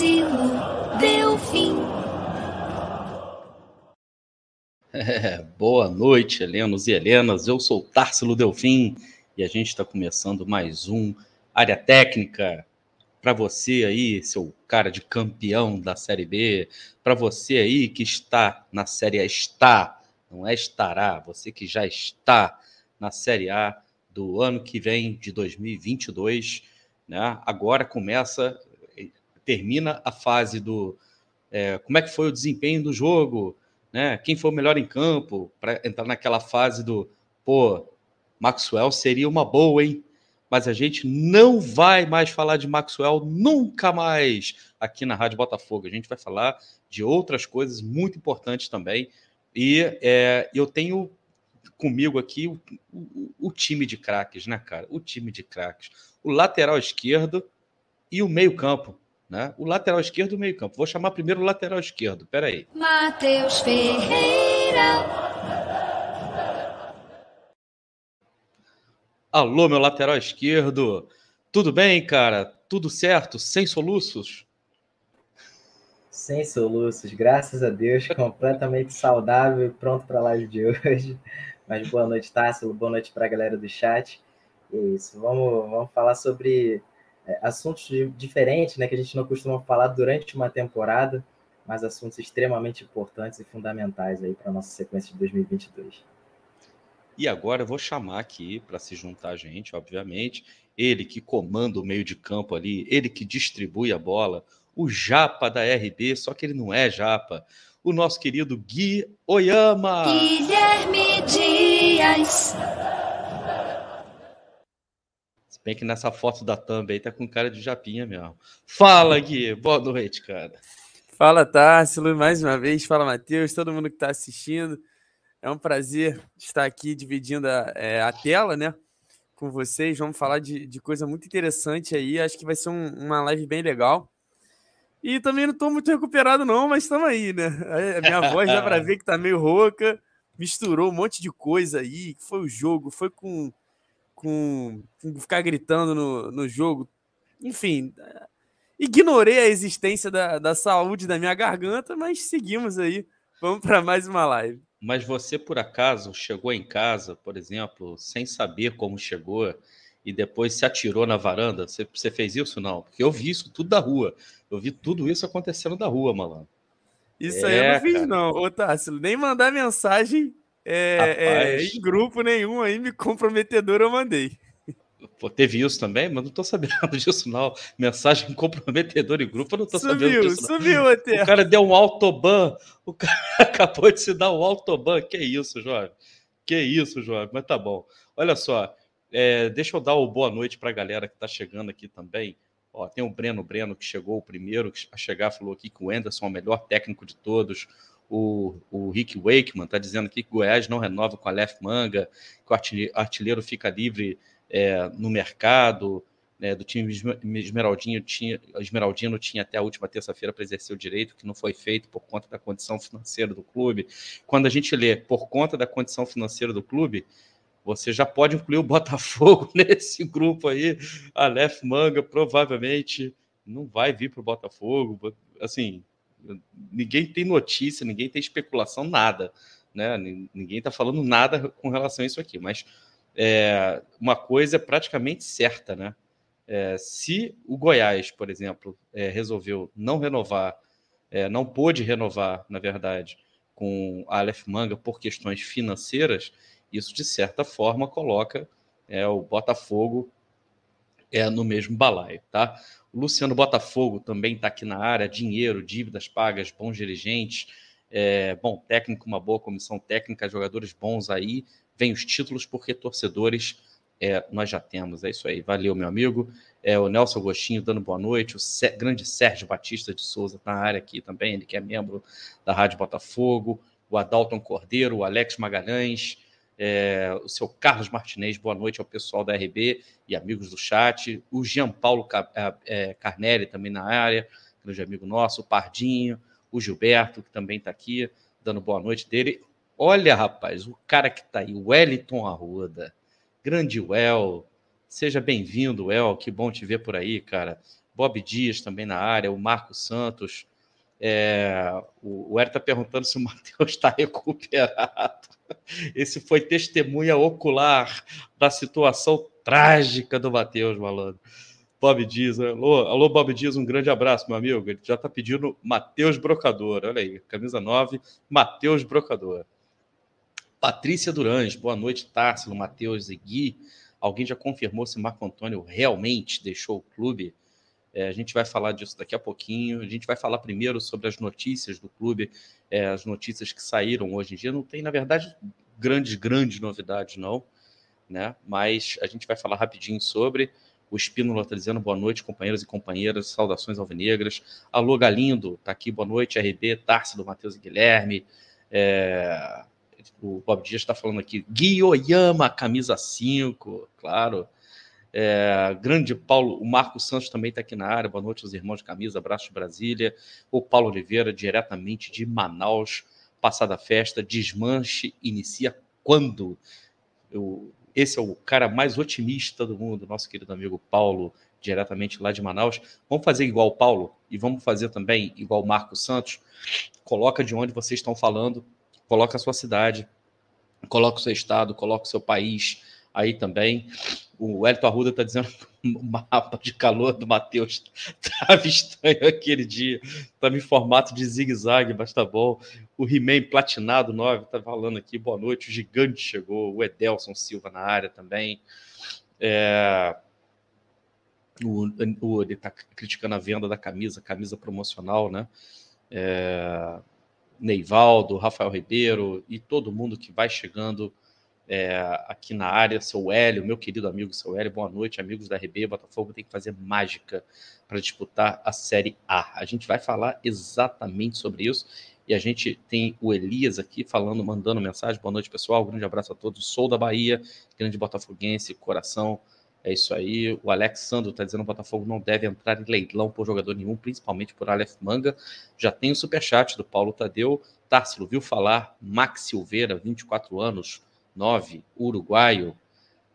Társilo Delfim. É, boa noite, Helenos e Helenas. Eu sou Társilo Delfim e a gente está começando mais um Área Técnica. Para você aí, seu cara de campeão da Série B, para você aí que está na Série A, está, não é estará, você que já está na Série A do ano que vem, de 2022, né? Agora começa, termina a fase do é, como é que foi o desempenho do jogo, né? Quem foi o melhor em campo para entrar naquela fase do pô, Maxwell seria uma boa, hein? Mas a gente não vai mais falar de Maxwell nunca mais aqui na Rádio Botafogo. A gente vai falar de outras coisas muito importantes também. E é, eu tenho comigo aqui o, o, o time de craques, né, cara? O time de craques. O lateral esquerdo e o meio-campo. Né? O lateral esquerdo e o meio-campo. Vou chamar primeiro o lateral esquerdo. Pera aí. Matheus Ferreira. Alô, meu lateral esquerdo. Tudo bem, cara? Tudo certo? Sem soluços? Sem soluços, graças a Deus, completamente saudável e pronto para a live de hoje. Mas boa noite, Tássilo, boa noite para a galera do chat. E é isso, vamos, vamos falar sobre assuntos diferentes, né, que a gente não costuma falar durante uma temporada, mas assuntos extremamente importantes e fundamentais aí para a nossa sequência de 2022. E agora eu vou chamar aqui para se juntar a gente, obviamente, ele que comanda o meio de campo ali, ele que distribui a bola, o japa da RB, só que ele não é japa, o nosso querido Gui Oyama. Guilherme Dias. Se bem que nessa foto da thumb aí tá com cara de japinha mesmo. Fala, Gui. Boa noite, cara. Fala, Társilo, mais uma vez. Fala, Matheus, todo mundo que está assistindo. É um prazer estar aqui dividindo a, é, a, tela, né? Com vocês. Vamos falar de, de coisa muito interessante aí. Acho que vai ser um, uma live bem legal. E também não estou muito recuperado, não, mas estamos aí, né? A minha voz dá para ver que está meio rouca, misturou um monte de coisa aí. Foi o jogo, foi com, com, com ficar gritando no, no jogo. Enfim, ignorei a existência da, da saúde da minha garganta, mas seguimos aí. Vamos para mais uma live. Mas você, por acaso, chegou em casa, por exemplo, sem saber como chegou e depois se atirou na varanda? Você, você fez isso não? Porque eu vi isso tudo da rua. Eu vi tudo isso acontecendo da rua, malandro. Isso é, aí eu não fiz, cara. não. Ô, Tássilo, nem mandar mensagem é, é, em grupo nenhum aí me comprometedor eu mandei. Pô, teve isso também, mas não tô sabendo disso, não. Mensagem comprometedora em grupo, eu não tô subiu, sabendo disso. Não. Subiu até. O cara deu um autoban, o cara acabou de se dar um autoban. Que isso, Jorge? Que isso, Jorge? Mas tá bom. Olha só, é, deixa eu dar o boa noite para a galera que está chegando aqui também. Ó, tem o Breno Breno, que chegou o primeiro a chegar, falou aqui que o Anderson é o melhor técnico de todos. O, o Rick Wakeman está dizendo aqui que Goiás não renova com a Lef Manga, que o artilheiro fica livre é, no mercado. Né, do time Esmeraldinho tinha, Esmeraldino tinha até a última terça-feira para exercer o direito, que não foi feito por conta da condição financeira do clube. Quando a gente lê por conta da condição financeira do clube, você já pode incluir o Botafogo nesse grupo aí. A Lef Manga provavelmente não vai vir para o Botafogo. Assim, ninguém tem notícia, ninguém tem especulação, nada. Né? Ninguém está falando nada com relação a isso aqui. Mas é, uma coisa é praticamente certa, né? É, se o Goiás, por exemplo, é, resolveu não renovar, é, não pôde renovar, na verdade, com a Aleph Manga por questões financeiras, isso, de certa forma, coloca é, o Botafogo é, no mesmo balaio. Tá? O Luciano Botafogo também está aqui na área, dinheiro, dívidas pagas, bons dirigentes, é, bom técnico, uma boa comissão técnica, jogadores bons aí, vem os títulos, porque torcedores é, nós já temos. É isso aí. Valeu, meu amigo. É, o Nelson Agostinho dando boa noite. O grande Sérgio Batista de Souza está na área aqui também, ele que é membro da Rádio Botafogo. O Adalton Cordeiro, o Alex Magalhães, é, o seu Carlos Martinez, boa noite ao pessoal da RB e amigos do chat, o Jean Paulo é, é, Carnelli também na área, grande amigo nosso, o Pardinho, o Gilberto, que também está aqui, dando boa noite dele. Olha, rapaz, o cara que está aí, o Wellington Arruda, grande Well, seja bem-vindo, El, que bom te ver por aí, cara. Bob Dias também na área, o Marco Santos. É, o, o Eric está perguntando se o Matheus está recuperado. Esse foi testemunha ocular da situação trágica do Matheus, malandro. Bob Dias, alô, alô, Bob Dias, um grande abraço, meu amigo. Ele já está pedindo Matheus Brocador. Olha aí, camisa 9, Matheus Brocador. Patrícia Durães, boa noite, Társilo, Matheus e Gui. Alguém já confirmou se Marco Antônio realmente deixou o clube? É, a gente vai falar disso daqui a pouquinho. A gente vai falar primeiro sobre as notícias do clube, é, as notícias que saíram hoje em dia. Não tem, na verdade, grandes, grandes novidades, não. Né? Mas a gente vai falar rapidinho sobre. O Espínola está dizendo boa noite, companheiros e companheiras, saudações alvinegras. Alô, Galindo, está aqui, boa noite, RB, Tarso Matheus e Guilherme. É... O Bob Dias está falando aqui, Guioyama, camisa 5, claro. É, grande Paulo, o Marco Santos também está aqui na área. Boa noite, os irmãos de camisa, abraço de Brasília. O Paulo Oliveira, diretamente de Manaus. Passada a festa, desmanche inicia quando? Eu, esse é o cara mais otimista do mundo, nosso querido amigo Paulo, diretamente lá de Manaus. Vamos fazer igual o Paulo e vamos fazer também igual o Marco Santos. Coloca de onde vocês estão falando, coloca a sua cidade, coloca o seu estado, coloca o seu país aí também. O Elton Arruda está dizendo o mapa de calor do Matheus estava estranho aquele dia. Estava em formato de zigue-zague, mas tá bom. O He-Man Platinado 9 está falando aqui, boa noite. O Gigante chegou. O Edelson Silva na área também. É... O, o, ele está criticando a venda da camisa, camisa promocional, né? É... Neivaldo, Rafael Ribeiro e todo mundo que vai chegando é, aqui na área, seu Hélio, meu querido amigo seu Hélio, boa noite, amigos da RB. Botafogo tem que fazer mágica para disputar a Série A. A gente vai falar exatamente sobre isso. E a gente tem o Elias aqui falando, mandando mensagem. Boa noite, pessoal. Grande abraço a todos. Sou da Bahia, grande botafoguense, coração. É isso aí. O Alexandro está dizendo que o Botafogo não deve entrar em leilão por jogador nenhum, principalmente por Aleph Manga. Já tem o superchat do Paulo Tadeu. Társilo, viu falar? Max Silveira, 24 anos 9, uruguaio.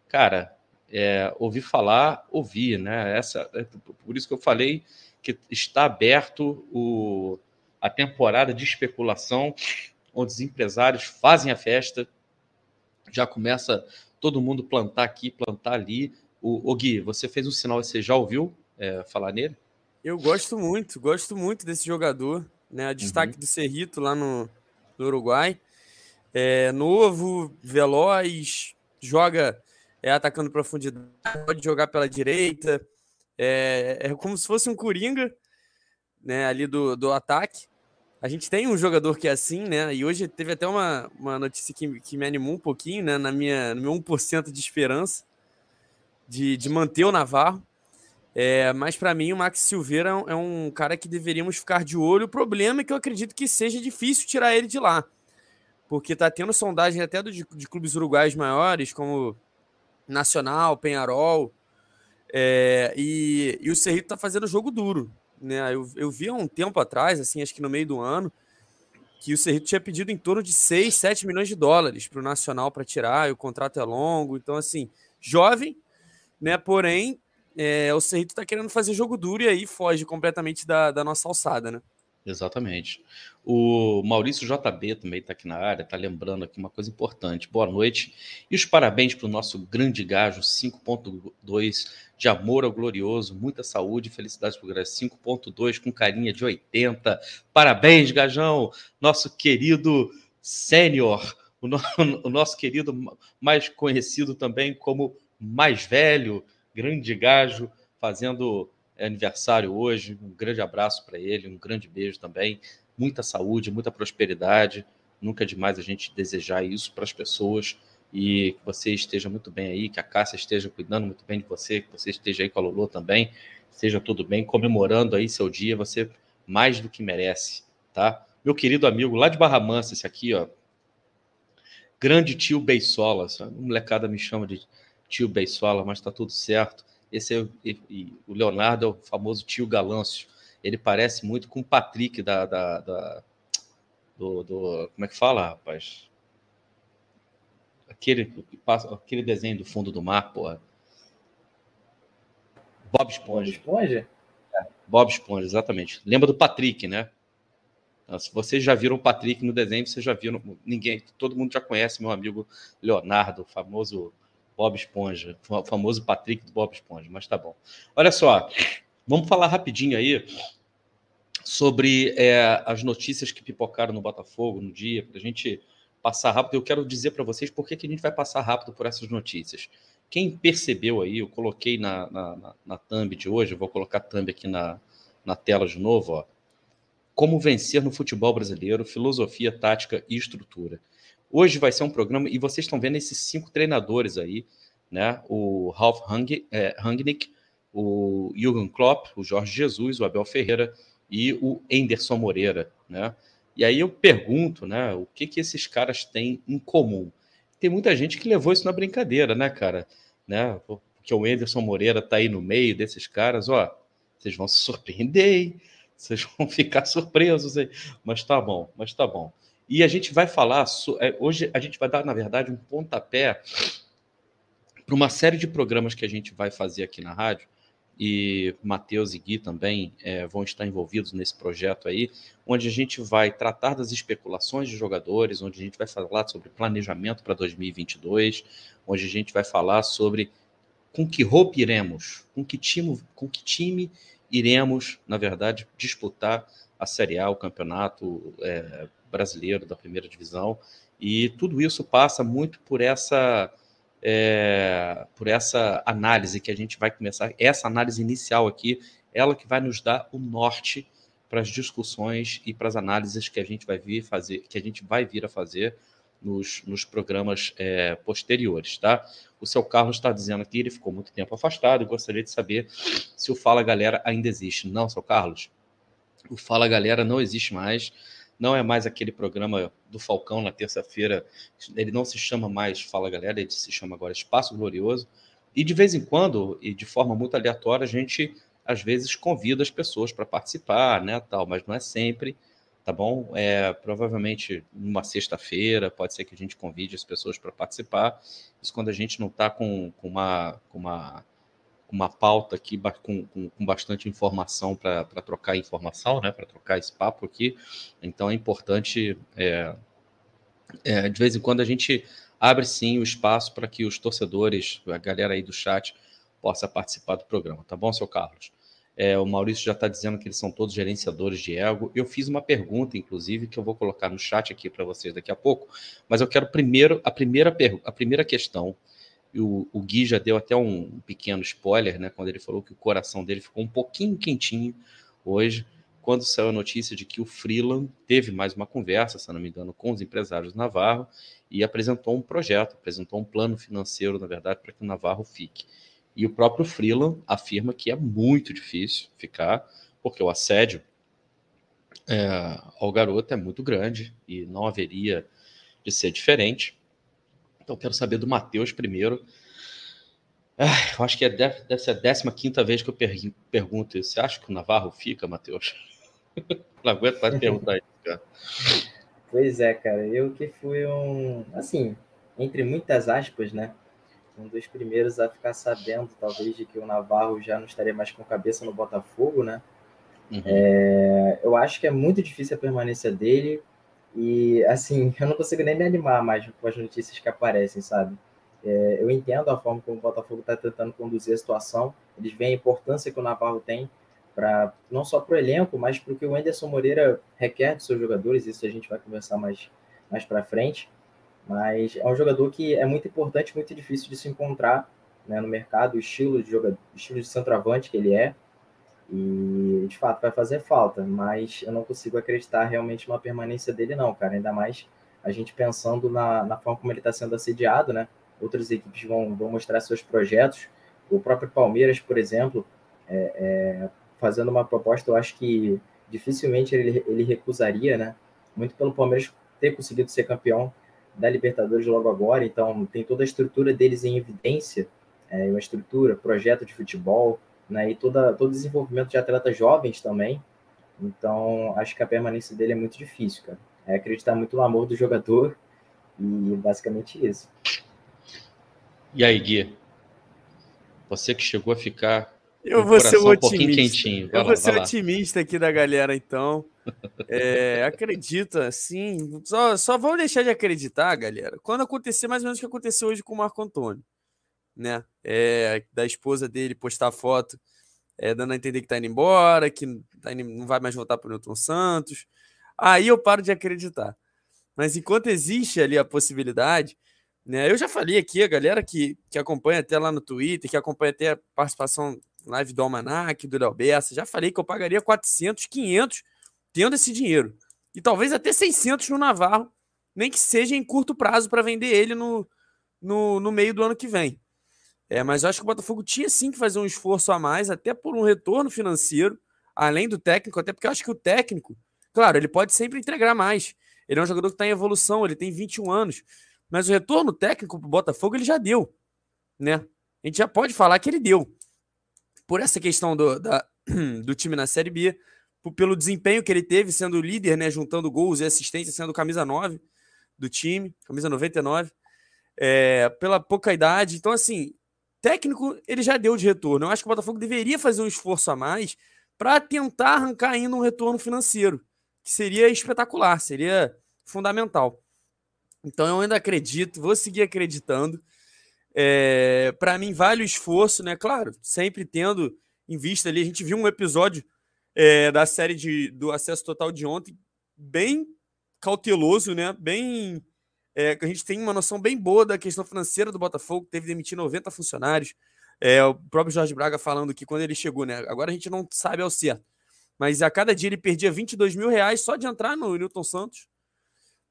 Cara, é, ouvi falar, ouvi, né? Essa, é, por isso que eu falei que está aberto o, a temporada de especulação, onde os empresários fazem a festa, já começa todo mundo plantar aqui, plantar ali. O, o Gui, você fez um sinal, você já ouviu é, falar nele? Eu gosto muito, gosto muito desse jogador, né? Destaque uhum. do Cerrito lá no, no Uruguai. É novo, veloz, joga é, atacando profundidade, pode jogar pela direita. É, é como se fosse um coringa né, ali do, do ataque. A gente tem um jogador que é assim, né? E hoje teve até uma, uma notícia que, que me animou um pouquinho, né? Na minha, no meu 1% de esperança de, de manter o Navarro. É, mas para mim o Max Silveira é um cara que deveríamos ficar de olho. O problema é que eu acredito que seja difícil tirar ele de lá porque tá tendo sondagem até de, de clubes uruguais maiores, como Nacional, Penharol, é, e, e o Cerrito tá fazendo jogo duro. Né? Eu, eu vi há um tempo atrás, assim, acho que no meio do ano, que o Cerrito tinha pedido em torno de 6, 7 milhões de dólares para o Nacional para tirar, e o contrato é longo, então assim, jovem, né? Porém, é, o Cerrito está querendo fazer jogo duro e aí foge completamente da, da nossa alçada, né? Exatamente. O Maurício JB também está aqui na área, está lembrando aqui uma coisa importante. Boa noite e os parabéns para o nosso grande gajo 5.2 de amor ao glorioso, muita saúde e felicidade para o Graça 5.2 com carinha de 80. Parabéns, gajão, nosso querido sênior, o, no, o nosso querido mais conhecido também como mais velho, grande gajo, fazendo é aniversário hoje. Um grande abraço para ele, um grande beijo também. Muita saúde, muita prosperidade. Nunca é demais a gente desejar isso para as pessoas e que você esteja muito bem aí, que a Cássia esteja cuidando muito bem de você, que você esteja aí com a Lolo também, esteja tudo bem, comemorando aí seu dia, você mais do que merece, tá? Meu querido amigo lá de Barra Mansa, esse aqui, ó, grande tio Beisola, a molecada me chama de tio Beisola, mas tá tudo certo. Esse é e, e, o Leonardo é o famoso tio Galâncio. Ele parece muito com o Patrick da, da, da do, do, como é que fala, rapaz? Aquele aquele desenho do fundo do mar, porra. Bob Esponja. Bob Esponja? É. Bob Esponja, exatamente. Lembra do Patrick, né? Então, se vocês já viram o Patrick no desenho, vocês já viram. Ninguém, todo mundo já conhece meu amigo Leonardo, o famoso Bob Esponja, o famoso Patrick do Bob Esponja, mas tá bom. Olha só, vamos falar rapidinho aí sobre é, as notícias que pipocaram no Botafogo no dia, para a gente passar rápido. Eu quero dizer para vocês por que, que a gente vai passar rápido por essas notícias. Quem percebeu aí, eu coloquei na, na, na, na thumb de hoje, eu vou colocar thumb aqui na, na tela de novo, ó. Como vencer no futebol brasileiro, filosofia, tática e estrutura. Hoje vai ser um programa, e vocês estão vendo esses cinco treinadores aí, né? O Ralf Hang, é, Hangnick, o Jürgen Klopp, o Jorge Jesus, o Abel Ferreira e o Enderson Moreira, né? E aí eu pergunto, né, o que que esses caras têm em comum? Tem muita gente que levou isso na brincadeira, né, cara? Né? Porque o Enderson Moreira tá aí no meio desses caras, ó, vocês vão se surpreender, hein? Vocês vão ficar surpresos aí. Mas tá bom, mas tá bom. E a gente vai falar, é, hoje a gente vai dar, na verdade, um pontapé para uma série de programas que a gente vai fazer aqui na rádio, e Matheus e Gui também é, vão estar envolvidos nesse projeto aí, onde a gente vai tratar das especulações de jogadores, onde a gente vai falar sobre planejamento para 2022, onde a gente vai falar sobre com que roupa iremos, com que time, com que time iremos, na verdade, disputar a Série A, o campeonato é, brasileiro da primeira divisão. E tudo isso passa muito por essa é, por essa análise que a gente vai começar, essa análise inicial aqui, ela que vai nos dar o norte para as discussões e para as análises que a gente vai vir fazer, que a gente vai vir a fazer nos, nos programas é, posteriores, tá? O seu Carlos está dizendo aqui, ele ficou muito tempo afastado e gostaria de saber se o Fala Galera ainda existe. Não, seu Carlos, o Fala Galera não existe mais não é mais aquele programa do Falcão na terça-feira. Ele não se chama mais Fala Galera, ele se chama agora Espaço Glorioso. E de vez em quando, e de forma muito aleatória, a gente às vezes convida as pessoas para participar, né, tal, mas não é sempre, tá bom? É provavelmente numa sexta-feira, pode ser que a gente convide as pessoas para participar. Isso quando a gente não está com, com, uma, com uma uma pauta aqui com, com, com bastante informação para trocar informação, né? Para trocar esse papo aqui. Então é importante, é, é, de vez em quando, a gente abre sim o espaço para que os torcedores, a galera aí do chat, possa participar do programa, tá bom, seu Carlos? É, o Maurício já está dizendo que eles são todos gerenciadores de ego. Eu fiz uma pergunta, inclusive, que eu vou colocar no chat aqui para vocês daqui a pouco, mas eu quero primeiro a primeira, a primeira questão o, o Gui já deu até um pequeno spoiler, né? Quando ele falou que o coração dele ficou um pouquinho quentinho hoje, quando saiu a notícia de que o Freeland teve mais uma conversa, se não me engano, com os empresários do Navarro e apresentou um projeto, apresentou um plano financeiro, na verdade, para que o Navarro fique. E o próprio Freeland afirma que é muito difícil ficar, porque o assédio é, ao garoto é muito grande e não haveria de ser diferente. Então, quero saber do Matheus primeiro. Ah, eu acho que é, deve, deve ser a 15 vez que eu per pergunto isso. Você acha que o Navarro fica, Matheus? Não aguento mais perguntar isso, cara. Pois é, cara. Eu que fui um. Assim, entre muitas aspas, né? Um dos primeiros a ficar sabendo, talvez, de que o Navarro já não estaria mais com cabeça no Botafogo, né? Uhum. É, eu acho que é muito difícil a permanência dele e, assim, eu não consigo nem me animar mais com as notícias que aparecem, sabe? É, eu entendo a forma como o Botafogo está tentando conduzir a situação. Eles veem a importância que o Navarro tem para não só para o elenco, mas para o que o Anderson Moreira requer dos seus jogadores. Isso a gente vai conversar mais, mais para frente. Mas é um jogador que é muito importante, muito difícil de se encontrar né, no mercado, o estilo de jogador, estilo de centroavante que ele é. E de fato vai fazer falta, mas eu não consigo acreditar realmente numa permanência dele, não, cara. Ainda mais a gente pensando na, na forma como ele está sendo assediado, né? Outras equipes vão, vão mostrar seus projetos. O próprio Palmeiras, por exemplo, é, é, fazendo uma proposta, eu acho que dificilmente ele, ele recusaria, né? Muito pelo Palmeiras ter conseguido ser campeão da Libertadores logo agora, então tem toda a estrutura deles em evidência, é, uma estrutura, projeto de futebol, né? E toda, todo o desenvolvimento de atletas jovens também. Então, acho que a permanência dele é muito difícil, cara. É acreditar muito no amor do jogador e basicamente isso. E aí, Gui? Você que chegou a ficar Eu um vou ser o um pouquinho otimista. quentinho. Vai Eu lá, vou ser otimista aqui da galera, então. É, acredita, sim. Só, só vou deixar de acreditar, galera, quando acontecer mais ou menos o que aconteceu hoje com o Marco Antônio, né? É, da esposa dele postar foto, é, dando a entender que tá indo embora, que tá indo- não vai mais voltar pro Newton Santos. Aí eu paro de acreditar. Mas enquanto existe ali a possibilidade, né? Eu já falei aqui, a galera que, que acompanha até lá no Twitter, que acompanha até a participação live do Almanac, do Léo Bessa, já falei que eu pagaria 400, 500 tendo esse dinheiro. E talvez até 600 no Navarro, nem que seja em curto prazo para vender ele no, no, no meio do ano que vem. É, mas eu acho que o Botafogo tinha sim que fazer um esforço a mais, até por um retorno financeiro, além do técnico, até porque eu acho que o técnico, claro, ele pode sempre entregar mais. Ele é um jogador que está em evolução, ele tem 21 anos. Mas o retorno técnico para o Botafogo ele já deu. Né? A gente já pode falar que ele deu. Por essa questão do, da, do time na Série B, pelo desempenho que ele teve sendo líder, né, juntando gols e assistência, sendo camisa 9 do time, camisa 99, é, pela pouca idade. Então, assim, técnico ele já deu de retorno. Eu acho que o Botafogo deveria fazer um esforço a mais para tentar arrancar ainda um retorno financeiro, que seria espetacular, seria fundamental. Então, eu ainda acredito, vou seguir acreditando. É, para mim, vale o esforço, né? Claro, sempre tendo em vista ali. A gente viu um episódio é, da série de, do Acesso Total de ontem, bem cauteloso, né? Bem. É, a gente tem uma noção bem boa da questão financeira do Botafogo, teve que demitir 90 funcionários. É, o próprio Jorge Braga falando que quando ele chegou, né? Agora a gente não sabe ao certo. Mas a cada dia ele perdia 22 mil reais só de entrar no Newton Santos,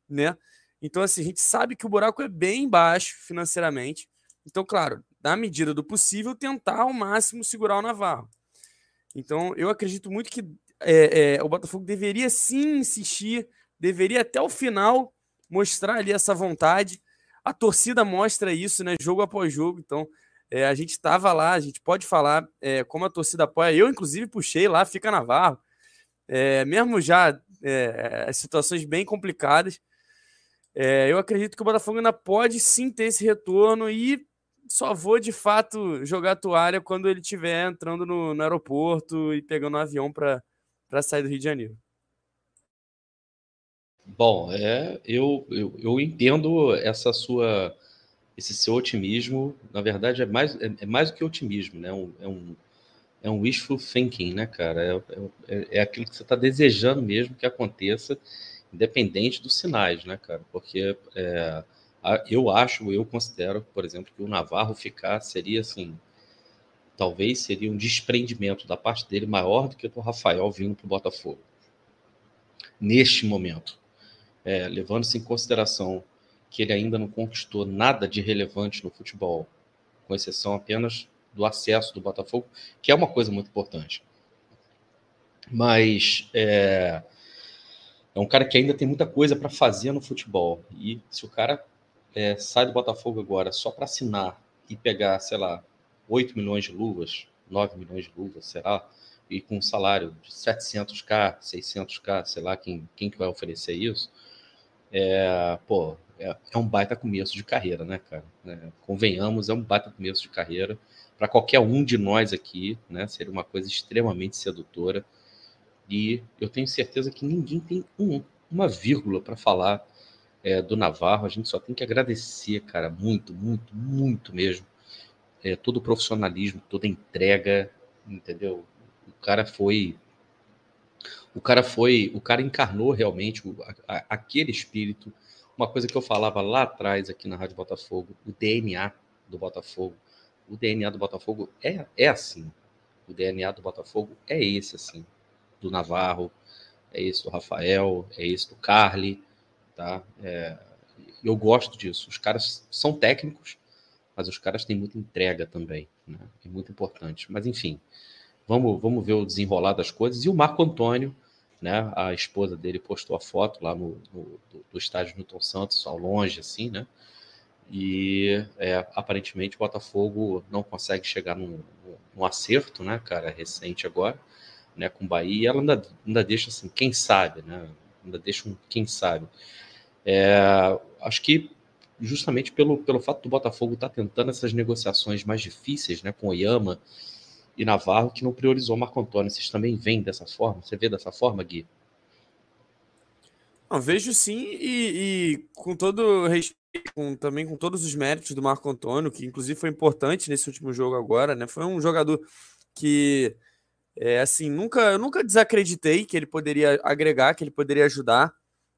né? Então, assim, a gente sabe que o buraco é bem baixo financeiramente. Então, claro, na medida do possível, tentar ao máximo segurar o Navarro. Então, eu acredito muito que é, é, o Botafogo deveria sim insistir, deveria até o final mostrar ali essa vontade. A torcida mostra isso, né? Jogo após jogo. Então, é, a gente estava lá, a gente pode falar é, como a torcida apoia. Eu, inclusive, puxei lá, fica Navarro. É, mesmo já é, situações bem complicadas. É, eu acredito que o Botafogo ainda pode sim ter esse retorno e só vou de fato jogar a toalha quando ele estiver entrando no, no aeroporto e pegando um avião para sair do Rio de Janeiro. Bom, é, eu, eu, eu entendo essa sua, esse seu otimismo. Na verdade, é mais, é, é mais do que otimismo, né? É, um, é um wishful thinking, né, cara? É, é, é aquilo que você está desejando mesmo que aconteça, independente dos sinais, né, cara? Porque é, eu acho, eu considero, por exemplo, que o Navarro ficar seria assim. Talvez seria um desprendimento da parte dele maior do que o do Rafael vindo para o Botafogo. Neste momento é, levando-se em consideração que ele ainda não conquistou nada de relevante no futebol, com exceção apenas do acesso do Botafogo, que é uma coisa muito importante. Mas é, é um cara que ainda tem muita coisa para fazer no futebol. E se o cara é, sai do Botafogo agora só para assinar e pegar, sei lá, 8 milhões de luvas, 9 milhões de luvas, será? E com um salário de 700k, 600k, sei lá quem, quem que vai oferecer isso, é, pô, é, é um baita começo de carreira, né, cara? É, convenhamos, é um baita começo de carreira. Para qualquer um de nós aqui, né, seria uma coisa extremamente sedutora. E eu tenho certeza que ninguém tem um, uma vírgula para falar é, do Navarro. A gente só tem que agradecer, cara, muito, muito, muito mesmo. É, todo o profissionalismo, toda a entrega, entendeu? O cara foi o cara foi, o cara encarnou realmente o, a, aquele espírito. Uma coisa que eu falava lá atrás aqui na Rádio Botafogo, o DNA do Botafogo. O DNA do Botafogo é, é assim. O DNA do Botafogo é esse assim, do Navarro, é esse do Rafael, é esse do Carly, tá? É, eu gosto disso. Os caras são técnicos, mas os caras têm muita entrega também, né? É muito importante. Mas enfim, vamos, vamos ver o desenrolar das coisas. E o Marco Antônio, né? A esposa dele postou a foto lá no, no do, estádio Newton Santos, ao longe, assim, né? E é, aparentemente o Botafogo não consegue chegar num, num, acerto, né, cara, recente agora, né, com o Bahia. E ela ainda, ainda deixa assim, quem sabe, né? Ainda deixa um quem sabe. É, acho que justamente pelo, pelo fato do Botafogo estar tá tentando essas negociações mais difíceis, né, com o Oyama, e Navarro que não priorizou Marco Antônio. Vocês também veem dessa forma? Você vê dessa forma, Gui? Não, vejo sim, e, e com todo respeito, com, também com todos os méritos do Marco Antônio, que inclusive foi importante nesse último jogo agora, né? Foi um jogador que, é, assim, nunca, eu nunca desacreditei que ele poderia agregar, que ele poderia ajudar,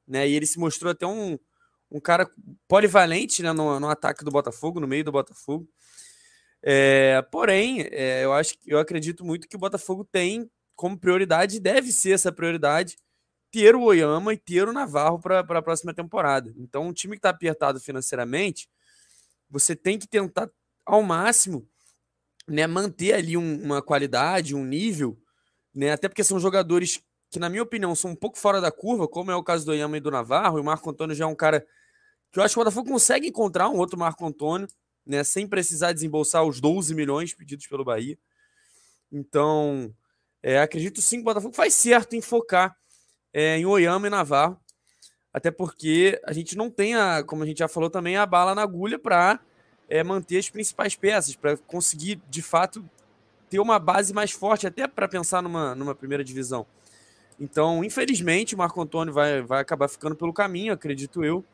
né? E ele se mostrou até um, um cara polivalente né, no, no ataque do Botafogo, no meio do Botafogo. É, porém, é, eu acho eu acredito muito que o Botafogo tem como prioridade, deve ser essa prioridade, ter o Oyama e ter o Navarro para a próxima temporada. Então, um time que está apertado financeiramente, você tem que tentar ao máximo né, manter ali um, uma qualidade, um nível, né, até porque são jogadores que, na minha opinião, são um pouco fora da curva, como é o caso do Oyama e do Navarro, e o Marco Antônio já é um cara que eu acho que o Botafogo consegue encontrar um outro Marco Antônio, né, sem precisar desembolsar os 12 milhões pedidos pelo Bahia. Então, é, acredito sim que o Botafogo faz certo em focar é, em Oyama e Navarro, até porque a gente não tem, a, como a gente já falou também, a bala na agulha para é, manter as principais peças, para conseguir, de fato, ter uma base mais forte, até para pensar numa, numa primeira divisão. Então, infelizmente, o Marco Antônio vai, vai acabar ficando pelo caminho, acredito eu.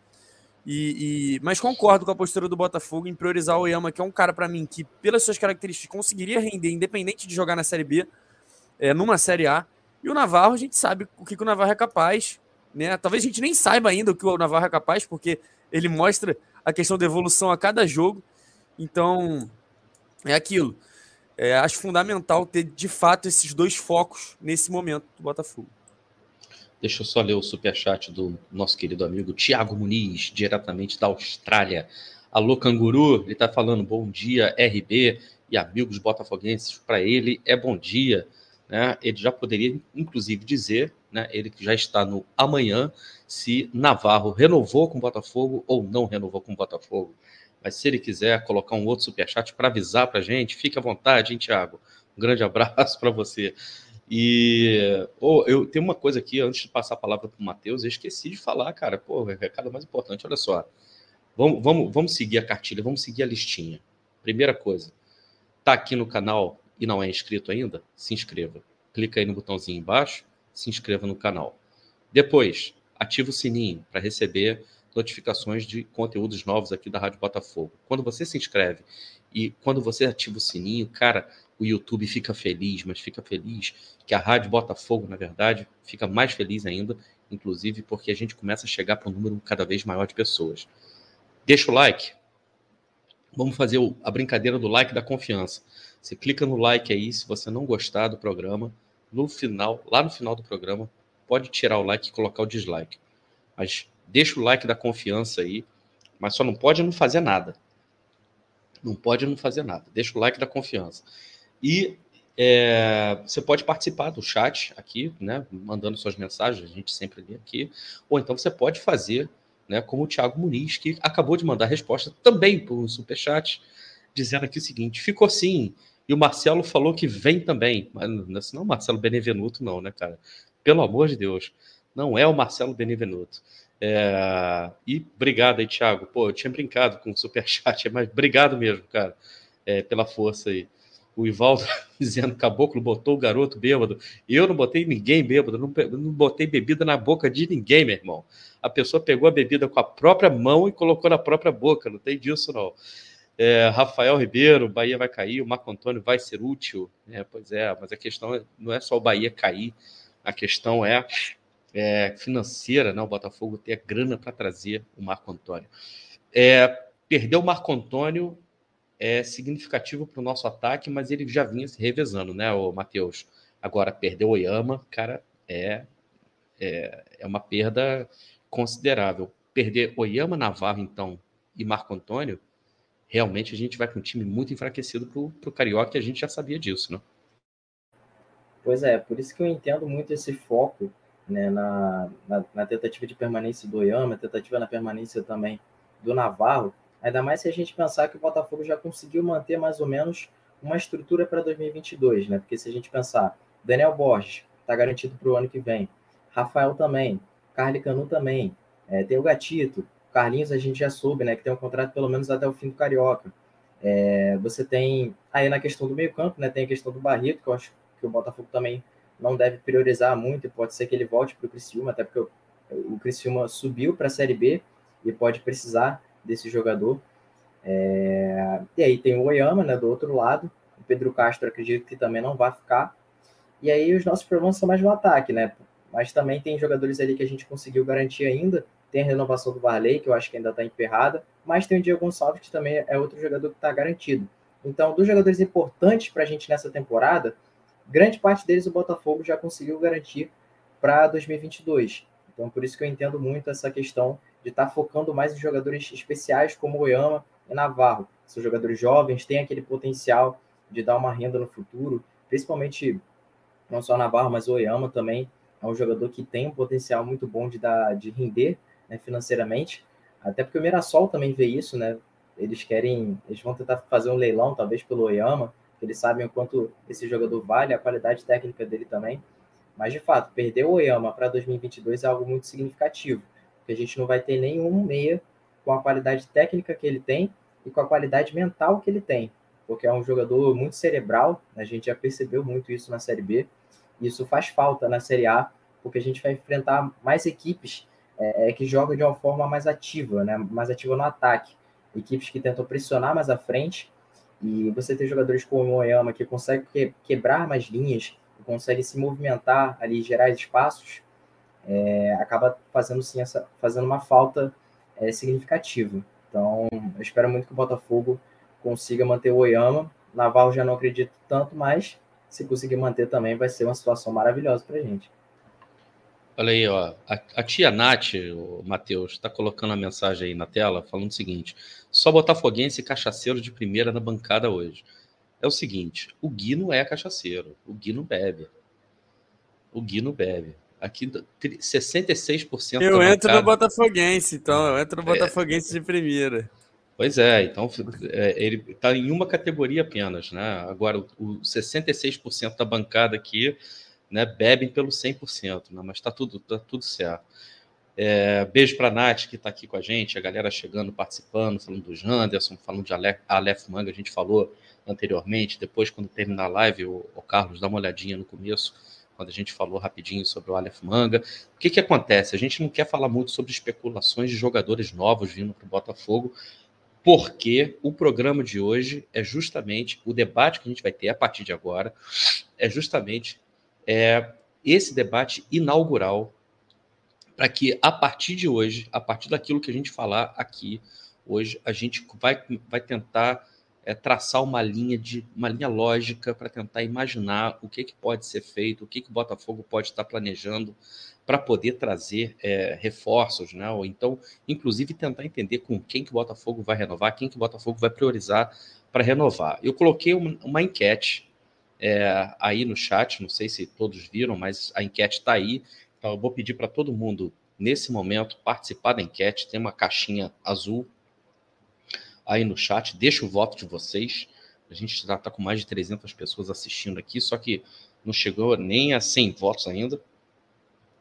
E, e, mas concordo com a postura do Botafogo em priorizar o Oyama, que é um cara para mim que, pelas suas características, conseguiria render, independente de jogar na Série B, é, numa Série A. E o Navarro, a gente sabe o que, que o Navarro é capaz. Né? Talvez a gente nem saiba ainda o que o Navarro é capaz, porque ele mostra a questão da evolução a cada jogo. Então, é aquilo. É, acho fundamental ter de fato esses dois focos nesse momento do Botafogo. Deixa eu só ler o superchat do nosso querido amigo Tiago Muniz, diretamente da Austrália. Alô, canguru, ele está falando bom dia, RB e amigos botafoguenses. Para ele é bom dia. Né? Ele já poderia, inclusive, dizer, né, ele que já está no amanhã, se Navarro renovou com o Botafogo ou não renovou com o Botafogo. Mas se ele quiser colocar um outro superchat para avisar para a gente, fique à vontade, hein, Tiago? Um grande abraço para você. E oh, eu tenho uma coisa aqui, antes de passar a palavra para o Matheus, eu esqueci de falar, cara. Pô, é recado mais importante, olha só. Vamos, vamos, vamos seguir a cartilha, vamos seguir a listinha. Primeira coisa, tá aqui no canal e não é inscrito ainda? Se inscreva. Clica aí no botãozinho embaixo, se inscreva no canal. Depois, ativa o sininho para receber notificações de conteúdos novos aqui da Rádio Botafogo. Quando você se inscreve e quando você ativa o sininho, cara, o YouTube fica feliz, mas fica feliz que a Rádio Botafogo, na verdade, fica mais feliz ainda, inclusive porque a gente começa a chegar para um número cada vez maior de pessoas. Deixa o like. Vamos fazer a brincadeira do like da confiança. Você clica no like aí, se você não gostar do programa, no final, lá no final do programa, pode tirar o like e colocar o dislike. Mas deixa o like da confiança aí, mas só não pode não fazer nada. Não pode não fazer nada. Deixa o like da confiança. E é, você pode participar do chat aqui, né, mandando suas mensagens, a gente sempre lê aqui, ou então você pode fazer, né, como o Thiago Muniz, que acabou de mandar resposta também por um superchat, dizendo aqui o seguinte: ficou sim, e o Marcelo falou que vem também, mas não é o Marcelo Benevenuto, não, né, cara? Pelo amor de Deus, não é o Marcelo Benevenuto. É, e obrigado aí, Thiago. Pô, eu tinha brincado com o superchat, mas obrigado mesmo, cara, é, pela força aí o Ivaldo dizendo caboclo botou o garoto bêbado. Eu não botei ninguém bêbado, não, não botei bebida na boca de ninguém, meu irmão. A pessoa pegou a bebida com a própria mão e colocou na própria boca, não tem disso não. É, Rafael Ribeiro, Bahia vai cair, o Marco Antônio vai ser útil. É, pois é, mas a questão é, não é só o Bahia cair, a questão é, é financeira, né? o Botafogo ter a grana para trazer o Marco Antônio. É, perdeu o Marco Antônio é significativo para o nosso ataque, mas ele já vinha se revezando, né, o Matheus? Agora, perdeu o Oyama, cara, é, é, é uma perda considerável. Perder Oyama, Navarro, então, e Marco Antônio, realmente a gente vai com um time muito enfraquecido para o Carioca e a gente já sabia disso, né? Pois é, por isso que eu entendo muito esse foco né, na, na, na tentativa de permanência do Oyama, tentativa na permanência também do Navarro, Ainda mais se a gente pensar que o Botafogo já conseguiu manter mais ou menos uma estrutura para 2022, né? Porque se a gente pensar, Daniel Borges está garantido para o ano que vem, Rafael também, Carly Canu também, é, tem o Gatito, Carlinhos a gente já soube, né? Que tem um contrato pelo menos até o fim do Carioca. É, você tem aí na questão do meio-campo, né? Tem a questão do Barreto, que eu acho que o Botafogo também não deve priorizar muito, e pode ser que ele volte para o Criciúma, até porque o, o Criciúma subiu para a Série B e pode precisar desse jogador. É, e aí tem o Oyama, né, do outro lado. O Pedro Castro acredito que também não vai ficar. E aí os nossos problemas são mais no ataque, né? Mas também tem jogadores ali que a gente conseguiu garantir ainda. Tem a renovação do Varley, que eu acho que ainda está emperrada. Mas tem o Diego Gonçalves, que também é outro jogador que está garantido. Então, dos jogadores importantes para a gente nessa temporada, grande parte deles o Botafogo já conseguiu garantir para 2022. Então, por isso que eu entendo muito essa questão de estar tá focando mais em jogadores especiais como Oyama e Navarro. São jogadores jovens, têm aquele potencial de dar uma renda no futuro, principalmente não só Navarro, mas Oyama também é um jogador que tem um potencial muito bom de dar de render né, financeiramente. Até porque o Mirassol também vê isso, né? Eles querem, eles vão tentar fazer um leilão, talvez pelo Oyama, eles sabem o quanto esse jogador vale, a qualidade técnica dele também. Mas, de fato, perder o Oyama para 2022 é algo muito significativo, porque a gente não vai ter nenhum meia com a qualidade técnica que ele tem e com a qualidade mental que ele tem, porque é um jogador muito cerebral, a gente já percebeu muito isso na Série B, e isso faz falta na Série A, porque a gente vai enfrentar mais equipes é, é que jogam de uma forma mais ativa, né? mais ativa no ataque, equipes que tentam pressionar mais à frente. E você tem jogadores como o Oyama que consegue que, quebrar mais linhas, consegue se movimentar ali, gerar espaços, é, acaba fazendo sim essa, fazendo uma falta é, significativa. Então, eu espero muito que o Botafogo consiga manter o Oyama. Naval já não acredito tanto, mas se conseguir manter também vai ser uma situação maravilhosa para a gente. Olha aí, ó. A, a tia Nath, o Matheus, está colocando a mensagem aí na tela, falando o seguinte: só botafoguense e cachaceiro de primeira na bancada hoje. É o seguinte: o Gui não é cachaceiro, o Gui bebe. O Gui não bebe. Aqui, 66% Eu entro bancada... no Botafoguense, então. Eu entro no é. Botafoguense é... de primeira. Pois é, então é, ele está em uma categoria apenas, né? Agora, o 66% da bancada aqui né, bebem pelo 100%, né, mas está tudo, tá tudo certo. É, beijo para a Nath, que está aqui com a gente, a galera chegando, participando, falando do Janderson, falando de Aleph, Aleph Manga, a gente falou anteriormente, depois, quando terminar a live, o, o, Carlos dá uma olhadinha no começo, quando a gente falou rapidinho sobre o Aleph Manga. O que, que acontece? A gente não quer falar muito sobre especulações de jogadores novos vindo para o Botafogo, porque o programa de hoje é justamente o debate que a gente vai ter a partir de agora, é justamente é, esse debate inaugural para que a partir de hoje, a partir daquilo que a gente falar aqui hoje, a gente vai, vai tentar é, traçar uma linha de uma linha lógica para tentar imaginar o que, que pode ser feito, o que, que o Botafogo pode estar planejando para poder trazer é, reforços, né? Ou então, inclusive, tentar entender com quem que o Botafogo vai renovar, quem que o Botafogo vai priorizar para renovar. Eu coloquei uma, uma enquete é, aí no chat, não sei se todos viram, mas a enquete está aí. Então eu vou pedir para todo mundo, nesse momento, participar da enquete. Tem uma caixinha azul aí no chat. Deixa o voto de vocês. A gente está com mais de 300 pessoas assistindo aqui, só que não chegou nem a 100 votos ainda.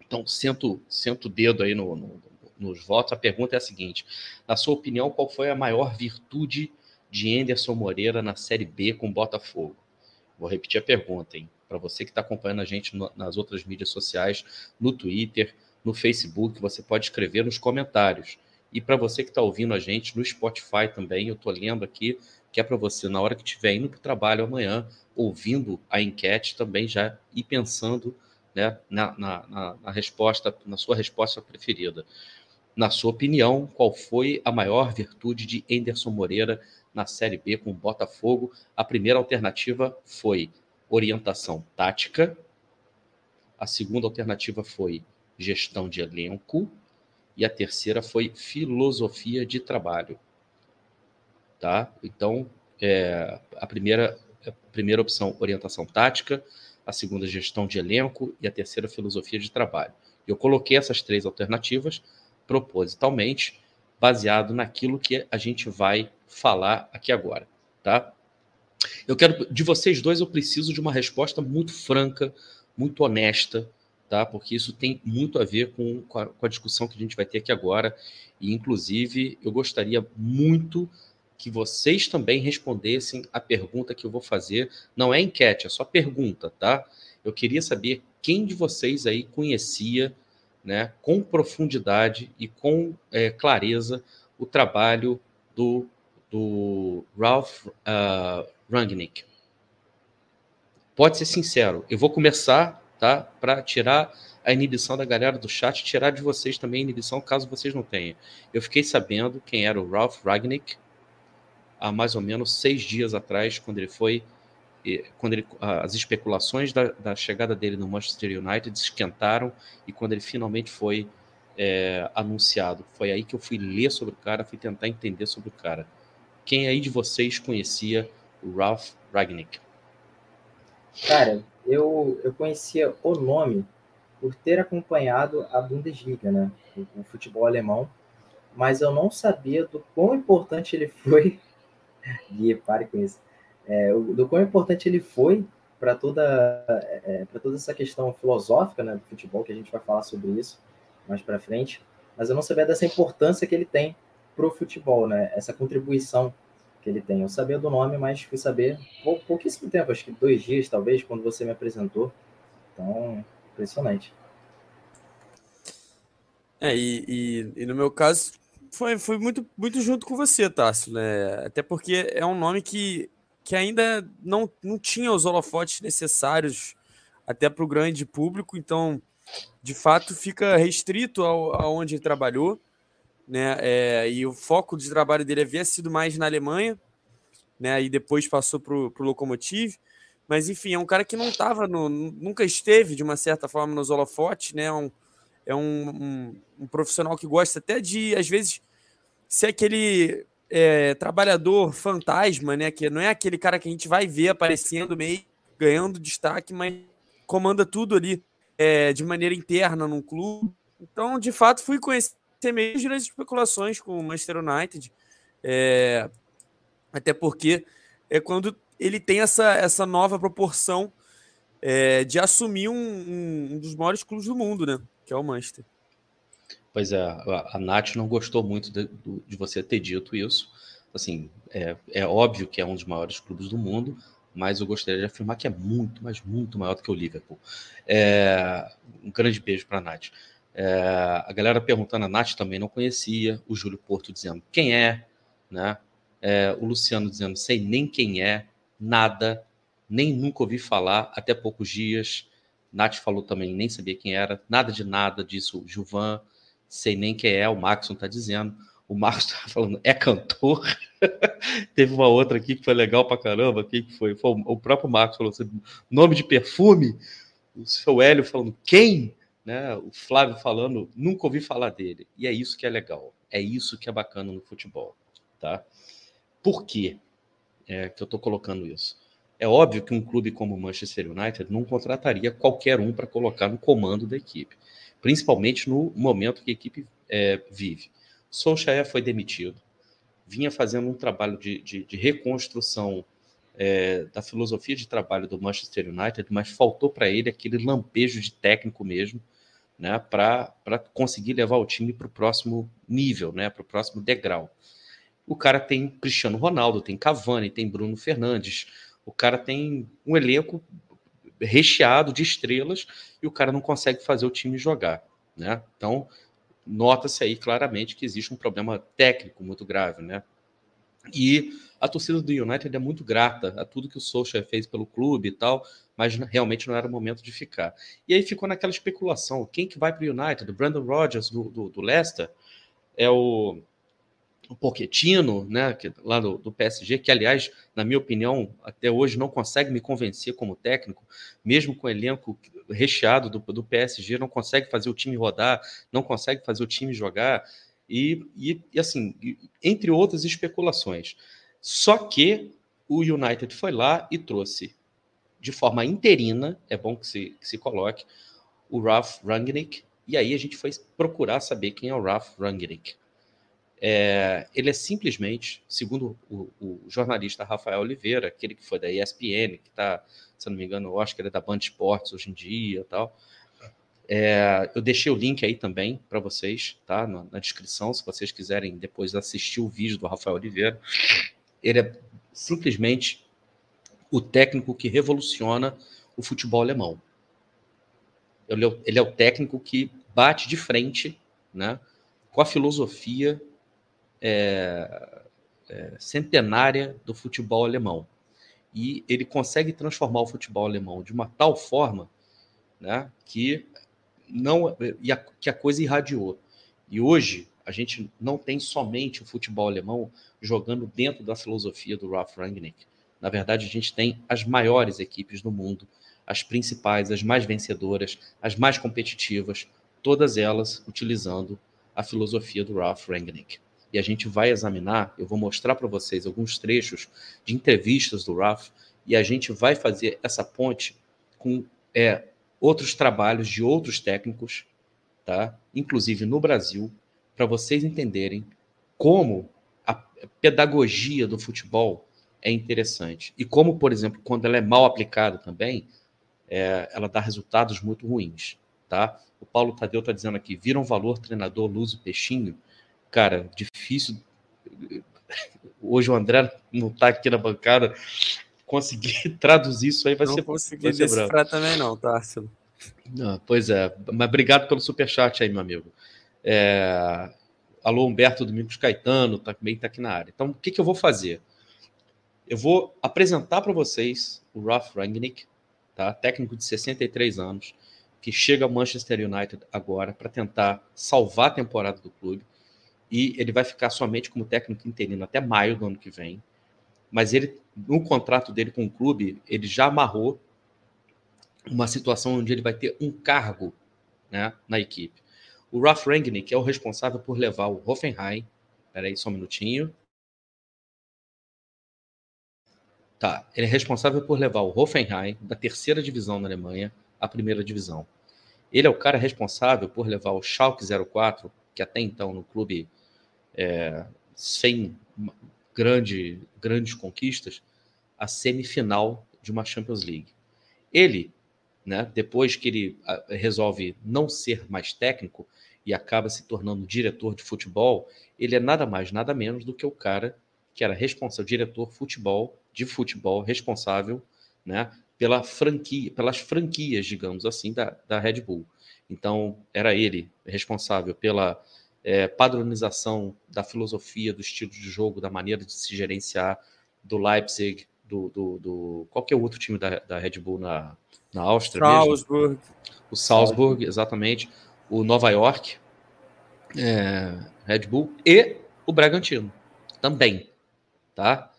Então, sento, sento o dedo aí no, no, nos votos. A pergunta é a seguinte: na sua opinião, qual foi a maior virtude de Anderson Moreira na Série B com Botafogo? Vou repetir a pergunta, hein? Para você que está acompanhando a gente no, nas outras mídias sociais, no Twitter, no Facebook, você pode escrever nos comentários. E para você que está ouvindo a gente no Spotify também, eu estou lendo aqui que é para você, na hora que estiver indo para o trabalho amanhã, ouvindo a enquete, também já ir pensando né, na, na, na, na resposta, na sua resposta preferida. Na sua opinião, qual foi a maior virtude de Enderson Moreira na Série B com o Botafogo. A primeira alternativa foi orientação tática. A segunda alternativa foi gestão de elenco. E a terceira foi filosofia de trabalho. Tá? Então, é, a, primeira, a primeira opção, orientação tática. A segunda, gestão de elenco. E a terceira, filosofia de trabalho. Eu coloquei essas três alternativas propositalmente baseado naquilo que a gente vai falar aqui agora, tá? Eu quero de vocês dois eu preciso de uma resposta muito franca, muito honesta, tá? Porque isso tem muito a ver com, com, a, com a discussão que a gente vai ter aqui agora e inclusive eu gostaria muito que vocês também respondessem a pergunta que eu vou fazer. Não é enquete, é só pergunta, tá? Eu queria saber quem de vocês aí conhecia, né, com profundidade e com é, clareza o trabalho do, do Ralph uh, Rangnick. Pode ser sincero. Eu vou começar, tá, para tirar a inibição da galera do chat, tirar de vocês também a inibição, caso vocês não tenham. Eu fiquei sabendo quem era o Ralph Ragnick há mais ou menos seis dias atrás, quando ele foi, quando ele, as especulações da, da chegada dele no Manchester United esquentaram e quando ele finalmente foi é, anunciado. Foi aí que eu fui ler sobre o cara, fui tentar entender sobre o cara. Quem aí de vocês conhecia o Ralph Ragnick? Cara, eu, eu conhecia o nome por ter acompanhado a Bundesliga, né? O, o, futebol alemão, mas eu não sabia do quão importante ele foi. Gui, pare com isso. É, do quão importante ele foi para toda, é, toda essa questão filosófica né, do futebol, que a gente vai falar sobre isso mais para frente. Mas eu não sabia dessa importância que ele tem para o futebol, né? Essa contribuição que ele tem. Eu sabia do nome, mas fui saber pouquíssimo tempo, acho que dois dias, talvez, quando você me apresentou. Então, Impressionante. É, e, e, e, no meu caso, foi, foi muito, muito junto com você, Tássio, né? Até porque é um nome que, que ainda não, não tinha os holofotes necessários até para o grande público, então, de fato, fica restrito ao, aonde ele trabalhou, né? É, e o foco de trabalho dele havia sido mais na Alemanha, né? E depois passou para o Lokomotiv. Mas, enfim, é um cara que não estava, nunca esteve, de uma certa forma, nos holofotes, né? Um, é um, um, um, profissional que gosta até de, às vezes, ser aquele é, trabalhador fantasma, né? Que não é aquele cara que a gente vai ver aparecendo meio, ganhando destaque, mas comanda tudo ali é, de maneira interna num clube. Então, de fato, fui conhecer meio das especulações com o Manchester United. É, até porque é quando ele tem essa, essa nova proporção é, de assumir um, um, um, dos maiores clubes do mundo, né? Que é o Manchester. Pois é, a, a Nath não gostou muito de, de, você ter dito isso. Assim, é, é óbvio que é um dos maiores clubes do mundo, mas eu gostaria de afirmar que é muito, mas muito maior do que o Liverpool. É, um grande beijo para a Nath. É, a galera perguntando, a Nath também não conhecia, o Júlio Porto dizendo quem é, né? É, o Luciano dizendo sei nem quem é nada, nem nunca ouvi falar, até poucos dias. Nath falou também, nem sabia quem era, nada de nada disso. Juvan, sei nem quem é, o Maxon está dizendo. O Marcos está falando, é cantor? Teve uma outra aqui que foi legal pra caramba. Quem que foi? foi o próprio Marcos falou assim, nome de perfume. O seu Hélio falando, quem? Né? O Flávio falando, nunca ouvi falar dele. E é isso que é legal. É isso que é bacana no futebol. Tá? Por quê? é, que eu estou colocando isso. É óbvio que um clube como o Manchester United não contrataria qualquer um para colocar no comando da equipe, principalmente no momento que a equipe é, vive. Solskjaer foi demitido, vinha fazendo um trabalho de, de, de reconstrução é, da filosofia de trabalho do Manchester United, mas faltou para ele aquele lampejo de técnico mesmo, né, para conseguir levar o time para o próximo nível, né, para o próximo degrau. O cara tem Cristiano Ronaldo, tem Cavani, tem Bruno Fernandes. O cara tem um elenco recheado de estrelas e o cara não consegue fazer o time jogar, né? Então, nota-se aí claramente que existe um problema técnico muito grave, né? E a torcida do United é muito grata a tudo que o Solskjaer fez pelo clube e tal, mas realmente não era o momento de ficar. E aí ficou naquela especulação: quem que vai para o United? O Brandon Rodgers do, do, do Leicester? É o o Pochettino, né, que, lá do, do, PSG, que aliás, na minha opinião, até hoje não consegue me convencer como técnico, mesmo com o elenco recheado do, do PSG, não consegue fazer o time rodar, não consegue fazer o time jogar, e, e, e assim, entre outras especulações. Só que o United foi lá e trouxe de forma interina, é bom que se, que se coloque, o Ralph Rangnick, e aí a gente foi procurar saber quem é o Ralph Rangnick. É, ele é simplesmente, segundo o, o, jornalista Rafael Oliveira, aquele que foi da ESPN, que está, se não me engano, eu acho que ele é da Band Esportes hoje em dia tal. É, eu deixei o link aí também para vocês, tá? Na, na, descrição, se vocês quiserem depois assistir o vídeo do Rafael Oliveira. ele é simplesmente o técnico que revoluciona o futebol alemão. Ele é o, ele é o técnico que bate de frente né, com a filosofia é, é, centenária do futebol alemão. E ele consegue transformar o futebol alemão de uma tal forma né, que, não, e a, que a coisa irradiou. E hoje a gente não tem somente o futebol alemão jogando dentro da filosofia do Ralf Rangnick. Na verdade, a gente tem as maiores equipes do mundo, as principais, as mais vencedoras, as mais competitivas, todas elas utilizando a filosofia do Ralf Rangnick. E a gente vai examinar, eu vou mostrar para vocês alguns trechos de entrevistas do Ralf, e a gente vai fazer essa ponte com é, outros trabalhos de outros técnicos, tá? inclusive no Brasil, para vocês entenderem como a pedagogia do futebol é interessante. E como, por exemplo, quando ela é mal aplicada também, é, ela dá resultados muito ruins. Tá? O Paulo Tadeu está dizendo aqui: viram valor treinador Luso Peixinho? Cara, difícil. Hoje o André não está aqui na bancada. Conseguir traduzir isso aí vai não ser. Não consegui decifrar também, não, Társilo. Não, pois é, mas obrigado pelo superchat aí, meu amigo. É... Alô, Humberto Domingos Caetano também está aqui na área. Então, o que, que eu vou fazer? Eu vou apresentar para vocês o Ralf Rangnick, tá? técnico de 63 anos, que chega ao Manchester United agora para tentar salvar a temporada do clube. E ele vai ficar somente como técnico interino até maio do ano que vem. Mas ele, no contrato dele com o clube, ele já amarrou uma situação onde ele vai ter um cargo né, na equipe. O Ralf Rangnick é o responsável por levar o Hoffenheim. Peraí, só um minutinho. Tá, ele é responsável por levar o Hoffenheim da terceira divisão na Alemanha à primeira divisão. Ele é o cara responsável por levar o Schalke 04, que até então no clube é, sem grande, grandes conquistas, a semifinal de uma Champions League. Ele, né, depois que ele resolve não ser mais técnico, e acaba se tornando diretor de futebol, ele é nada mais, nada menos do que o cara que era responsável, diretor futebol, de futebol, responsável né, pela franquia, pelas franquias, digamos assim, da, da Red Bull. Então, era ele responsável pela é, padronização da filosofia, do estilo de jogo, da maneira de se gerenciar, do Leipzig, do, do, do qual que é o outro time da, da Red Bull na, na Áustria Salzburg. mesmo? O Salzburg, exatamente o Nova York, é, Red Bull e o Bragantino também, tá?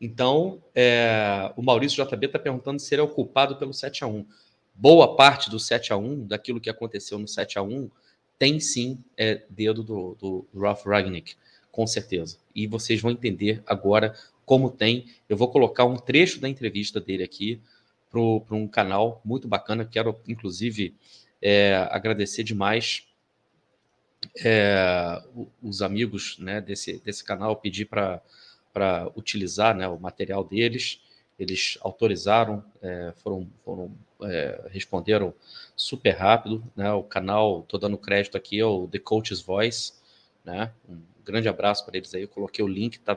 Então, é, o Maurício JB está perguntando se ele é o culpado pelo 7 a 1 Boa parte do 7 a 1 daquilo que aconteceu no 7 a 1 tem sim é, dedo do, do Ralph Ragnick, com certeza. E vocês vão entender agora como tem. Eu vou colocar um trecho da entrevista dele aqui para um canal muito bacana. Quero, inclusive, é, agradecer demais é, os amigos né, desse, desse canal, pedir para utilizar né, o material deles. Eles autorizaram, é, foram, foram é, responderam super rápido. Né, o canal, estou dando crédito aqui, é o The Coach's Voice. Né, um grande abraço para eles aí. Eu coloquei o link, tá,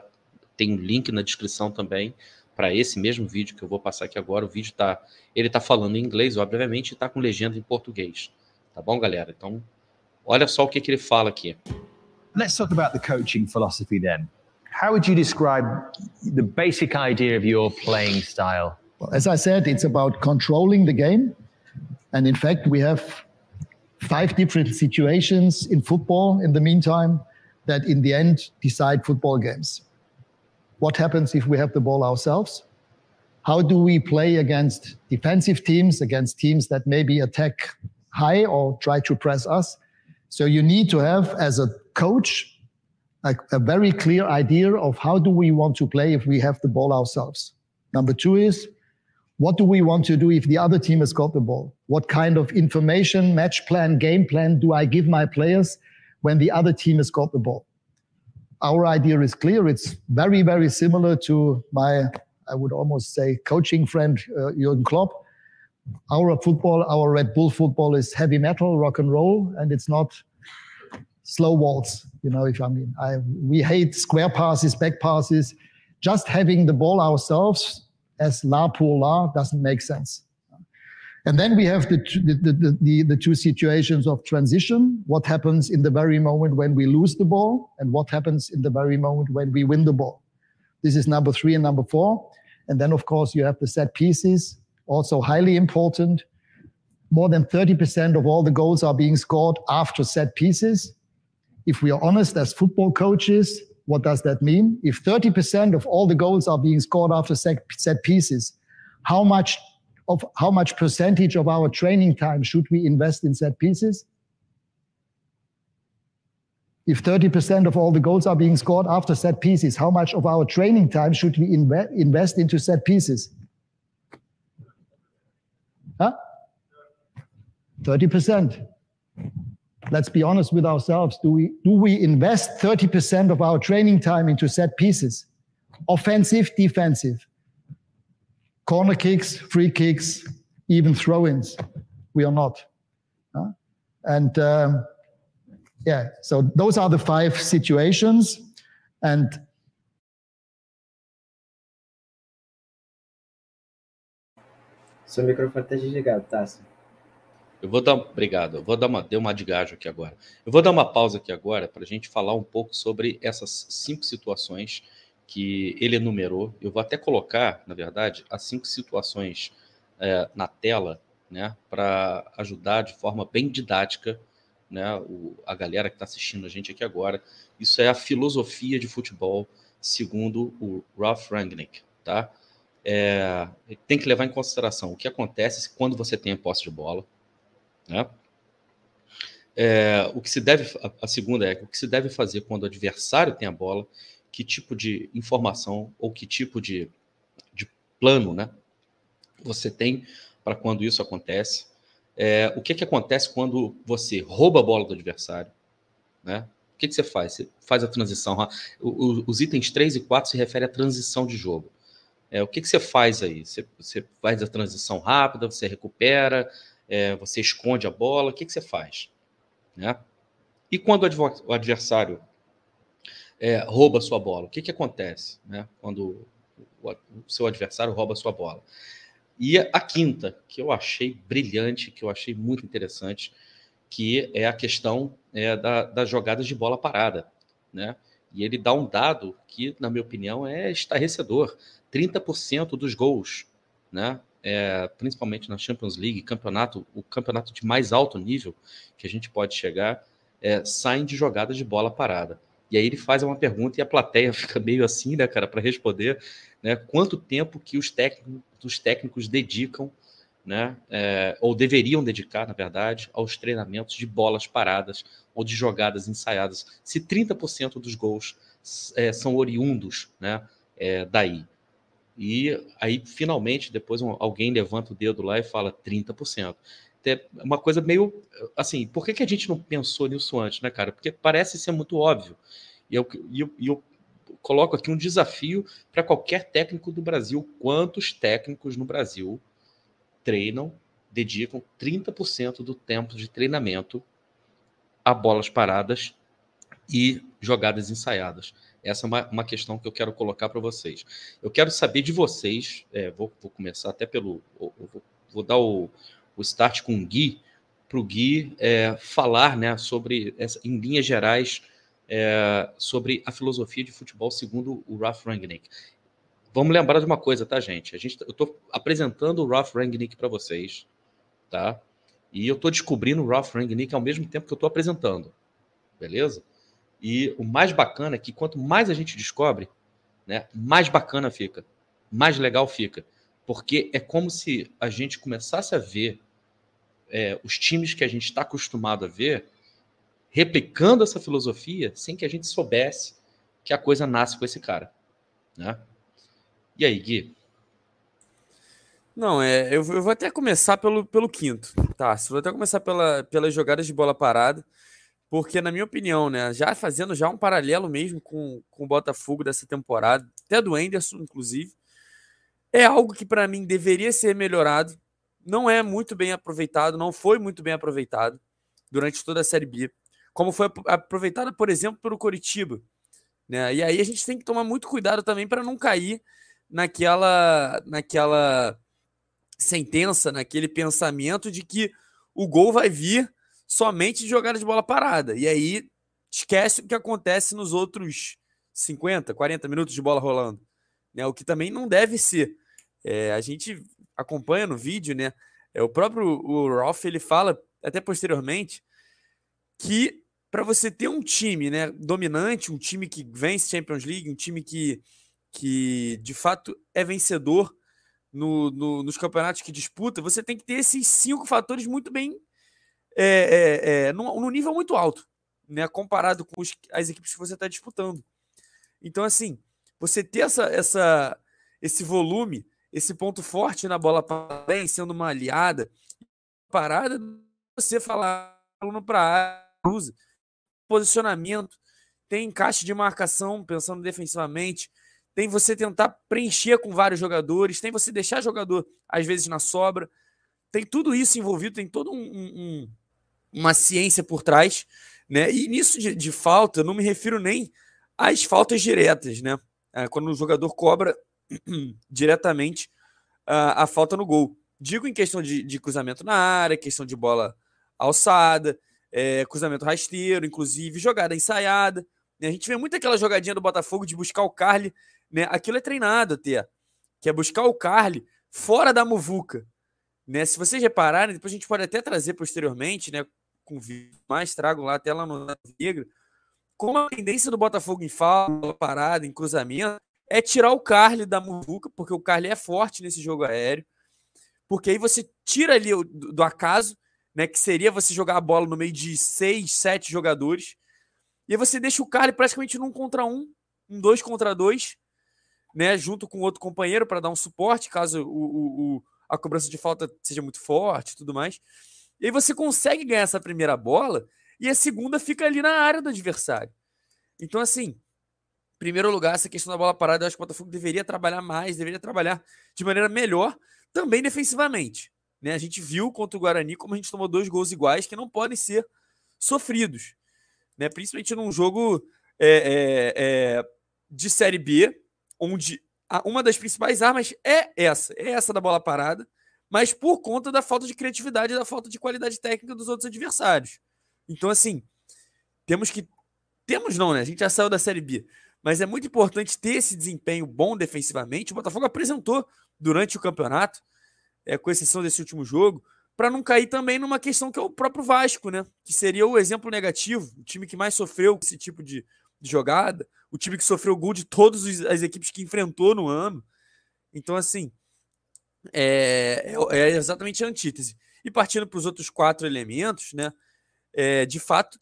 tem um link na descrição também para esse mesmo vídeo que eu vou passar aqui agora. O vídeo tá, ele tá falando em inglês, obviamente, e tá com legenda em português. Tá bom, galera? Então, olha só o que, que ele fala aqui. Let's talk about the coaching philosophy then. How would you describe the basic idea of your playing style? Well, as I said, it's about controlling the game. And in fact, we have five different situations in football in the meantime that in the end decide football games. What happens if we have the ball ourselves? How do we play against defensive teams, against teams that maybe attack high or try to press us? So you need to have, as a coach, a, a very clear idea of how do we want to play if we have the ball ourselves. Number two is, what do we want to do if the other team has got the ball? What kind of information, match plan, game plan do I give my players when the other team has got the ball? our idea is clear. It's very, very similar to my, I would almost say, coaching friend uh, Jurgen Klopp. Our football, our Red Bull football is heavy metal, rock and roll, and it's not slow waltz. You know, if I mean, I, we hate square passes, back passes. just having the ball ourselves as la pour la doesn't make sense. And then we have the, the, the, the, the two situations of transition. What happens in the very moment when we lose the ball and what happens in the very moment when we win the ball. This is number three and number four. And then, of course, you have the set pieces, also highly important. More than 30% of all the goals are being scored after set pieces. If we are honest as football coaches, what does that mean? If 30% of all the goals are being scored after set, pieces, how much of how much percentage of our training time should we invest in set pieces? If 30% of all the goals are being scored after set pieces, how much of our training time should we inve invest into set pieces? Huh? 30%. Let's be honest with ourselves. Do we, do we invest 30% of our training time into set pieces? Offensive, defensive corner kicks, free kicks, even throw-ins. We are not. Huh? And um, yeah, so those are the five situations. And Seu microfone está desligado, Tássio. Eu vou dar, obrigado. Eu vou dar uma, deu uma de gajo aqui agora. Eu vou dar uma pausa aqui agora para a gente falar um pouco sobre essas cinco situações que ele enumerou. Eu vou até colocar, na verdade, as cinco situações é, na tela, né, para ajudar de forma bem didática, né, o, a galera que está assistindo a gente aqui agora. Isso é a filosofia de futebol segundo o Ralph Rangnick, tá? É, tem que levar em consideração o que acontece quando você tem a posse de bola, né? É, o que se deve, a, segunda é o que se deve fazer quando o adversário tem a bola que tipo de informação ou que tipo de, de plano né, você tem para quando isso acontece. É, o que, que acontece quando você rouba a bola do adversário? Né? O que, que você faz? Você faz a transição. O, o, os itens 3 e 4 se referem à transição de jogo. É, o que, que você faz aí? Você, você faz a transição rápida, você recupera, é, você esconde a bola, o que, que você faz? Né? E quando o adversário é, rouba sua bola. O que, que acontece né, quando o, o seu adversário rouba sua bola? E a quinta, que eu achei brilhante, que eu achei muito interessante, que é a questão é, da, das jogadas de bola parada. Né? E ele dá um dado que, na minha opinião, é estarrecedor: 30% dos gols, né? É, principalmente na Champions League, campeonato, o campeonato de mais alto nível que a gente pode chegar, é, saem de jogadas de bola parada. E aí ele faz uma pergunta e a plateia fica meio assim, né, cara, para responder, né? Quanto tempo que os técnicos, os técnicos dedicam, né, é, ou deveriam dedicar, na verdade, aos treinamentos de bolas paradas ou de jogadas ensaiadas, se 30% dos gols é, são oriundos, né, é, daí. E aí, finalmente, depois um, alguém levanta o dedo lá e fala 30% é uma coisa meio assim, por que, que a gente não pensou nisso antes, né, cara? Porque parece ser muito óbvio. E eu, eu, eu coloco aqui um desafio para qualquer técnico do Brasil. Quantos técnicos no Brasil treinam, dedicam 30% do tempo de treinamento a bolas paradas e jogadas ensaiadas? Essa é uma, uma questão que eu quero colocar para vocês. Eu quero saber de vocês, é, vou, vou, começar até pelo. Vou, vou dar o, o start com o Gui, para o Gui é, falar né, sobre, essa, em linhas gerais, é, sobre a filosofia de futebol segundo o Ralph Rangnick. Vamos lembrar de uma coisa, tá, gente? A gente eu estou apresentando o Ralph Rangnick para vocês, tá? E eu estou descobrindo o Ralph Rangnick ao mesmo tempo que eu estou apresentando, beleza? E o mais bacana é que quanto mais a gente descobre, né, mais bacana fica, mais legal fica porque é como se a gente começasse a ver é, os times que a gente está acostumado a ver replicando essa filosofia sem que a gente soubesse que a coisa nasce com esse cara, né? E aí, Gui? Não, é, eu, eu vou até começar pelo, pelo quinto, tá? Vou até começar pela, pelas jogadas de bola parada, porque, na minha opinião, né, já fazendo já um paralelo mesmo com, com o Botafogo dessa temporada, até do Enderson, inclusive, é algo que para mim deveria ser melhorado. Não é muito bem aproveitado, não foi muito bem aproveitado durante toda a Série B. Como foi aproveitada, por exemplo, pelo Coritiba. Né? E aí a gente tem que tomar muito cuidado também para não cair naquela, naquela sentença, naquele pensamento de que o gol vai vir somente de jogada de bola parada. E aí esquece o que acontece nos outros 50, 40 minutos de bola rolando. Né? O que também não deve ser. É, a gente acompanha no vídeo, né? É, o próprio o Rolf ele fala, até posteriormente, que para você ter um time né, dominante, um time que vence Champions League, um time que, que de fato é vencedor no, no, nos campeonatos que disputa, você tem que ter esses cinco fatores muito bem é, é, é, no, nível muito alto, né, comparado com os, as equipes que você está disputando. Então, assim, você ter essa, essa, esse volume, esse ponto forte na bola bem, sendo uma aliada, parada, você falar aluno para usa posicionamento, tem encaixe de marcação, pensando defensivamente, tem você tentar preencher com vários jogadores, tem você deixar jogador, às vezes, na sobra. Tem tudo isso envolvido, tem toda um, um, uma ciência por trás. Né? E nisso de, de, falta, eu não me refiro nem às faltas diretas, né? É, quando o jogador cobra diretamente a, a, falta no gol. Digo em questão de, de cruzamento na área, questão de bola alçada, é, cruzamento rasteiro, inclusive, jogada ensaiada. Né? A gente vê muito aquela jogadinha do Botafogo de buscar o Carly, né? Aquilo é treinado até, que é buscar o Carly fora da muvuca. Né? Se vocês repararem, depois a gente pode até trazer posteriormente, né? Com vídeo mais, trago lá até lá no Negra, como a tendência do Botafogo em falta, parada, em cruzamento, é tirar o Carly da muvuca, porque o Carly é forte nesse jogo aéreo, porque aí você tira ali do, do acaso né? Que seria você jogar a bola no meio de seis, sete jogadores. E aí você deixa o Carly praticamente num contra um, um dois contra dois, né? Junto com outro companheiro para dar um suporte, caso o, o, o, a cobrança de falta seja muito forte e tudo mais. E aí você consegue ganhar essa primeira bola e a segunda fica ali na área do adversário. Então, assim, em primeiro lugar, essa questão da bola parada, eu acho que o Botafogo deveria trabalhar mais, deveria trabalhar de maneira melhor, também defensivamente. Né? A gente viu contra o Guarani como a gente tomou dois gols iguais que não podem ser sofridos. Né? Principalmente num jogo é, é, é, de Série B, onde uma das principais armas é essa, é essa da bola parada, mas por conta da falta de criatividade e da falta de qualidade técnica dos outros adversários. Então, assim, temos que. Temos não, né? A gente já saiu da Série B. Mas é muito importante ter esse desempenho bom defensivamente. O Botafogo apresentou durante o campeonato é, com exceção desse último jogo, para não cair também numa questão que é o próprio Vasco, né? Que seria o exemplo negativo, o time que mais sofreu esse tipo de, de jogada, o time que sofreu gol de todas as equipes que enfrentou no ano. Então, assim, é, é, é exatamente a antítese. E partindo para os outros quatro elementos, né? É, de fato,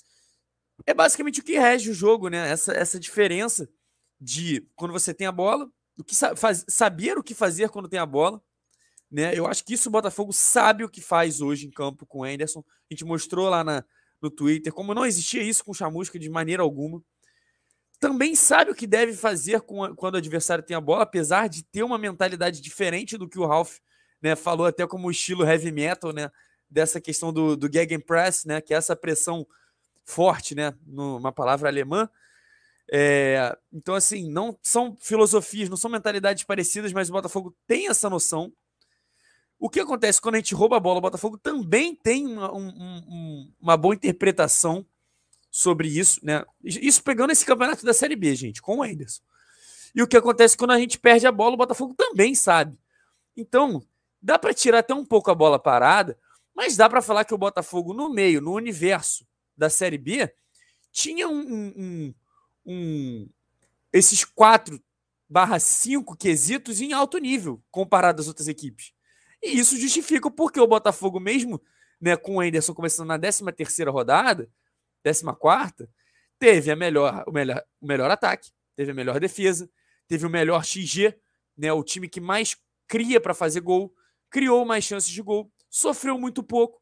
é basicamente o que rege o jogo, né? Essa, essa diferença de quando você tem a bola, o que faz, saber o que fazer quando tem a bola, né? Eu acho que isso o Botafogo sabe o que faz hoje em campo com o Anderson. A gente mostrou lá na, no Twitter como não existia isso com o Chamusca de maneira alguma. Também sabe o que deve fazer a, quando o adversário tem a bola, apesar de ter uma mentalidade diferente do que o Ralph né, falou, até como estilo heavy metal, né? Dessa questão do, do Gegenpress, né? Que é essa pressão forte, né? Numa palavra alemã. É, então, assim, não são filosofias, não são mentalidades parecidas, mas o Botafogo tem essa noção. O que acontece quando a gente rouba a bola? O Botafogo também tem uma, um, um, uma boa interpretação sobre isso, né? Isso pegando esse campeonato da Série B, gente, com o Anderson. E o que acontece quando a gente perde a bola, o Botafogo também sabe. Então, dá para tirar até um pouco a bola parada, mas dá para falar que o Botafogo, no meio, no universo da Série B, tinha um, um, um esses quatro barra cinco quesitos em alto nível comparado às outras equipes. E isso justifica o porquê o Botafogo, mesmo né, com o Anderson começando na 13 terceira rodada, 14 quarta, teve a melhor, o, melhor, o melhor ataque, teve a melhor defesa, teve o melhor XG, né, o time que mais cria para fazer gol, criou mais chances de gol, sofreu muito pouco,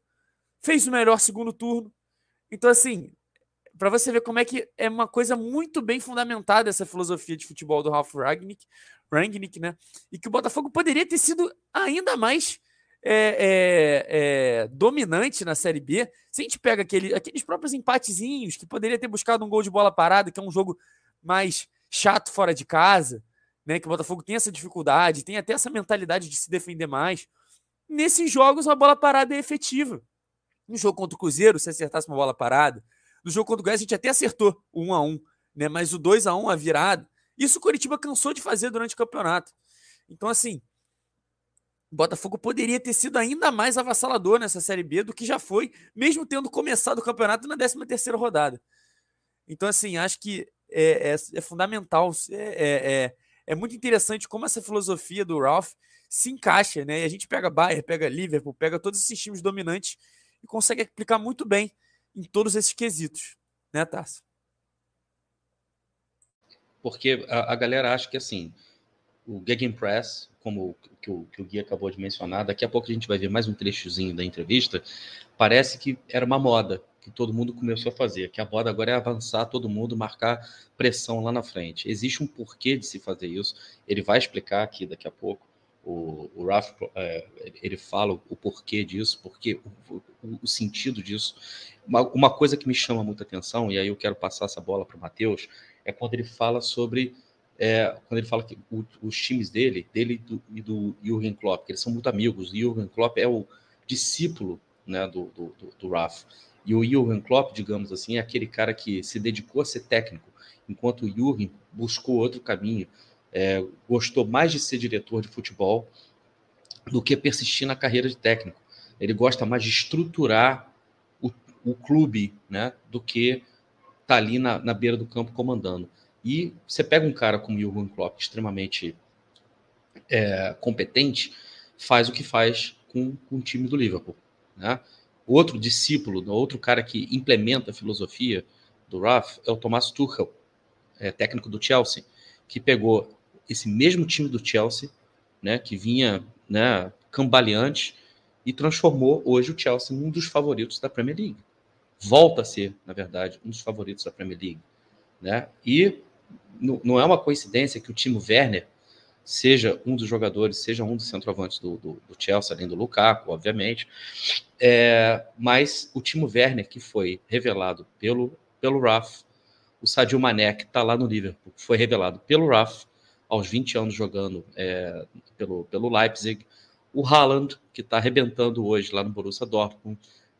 fez o melhor segundo turno. Então, assim, para você ver como é que é uma coisa muito bem fundamentada essa filosofia de futebol do Ralf Ragnick, Rangnick, né? E que o Botafogo poderia ter sido ainda mais é, é, é, dominante na Série B. Se a gente pega aquele, aqueles próprios empatezinhos, que poderia ter buscado um gol de bola parada, que é um jogo mais chato fora de casa, né? Que o Botafogo tem essa dificuldade, tem até essa mentalidade de se defender mais. Nesses jogos, uma bola parada é efetiva. No jogo contra o Cruzeiro, se acertasse uma bola parada, no jogo contra o Goiás, a gente até acertou o 1 a 1 né? Mas o 2 a 1 a virada, isso o Curitiba cansou de fazer durante o campeonato. Então, assim, o Botafogo poderia ter sido ainda mais avassalador nessa Série B do que já foi, mesmo tendo começado o campeonato na 13 terceira rodada. Então, assim, acho que é, é, é fundamental, é, é, é, é muito interessante como essa filosofia do Ralph se encaixa, né? E a gente pega Bayern, pega Liverpool, pega todos esses times dominantes e consegue aplicar muito bem em todos esses quesitos, né, Tarso? Porque a, a galera acha que assim, o Gegenpress, como que o, que o Gui acabou de mencionar, daqui a pouco a gente vai ver mais um trechozinho da entrevista, parece que era uma moda que todo mundo começou a fazer, que a moda agora é avançar todo mundo, marcar pressão lá na frente. Existe um porquê de se fazer isso, ele vai explicar aqui daqui a pouco, o, o é, ele fala o porquê disso, porque o, o, o sentido disso. Uma, uma, coisa que me chama muita atenção, e aí eu quero passar essa bola para o Matheus, é quando ele fala sobre. É, quando ele fala que o, os times dele, dele do, e do Jürgen Klopp, que eles são muito amigos. O Jürgen Klopp é o discípulo né, do, do, do, Raf. E o Jürgen Klopp, digamos assim, é aquele cara que se dedicou a ser técnico, enquanto o Jürgen buscou outro caminho, é, gostou mais de ser diretor de futebol do que persistir na carreira de técnico. Ele gosta mais de estruturar o, o clube né, do que tá ali na, na beira do campo comandando. E você pega um cara como o Jurgen Klopp, extremamente é, competente, faz o que faz com, com o time do Liverpool. Né? Outro discípulo, outro cara que implementa a filosofia do Raf é o Thomas Tuchel, é, técnico do Chelsea, que pegou esse mesmo time do Chelsea, né, que vinha né, cambaleante, e transformou hoje o Chelsea num dos favoritos da Premier League volta a ser, na verdade, um dos favoritos da Premier League. Né? E não é uma coincidência que o Timo Werner seja um dos jogadores, seja um dos centroavantes do, do, do Chelsea, além do Lukaku, obviamente. É, mas o Timo Werner, que foi revelado pelo, pelo Raf, o Sadio Mané, que está lá no Liverpool, foi revelado pelo Raf, aos 20 anos jogando é, pelo, pelo Leipzig. O Haaland, que está arrebentando hoje lá no Borussia Dortmund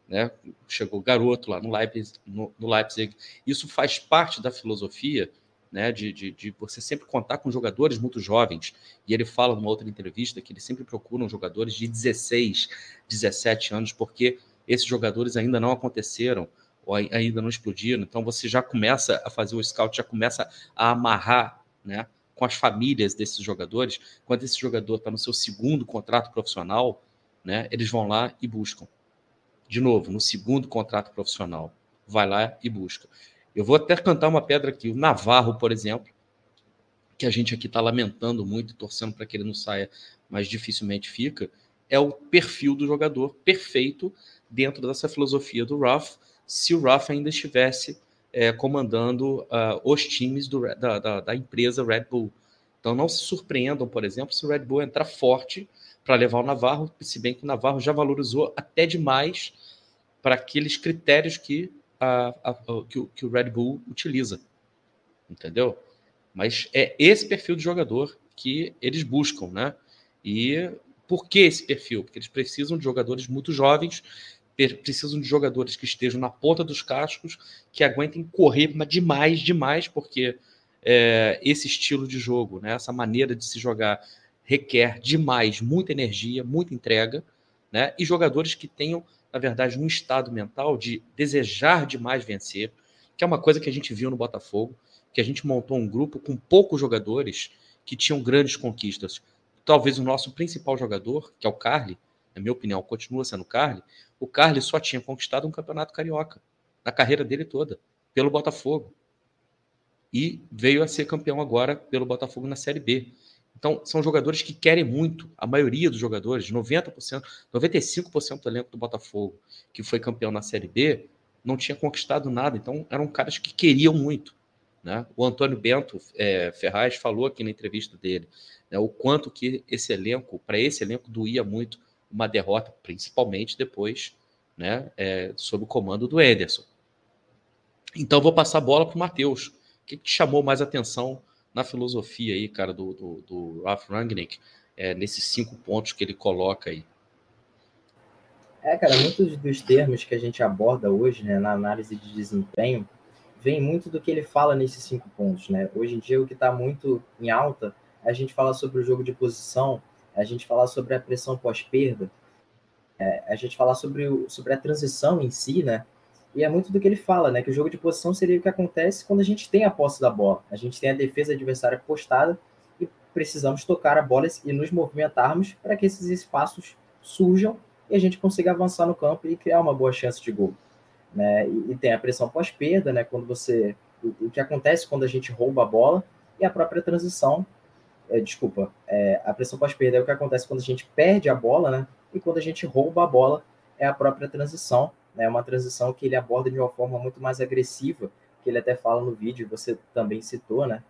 né? Chegou garoto lá no Leipzig, no, no Leipzig. Isso faz parte da filosofia né, de, de, de, você sempre contar com jogadores muito jovens. E ele fala numa outra entrevista que ele sempre procura jogadores de 16, 17 anos, porque esses jogadores ainda não aconteceram ou ainda não explodiram. Então você já começa a fazer o scout, já começa a amarrar né, com as famílias desses jogadores. Quando esse jogador está no seu segundo contrato profissional, né, eles vão lá e buscam de novo, no segundo contrato profissional, vai lá e busca. Eu vou até cantar uma pedra aqui. O Navarro, por exemplo, que a gente aqui está lamentando muito, torcendo para que ele não saia, mas dificilmente fica, é o perfil do jogador perfeito dentro dessa filosofia do Ruff, se o Ruff ainda estivesse é, comandando uh, os times do, da, da, da, empresa Red Bull. Então não se surpreendam, por exemplo, se o Red Bull entrar forte para levar o Navarro, se bem que o Navarro já valorizou até demais para aqueles critérios que, a, a, que, o, que o Red Bull utiliza. Entendeu? Mas é esse perfil de jogador que eles buscam, né? E por que esse perfil? Porque eles precisam de jogadores muito jovens, precisam de jogadores que estejam na ponta dos cascos, que aguentem correr demais, demais, porque é, esse estilo de jogo, né, essa maneira de se jogar requer demais, muita energia, muita entrega, né? E jogadores que tenham, na verdade, um estado mental de desejar demais vencer, que é uma coisa que a gente viu no Botafogo, que a gente montou um grupo com poucos jogadores que tinham grandes conquistas. Talvez o nosso principal jogador, que é o Carly, na minha opinião, continua sendo o Carly, o Carly só tinha conquistado um campeonato carioca na carreira dele toda, pelo Botafogo. E veio a ser campeão agora pelo Botafogo na Série B. Então, são jogadores que querem muito, a maioria dos jogadores, 90%, 95% do elenco do Botafogo, que foi campeão na Série B, não tinha conquistado nada. Então, eram caras que queriam muito. Né? O Antônio Bento é, Ferraz falou aqui na entrevista dele né, o quanto que esse elenco, para esse elenco, doía muito uma derrota, principalmente depois, né, é, sob o comando do Ederson. Então, vou passar a bola para o Matheus. O que, que te chamou mais atenção na filosofia aí, cara, do, do, do Rangnick, é, nesses cinco pontos que ele coloca aí. É, cara, muitos dos termos que a gente aborda hoje, né, na análise de desempenho, vem muito do que ele fala nesses cinco pontos, né? Hoje em dia, o que está muito em alta, é a gente fala sobre o jogo de posição, a gente fala sobre a pressão pós-perda, é, a gente fala sobre, o, sobre a transição em si, né? E é muito do que ele fala, né? Que o jogo de posição seria o que acontece quando a gente tem a posse da bola. A gente tem a defesa adversária postada e precisamos tocar a bola e nos movimentarmos para que esses espaços surjam e a gente consiga avançar no campo e criar uma boa chance de gol. Né? E, e tem a pressão pós-perda, né? Quando você. O, o, que acontece quando a gente rouba a bola e a própria transição. É, desculpa, é, a pressão pós-perda é o que acontece quando a gente perde a bola, né? E quando a gente rouba a bola é a própria transição né, uma transição que ele aborda de uma forma muito mais agressiva, que ele até fala no vídeo, você também citou, né,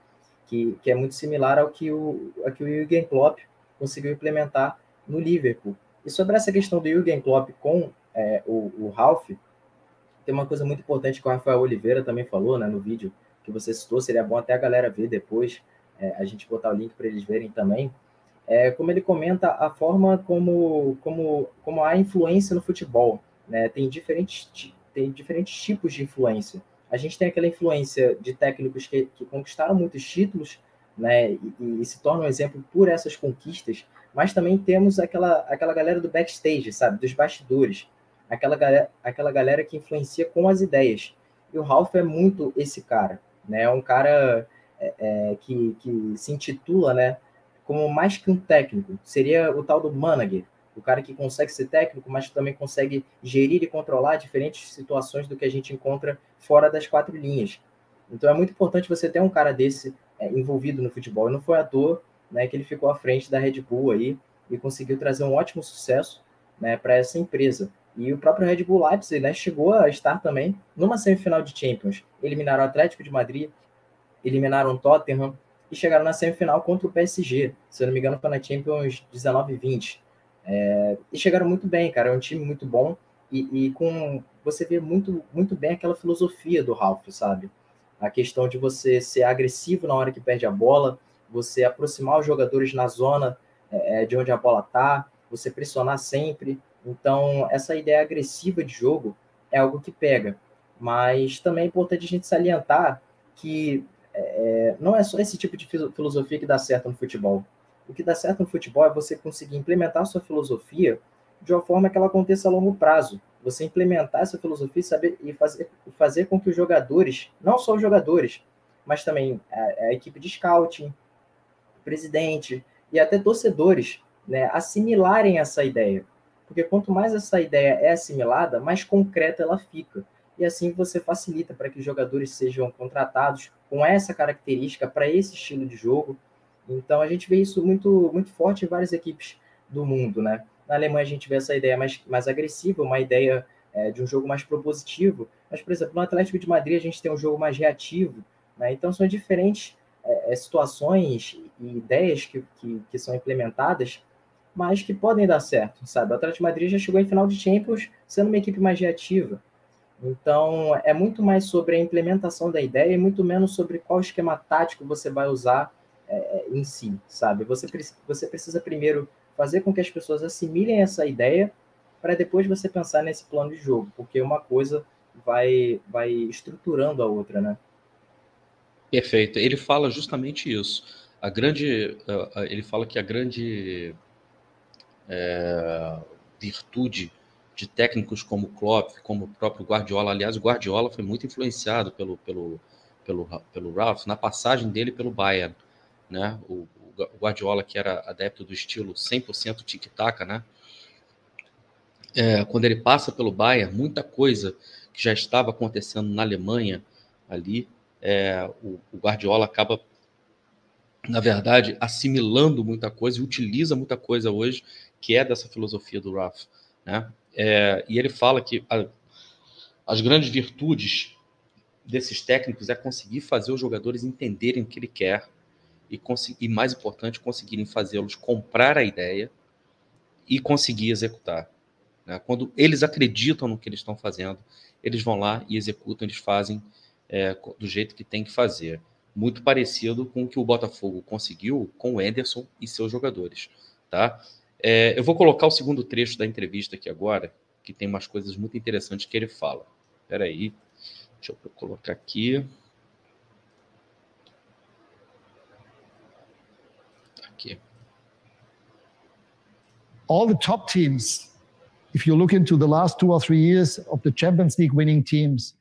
que, que é muito similar ao que o, ao que o Jürgen Klopp conseguiu implementar no Liverpool. E sobre essa questão do Jürgen Klopp com é, o, o Ralph, tem uma coisa muito importante que o Rafael Oliveira também falou né, no vídeo que você citou, seria bom até a galera ver depois, é, a gente botar o link para eles verem também, é, como ele comenta a forma como, como, como há influência no futebol. Né? Tem, diferentes, tem diferentes tipos de influência. A gente tem aquela influência de técnicos que, que conquistaram muitos títulos né? E, e, se tornam um exemplo por essas conquistas, mas também temos aquela, aquela galera do backstage, sabe? Dos bastidores. Aquela galera, aquela galera que influencia com as ideias. E o Ralph é muito esse cara. Né? É um cara é, é, que, que se intitula né, como mais que um técnico. Seria o tal do manager, o cara que consegue ser técnico, mas também consegue gerir e controlar diferentes situações do que a gente encontra fora das quatro linhas. Então é muito importante você ter um cara desse é, envolvido no futebol. E não foi à toa né, que ele ficou à frente da Red Bull aí e conseguiu trazer um ótimo sucesso né, para essa empresa. E o próprio Red Bull Leipzig né, chegou a estar também numa semifinal de Champions. Eliminaram o Atlético de Madrid, eliminaram o Tottenham e chegaram na semifinal contra o PSG. Se eu não me engano, foi na Champions 19 e 20. É, e chegaram muito bem, cara. É um time muito bom e, e, com você vê muito, muito bem aquela filosofia do Ralph, sabe? A questão de você ser agressivo na hora que perde a bola, você aproximar os jogadores na zona é, de onde a bola tá, você pressionar sempre. Então, essa ideia agressiva de jogo é algo que pega. Mas também é importante a gente salientar que é, não é só esse tipo de filosofia que dá certo no futebol. O que dá certo no futebol é você conseguir implementar sua filosofia de uma forma que ela aconteça a longo prazo. Você implementar essa filosofia e, saber, e fazer, fazer com que os jogadores, não só os jogadores, mas também a, a equipe de scouting, presidente e até torcedores, né, assimilarem essa ideia. Porque quanto mais essa ideia é assimilada, mais concreta ela fica. E assim você facilita para que os jogadores sejam contratados com essa característica para esse estilo de jogo então a gente vê isso muito, muito forte em várias equipes do mundo, né? Na Alemanha a gente vê essa ideia mais, mais agressiva, uma ideia é, de um jogo mais propositivo. Mas, por exemplo, no Atlético de Madrid a gente tem um jogo mais reativo. Né? Então são diferentes é, é situações e ideias que, que, que, são implementadas, mas que podem dar certo, sabe? O Atlético de Madrid já chegou em final de Champions sendo uma equipe mais reativa. Então é muito mais sobre a implementação da ideia e muito menos sobre qual esquema tático você vai usar é, é, em si, sabe? Você, você precisa primeiro fazer com que as pessoas assimilem essa ideia para depois você pensar nesse plano de jogo, porque uma coisa vai, vai estruturando a outra, né? Perfeito. Ele fala justamente isso. A grande, ele fala que a grande é, virtude de técnicos como Klopp, como o próprio Guardiola, aliás, o Guardiola foi muito influenciado pelo, pelo, pelo, pelo Ralph na passagem dele pelo Bayern né? O, o Guardiola, que era adepto do estilo 100% tic-tac, né? É, quando ele passa pelo Bayern, muita coisa que já estava acontecendo na Alemanha ali, é, o, o, Guardiola acaba, na verdade, assimilando muita coisa e utiliza muita coisa hoje que é dessa filosofia do Ralph, né? É, e ele fala que a, as grandes virtudes desses técnicos é conseguir fazer os jogadores entenderem o que ele quer, e, e mais importante, conseguirem fazê-los comprar a ideia e conseguir executar. Né? Quando eles acreditam no que eles estão fazendo, eles vão lá e executam, eles fazem é, do jeito que tem que fazer. muito parecido com o que o Botafogo conseguiu com o Enderson e seus jogadores, tá? É, eu vou colocar o segundo trecho da entrevista aqui agora, que tem umas coisas muito interessantes que ele fala. Espera aí, deixa eu colocar aqui. Aqui. All the top teams, if you look into the last two or three years of the Champions League winning teams,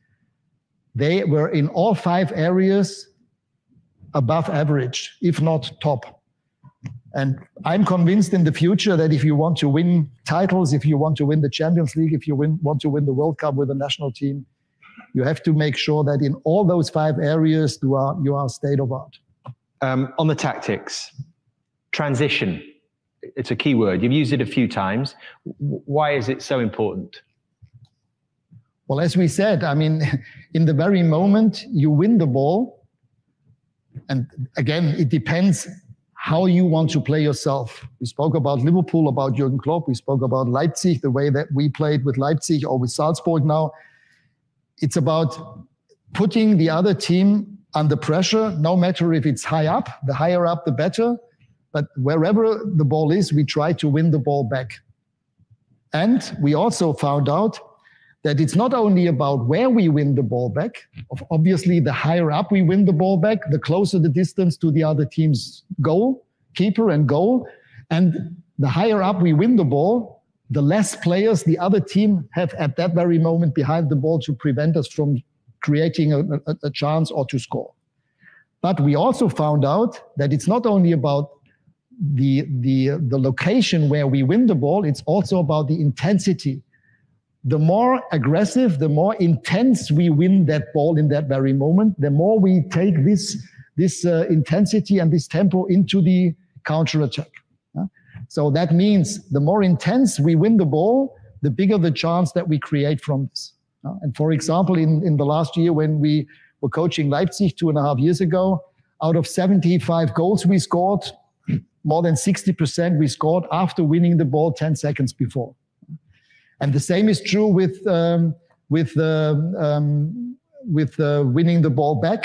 they were in all five areas above average, if not top. And I'm convinced in the future that if you want to win titles, if you want to win the Champions League, if you win, want to win the World Cup with the national team, you have to make sure that in all those five areas you are you are state of art. Um, on the tactics, transition. It's a key word. You've used it a few times. Why is it so important? Well, as we said, I mean, in the very moment you win the ball, and again, it depends how you want to play yourself. We spoke about Liverpool, about Jurgen Klopp. We spoke about Leipzig, the way that we played with Leipzig or with Salzburg now. It's about putting the other team under pressure, no matter if it's high up, the higher up, the better. But wherever the ball is, we try to win the ball back. And we also found out that it's not only about where we win the ball back. Obviously, the higher up we win the ball back, the closer the distance to the other team's goal, keeper and goal. And the higher up we win the ball, the less players the other team have at that very moment behind the ball to prevent us from creating a, a, a chance or to score. But we also found out that it's not only about the, the, the location where we win the ball, it's also about the intensity the more aggressive, the more intense we win that ball in that very moment, the more we take this, this uh, intensity and this tempo into the counter attack. So that means the more intense we win the ball, the bigger the chance that we create from this. And for example, in, in the last year when we were coaching Leipzig two and a half years ago, out of 75 goals we scored, more than 60% we scored after winning the ball 10 seconds before. And the same is true with um, with uh, um, with uh, winning the ball back,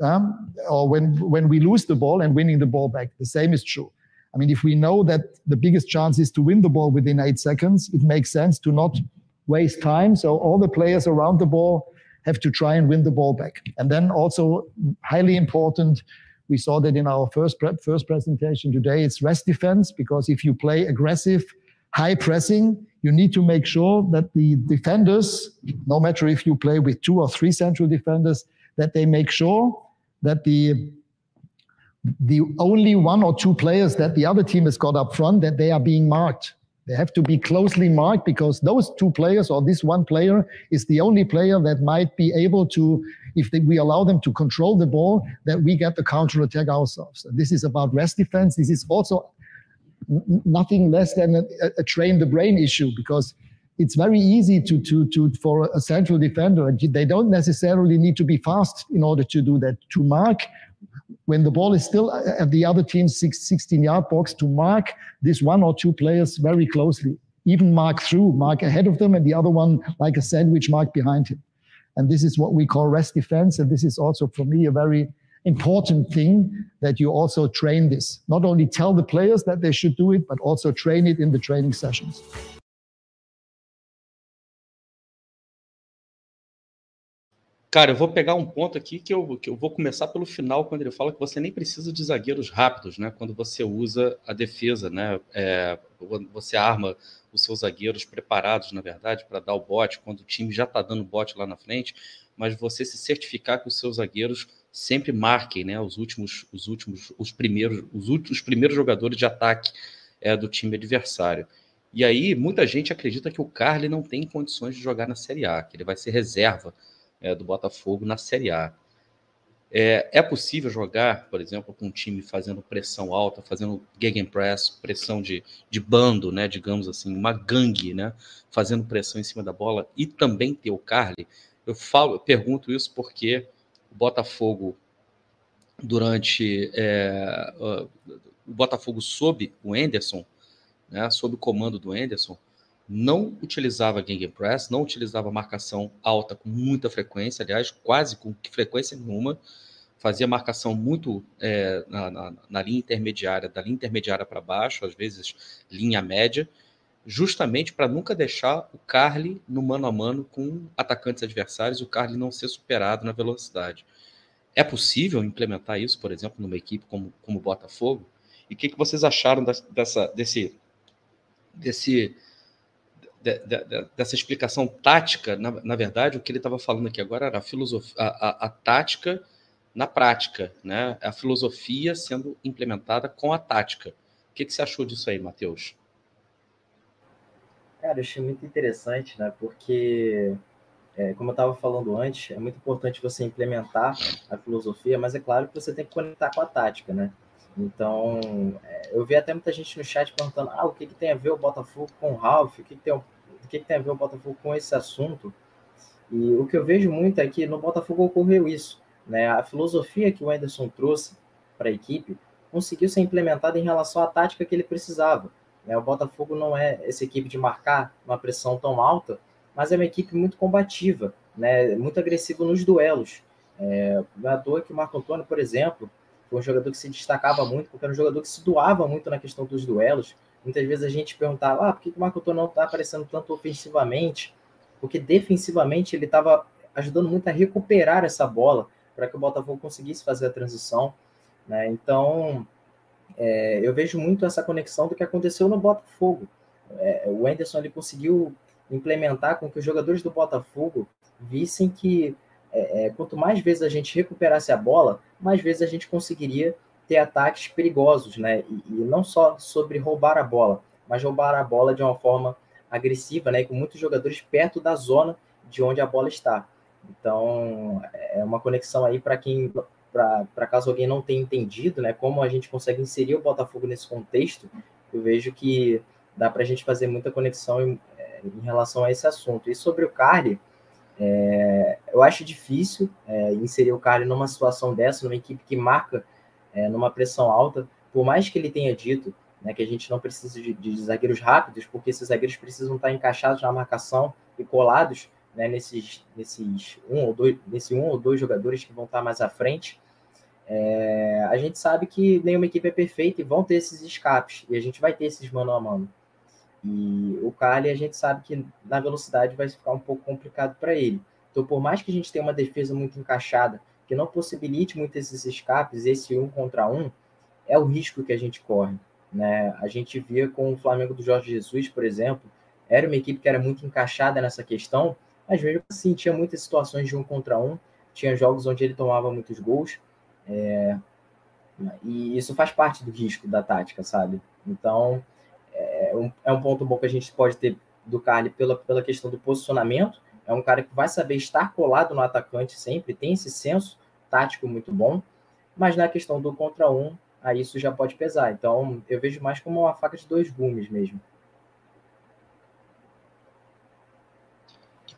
um, or when when we lose the ball and winning the ball back. The same is true. I mean, if we know that the biggest chance is to win the ball within eight seconds, it makes sense to not waste time. So all the players around the ball have to try and win the ball back. And then also highly important, we saw that in our first pre- first presentation today. It's rest defense because if you play aggressive, high pressing, you need to make sure that the defenders, no matter if you play with two or three central defenders, that they make sure that the the only one or two players that the other team has got up front that they are being marked. They have to be closely marked because those two players or this one player is the only player that might be able to, if they, we allow them to control the ball, that we get the counter attack ourselves. And this is about rest defense. This is also nothing less than a, a, train the brain issue because it's very easy to, to, to for a central defender. They don't necessarily need to be fast in order to do that. To mark when the ball is still uh, at the other team's 16 yard box, to mark this one or two players very closely, even mark through, mark ahead of them, and the other one like a sandwich mark behind him. And this is what we call rest defense. And this is also for me a very important thing that you also train this. Not only tell the players that they should do it, but also train it in the training sessions. Cara, eu vou pegar um ponto aqui que eu, que eu vou começar pelo final, quando ele fala que você nem precisa de zagueiros rápidos, né? Quando você usa a defesa, né? É, você arma os seus zagueiros preparados, na verdade, para dar o bote, quando o time já está dando bote lá na frente, mas você se certificar que os seus zagueiros sempre marquem, né? Os últimos, os últimos, os primeiros, os últimos, os primeiros jogadores de ataque é, do time adversário. E aí, muita gente acredita que o Carly não tem condições de jogar na Série A, que ele vai ser reserva é, do Botafogo na Série A. É, é, possível jogar, por exemplo, com um time fazendo pressão alta, fazendo gegenpress, pressão de, de bando, né, digamos assim, uma gangue, né, fazendo pressão em cima da bola e também ter o Carly? Eu falo, eu pergunto isso porque o Botafogo durante é, o Botafogo sob o Enderson, né, sob o comando do Enderson, não utilizava Gegenpress, não utilizava marcação alta com muita frequência, aliás, quase com frequência nenhuma, fazia marcação muito é, na, na, na, linha intermediária, da linha intermediária para baixo, às vezes linha média, justamente para nunca deixar o Carly no mano a mano com atacantes adversários, o Carly não ser superado na velocidade. É possível implementar isso, por exemplo, numa equipe como, como o Botafogo? E o que, que vocês acharam dessa, desse, desse, de, de, dessa explicação tática? Na, na, verdade, o que ele estava falando aqui agora era a, a, a, a tática na prática, né? A filosofia sendo implementada com a tática. O que, que você achou disso aí, Matheus? Cara, eu achei muito interessante, né? Porque, é, como eu estava falando antes, é muito importante você implementar a filosofia, mas é claro que você tem que conectar com a tática, né? Então, é, eu vi até muita gente no chat perguntando: ah, o que, que tem a ver o Botafogo com o Ralph? O que, que, tem, o que, que tem a ver o Botafogo com esse assunto? E o que eu vejo muito é que no Botafogo ocorreu isso. Né? A filosofia que o Anderson trouxe para a equipe conseguiu ser implementada em relação à tática que ele precisava. Né? O Botafogo não é essa equipe de marcar uma pressão tão alta, mas é uma equipe muito combativa, né? muito agressiva nos duelos. É, não é à toa que o Marco Antônio, por exemplo, foi um jogador que se destacava muito, porque era um jogador que se doava muito na questão dos duelos. Muitas vezes a gente perguntava, ah, por que o Marco Antônio não está aparecendo tanto ofensivamente? Porque defensivamente ele estava ajudando muito a recuperar essa bola, para que o Botafogo conseguisse fazer a transição. Né? Então, é, eu vejo muito essa conexão do que aconteceu no Botafogo. É, o Anderson ele conseguiu implementar com que os jogadores do Botafogo vissem que é, é, quanto mais vezes a gente recuperasse a bola, mais vezes a gente conseguiria ter ataques perigosos, né? E, e, não só sobre roubar a bola, mas roubar a bola de uma forma agressiva, né? com muitos jogadores perto da zona de onde a bola está. Então, é uma conexão aí para quem, para caso alguém não tenha entendido, né, como a gente consegue inserir o Botafogo nesse contexto, eu vejo que dá para a gente fazer muita conexão em, é, em, relação a esse assunto. E sobre o Carly, é, eu acho difícil é, inserir o Carly numa situação dessa, numa equipe que marca é, numa pressão alta, por mais que ele tenha dito né, que a gente não precisa de, de zagueiros rápidos, porque esses zagueiros precisam estar encaixados na marcação e colados, né, nesses, nesses um ou dois, nesse um ou dois jogadores que vão estar mais à frente, é, a gente sabe que nenhuma equipe é perfeita e vão ter esses escapes, e a gente vai ter esses mano a mano. E o Kali, a gente sabe que na velocidade vai ficar um pouco complicado para ele. Então, por mais que a gente tenha uma defesa muito encaixada, que não possibilite muito esses escapes, esse um contra um, é o risco que a gente corre. Né? A gente via com o Flamengo do Jorge Jesus, por exemplo, era uma equipe que era muito encaixada nessa questão, às vezes, assim, tinha muitas situações de um contra um, tinha jogos onde ele tomava muitos gols, é, e isso faz parte do risco da tática, sabe? Então, é um, é um ponto bom que a gente pode ter do Carly pela, pela questão do posicionamento. É um cara que vai saber estar colado no atacante sempre, tem esse senso tático muito bom, mas na questão do contra um, aí isso já pode pesar. Então, eu vejo mais como uma faca de dois gumes mesmo.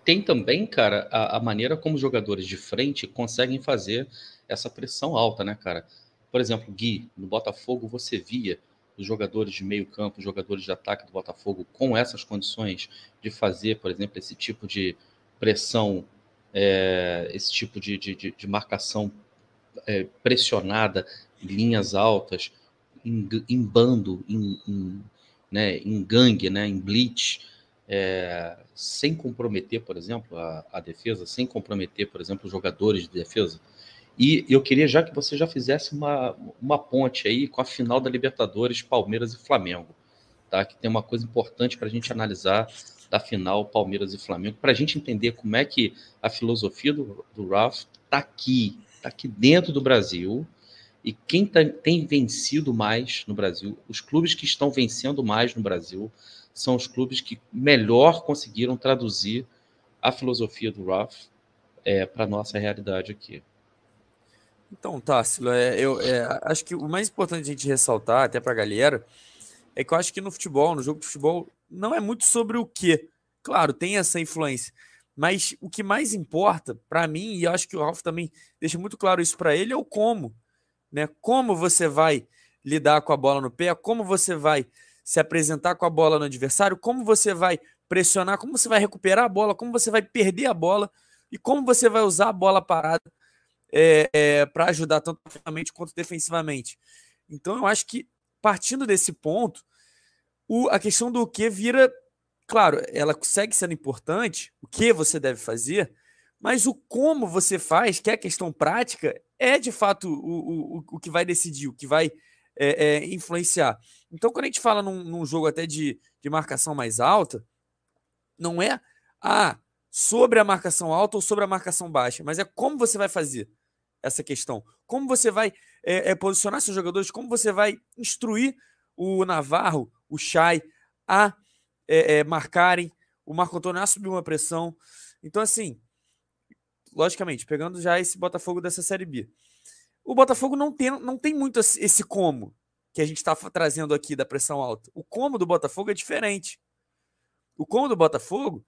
tem também, cara, a, a, maneira como os jogadores de frente conseguem fazer essa pressão alta, né, cara? Por exemplo, Gui, no Botafogo você via os jogadores de meio campo, os jogadores de ataque do Botafogo com essas condições de fazer, por exemplo, esse tipo de pressão, é, esse tipo de, de, de, marcação é, pressionada, linhas altas, em, em bando, em, em, né, em gangue, né, em blitz, é, sem comprometer, por exemplo, a, a, defesa, sem comprometer, por exemplo, os jogadores de defesa. E eu queria já que você já fizesse uma, uma ponte aí com a final da Libertadores, Palmeiras e Flamengo, tá? Que tem uma coisa importante para a gente analisar da final Palmeiras e Flamengo, para a gente entender como é que a filosofia do, do está aqui, está aqui dentro do Brasil, e quem tá, tem vencido mais no Brasil, os clubes que estão vencendo mais no Brasil, são os clubes que melhor conseguiram traduzir a filosofia do Ralph é, para a nossa realidade aqui. Então, Tássilo, é, eu é, acho que o mais importante a gente ressaltar, até para a galera, é que eu acho que no futebol, no jogo de futebol, não é muito sobre o que. Claro, tem essa influência. Mas o que mais importa para mim, e acho que o Ralph também deixa muito claro isso para ele, é o como. Né? Como você vai lidar com a bola no pé, como você vai se apresentar com a bola no adversário, como você vai pressionar, como você vai recuperar a bola, como você vai perder a bola e como você vai usar a bola parada é, é, para ajudar tanto ofensivamente quanto defensivamente. Então eu acho que partindo desse ponto, o, a questão do que vira, claro, ela segue sendo importante, o que você deve fazer, mas o como você faz, que é a questão prática, é de fato o, o, o que vai decidir, o que vai é, é, influenciar. Então, quando a gente fala num, num jogo até de, de marcação mais alta, não é ah, sobre a marcação alta ou sobre a marcação baixa, mas é como você vai fazer essa questão. Como você vai é, é, posicionar seus jogadores, como você vai instruir o Navarro, o Chay a é, é, marcarem, o Marco Antônio a subir uma pressão. Então, assim, logicamente, pegando já esse Botafogo dessa Série B. O Botafogo não tem, não tem muito esse como que a gente está trazendo aqui da pressão alta. O como do Botafogo é diferente. O como do Botafogo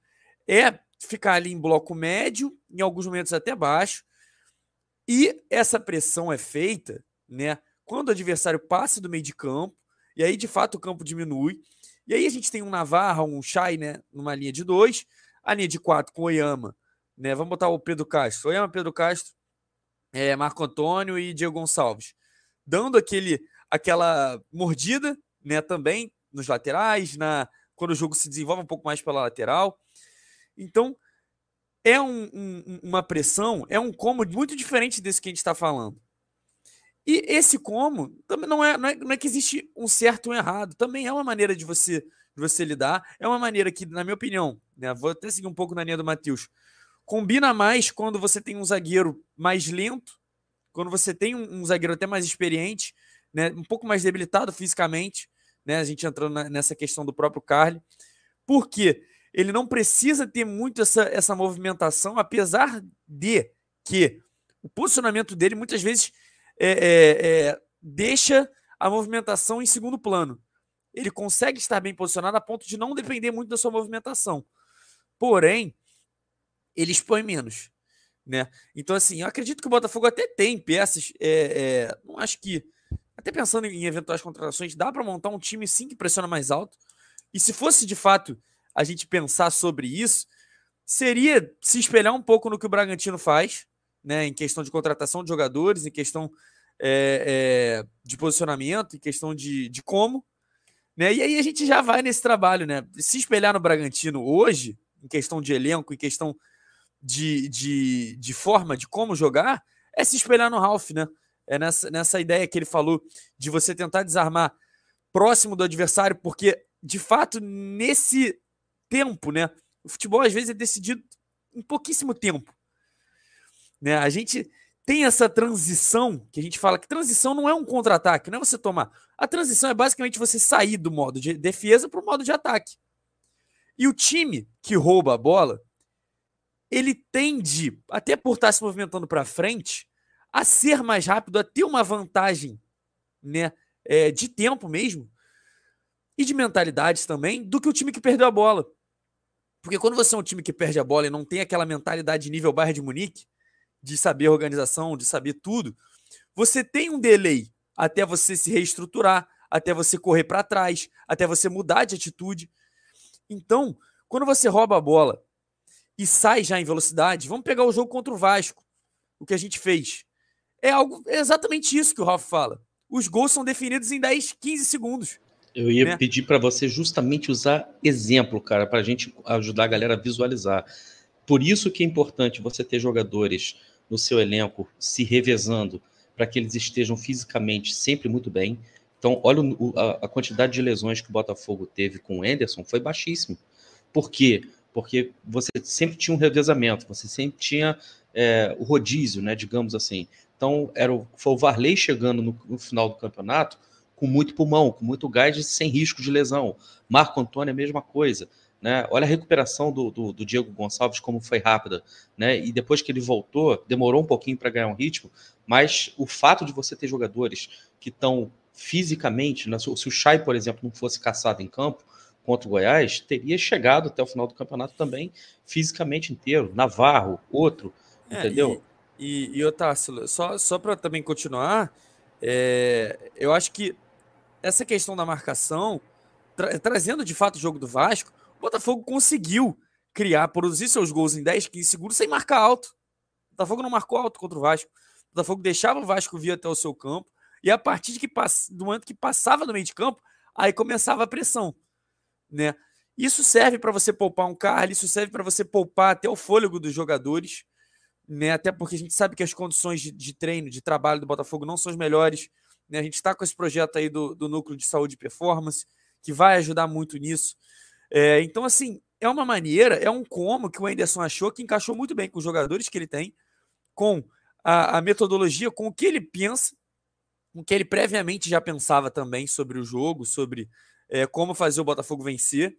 é ficar ali em bloco médio, em alguns momentos até baixo, e essa pressão é feita, né, quando o adversário passa do meio de campo, e aí de fato o campo diminui, e aí a gente tem um Navarra, um Chay, né, numa linha de dois, a linha de quatro com Oyama, né, vamos botar o Pedro Castro, Oyama, Pedro Castro, é, Marco Antônio e Diego Gonçalves, dando aquele, aquela mordida, né, também nos laterais, na quando o jogo se desenvolve um pouco mais pela lateral. Então, é um, um, uma pressão, é um como muito diferente desse que a gente está falando. E esse como também não é, não é, não é que existe um certo ou um errado, também é uma maneira de você, de você lidar, é uma maneira que, na minha opinião, né, vou até seguir um pouco na linha do Matheus, combina mais quando você tem um zagueiro mais lento, quando você tem um, um zagueiro até mais experiente, né, um pouco mais debilitado fisicamente, né? A gente entrando na, nessa questão do próprio Carly. Porque ele não precisa ter muito essa, essa movimentação, apesar de que o posicionamento dele muitas vezes é, é, é, deixa a movimentação em segundo plano. Ele consegue estar bem posicionado a ponto de não depender muito da sua movimentação. Porém, ele expõe menos. Né? Então, assim, eu acredito que o Botafogo até tem peças. É, é, não acho que até pensando em eventuais contratações, dá para montar um time sim que pressiona mais alto. E se fosse de fato a gente pensar sobre isso, seria se espelhar um pouco no que o Bragantino faz, né, em questão de contratação de jogadores, em questão é, é, de posicionamento, em questão de, de como. Né? E aí a gente já vai nesse trabalho, né? Se espelhar no Bragantino hoje, em questão de elenco, em questão de, de, de forma, de como jogar, é se espelhar no Ralph, né? é nessa, nessa ideia que ele falou de você tentar desarmar próximo do adversário, porque de fato nesse tempo, né, o futebol às vezes é decidido em pouquíssimo tempo, né? A gente tem essa transição que a gente fala que transição não é um contra-ataque, não é você tomar. A transição é basicamente você sair do modo de defesa para o modo de ataque. E o time que rouba a bola, ele tende, até por estar se movimentando para frente, a ser mais rápido, a ter uma vantagem né, é, de tempo mesmo e de mentalidades também do que o time que perdeu a bola. Porque quando você é um time que perde a bola e não tem aquela mentalidade nível Bayern de Munique, de saber organização, de saber tudo, você tem um delay até você se reestruturar, até você correr para trás, até você mudar de atitude. Então, quando você rouba a bola e sai já em velocidade, vamos pegar o jogo contra o Vasco, o que a gente fez. É algo é exatamente isso que o Ralf fala. Os gols são definidos em 10, 15 segundos. Eu ia né? pedir para você justamente usar exemplo, cara, para a gente ajudar a galera a visualizar. Por isso que é importante você ter jogadores no seu elenco se revezando para que eles estejam fisicamente sempre muito bem. Então, olha o, a, a, quantidade de lesões que o Botafogo teve com o Anderson foi baixíssimo. Por quê? Porque você sempre tinha um revezamento, você sempre tinha é, o rodízio, né, digamos assim. Então, era o, foi o Varley chegando no, no, final do campeonato com muito pulmão, com muito gás, e sem risco de lesão. Marco Antônio, a mesma coisa. Né? Olha a recuperação do, do, do, Diego Gonçalves, como foi rápida. Né? E depois que ele voltou, demorou um pouquinho para ganhar um ritmo, mas o fato de você ter jogadores que estão fisicamente, né? se o Chay, por exemplo, não fosse caçado em campo contra o Goiás, teria chegado até o final do campeonato também fisicamente inteiro. Navarro, outro, é, entendeu? E, e Otácio, só, só para também continuar, é, eu acho que essa questão da marcação, tra trazendo de fato o jogo do Vasco, o Botafogo conseguiu criar, produzir seus gols em 10, 15 segundos sem marcar alto. Botafogo não marcou alto contra o Vasco. O Botafogo deixava o Vasco vir até o seu campo. E a partir de que do momento que passava no meio de campo, aí começava a pressão, né? Isso serve para você poupar um carro, isso serve para você poupar até o fôlego dos jogadores, né? Até porque a gente sabe que as condições de, de treino, de trabalho do Botafogo não são as melhores. Né? A gente está com esse projeto aí do, do núcleo de saúde e performance, que vai ajudar muito nisso. É, então, assim, é uma maneira, é um como que o Anderson achou que encaixou muito bem com os jogadores que ele tem, com a, a metodologia, com o que ele pensa, com o que ele previamente já pensava também sobre o jogo, sobre é, como fazer o Botafogo vencer.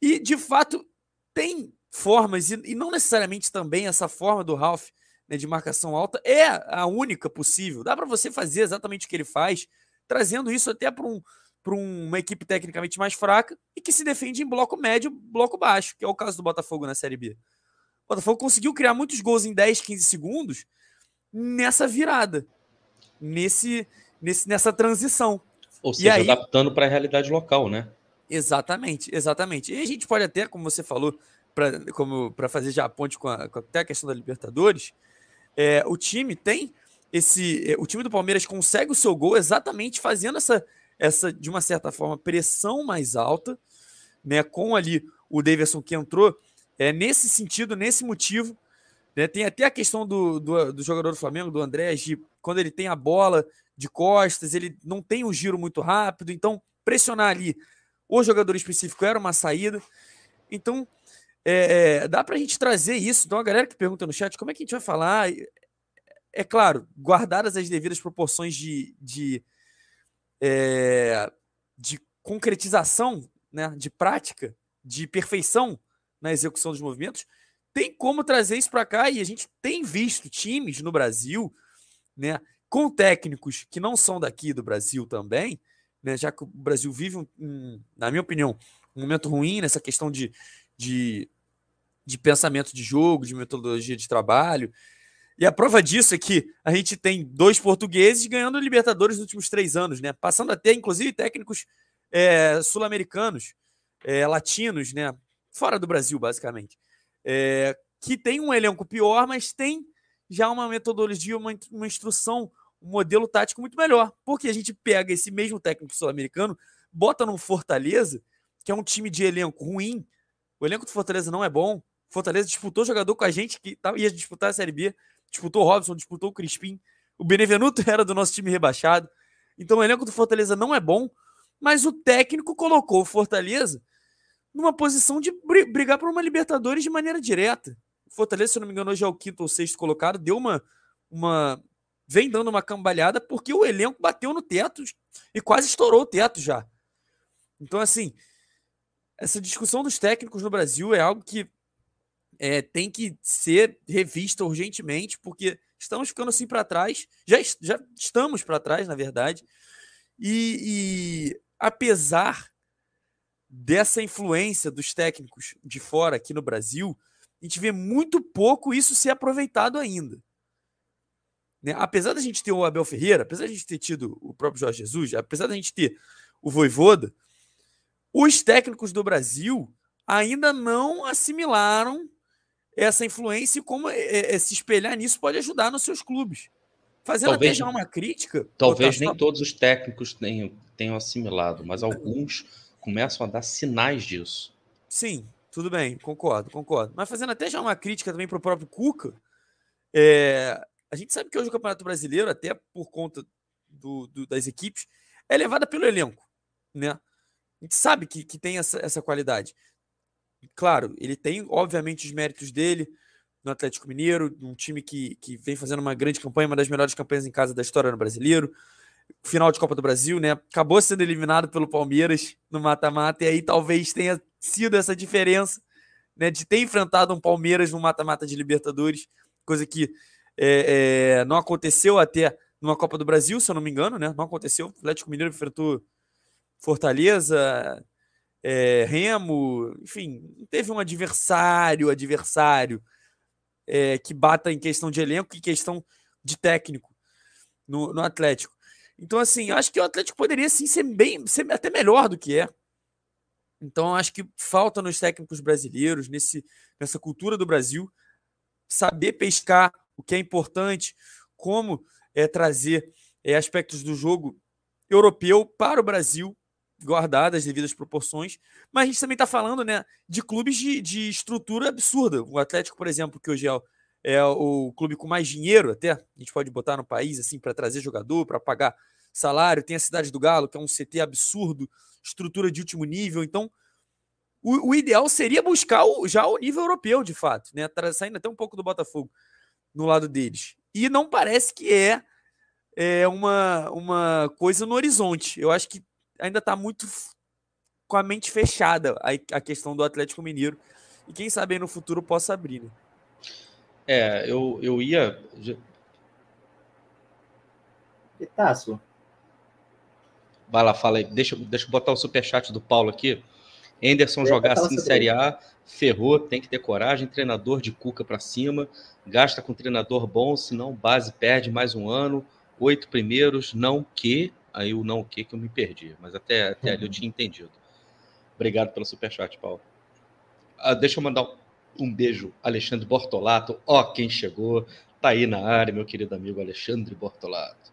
E, de fato, tem formas, e, e não necessariamente também essa forma do Ralph né, de marcação alta é a única possível. Dá para você fazer exatamente o que ele faz, trazendo isso até para um, uma equipe tecnicamente mais fraca e que se defende em bloco médio, bloco baixo, que é o caso do Botafogo na Série B. O Botafogo conseguiu criar muitos gols em 10, 15 segundos nessa virada nesse, nesse, nessa transição. Ou seja, aí, adaptando para a realidade local, né? Exatamente, exatamente. E a gente pode até, como você falou, para fazer já a ponte com, a, com até a questão da Libertadores, é, o time tem esse. É, o time do Palmeiras consegue o seu gol exatamente fazendo essa, essa de uma certa forma, pressão mais alta, né? Com ali o Davidson que entrou, é nesse sentido, nesse motivo. Né, tem até a questão do, do, do jogador do Flamengo, do André, de quando ele tem a bola de costas, ele não tem um giro muito rápido, então pressionar ali o jogador específico era uma saída. Então, é, é, dá para a gente trazer isso. Então, a galera que pergunta no chat como é que a gente vai falar, é claro, guardadas as devidas proporções de, de, é, de concretização, né, de prática, de perfeição na execução dos movimentos, tem como trazer isso para cá e a gente tem visto times no Brasil né, com técnicos que não são daqui do Brasil também, né, já que o Brasil vive, um, um, na minha opinião, um momento ruim nessa questão de, de, de pensamento de jogo, de metodologia de trabalho. E a prova disso é que a gente tem dois portugueses ganhando Libertadores nos últimos três anos, né? Passando até, inclusive, técnicos é, sul-americanos, é, latinos, né? Fora do Brasil, basicamente. É, que tem um elenco pior, mas tem já uma metodologia, uma, uma instrução, um modelo tático muito melhor. Porque a gente pega esse mesmo técnico sul-americano, bota num Fortaleza, que é um time de elenco ruim. O elenco do Fortaleza não é bom. Fortaleza disputou jogador com a gente que ia disputar a Série B. Disputou o Robson, disputou o Crispim. O Benevenuto era do nosso time rebaixado. Então o elenco do Fortaleza não é bom, mas o técnico colocou o Fortaleza numa posição de brigar por uma Libertadores de maneira direta. Fortaleza, se não me engano, hoje é o quinto ou sexto colocado, deu uma. uma vem dando uma cambalhada porque o elenco bateu no teto e quase estourou o teto já. Então, assim, essa discussão dos técnicos no Brasil é algo que é, tem que ser revista urgentemente, porque estamos ficando assim para trás, já, já estamos para trás, na verdade, e, e apesar dessa influência dos técnicos de fora aqui no Brasil, a gente vê muito pouco isso ser aproveitado ainda. Né? Apesar da gente ter o Abel Ferreira, apesar da gente ter tido o próprio Jorge Jesus, apesar da gente ter o Voivoda, os técnicos do Brasil ainda não assimilaram essa influência e como é, é, se espelhar nisso pode ajudar nos seus clubes. Fazendo talvez, até já uma crítica. Talvez nem todos os técnicos tenham, tenham assimilado, mas alguns começam a dar sinais disso. Sim, tudo bem, concordo, concordo. Mas fazendo até já uma crítica também para o próprio Cuca, é, a gente sabe que hoje o Campeonato Brasileiro, até por conta do, do, das equipes, é levada pelo elenco, né? A gente sabe que, que tem essa, essa qualidade. Claro, ele tem, obviamente, os méritos dele no Atlético Mineiro, um time que, que vem fazendo uma grande campanha, uma das melhores campanhas em casa da história no brasileiro. Final de Copa do Brasil, né? Acabou sendo eliminado pelo Palmeiras no mata-mata, e aí talvez tenha sido essa diferença né, de ter enfrentado um Palmeiras no mata-mata de Libertadores, coisa que é, é, não aconteceu até numa Copa do Brasil, se eu não me engano, né? Não aconteceu. O Atlético Mineiro enfrentou Fortaleza, é, Remo, enfim, teve um adversário, adversário é, que bata em questão de elenco e questão de técnico no, no Atlético. Então, assim, acho que o Atlético poderia sim ser bem, ser até melhor do que é. Então, acho que falta nos técnicos brasileiros, nesse, nessa cultura do Brasil, saber pescar o que é importante, como é, trazer é, aspectos do jogo europeu para o Brasil, guardadas as devidas proporções, mas a gente também está falando né, de clubes de, de, estrutura absurda. O Atlético, por exemplo, que hoje é, é, o clube com mais dinheiro, até, a gente pode botar no país assim para trazer jogador, para pagar salário, tem a Cidade do Galo, que é um CT absurdo, estrutura de último nível. Então, o, o ideal seria buscar o, já o nível europeu, de fato, né? Saindo até um pouco do Botafogo no lado deles. E não parece que é, é uma, uma coisa no horizonte. Eu acho que ainda está muito com a mente fechada a, a questão do Atlético Mineiro. E quem sabe aí no futuro possa abrir, né? É, eu, eu ia. Tasso? Vai lá, fala aí. Deixa, deixa eu botar o superchat do Paulo aqui. Anderson jogar assim em Série A, ferrou, tem que ter coragem. Treinador de Cuca para cima, gasta com treinador bom, senão base perde mais um ano. Oito primeiros, não que. Aí o não que que eu me perdi, mas até, até uhum. ali eu tinha entendido. Obrigado pelo superchat, Paulo. Ah, deixa eu mandar um beijo, Alexandre Bortolato. Ó, quem chegou, tá aí na área, meu querido amigo Alexandre Bortolato.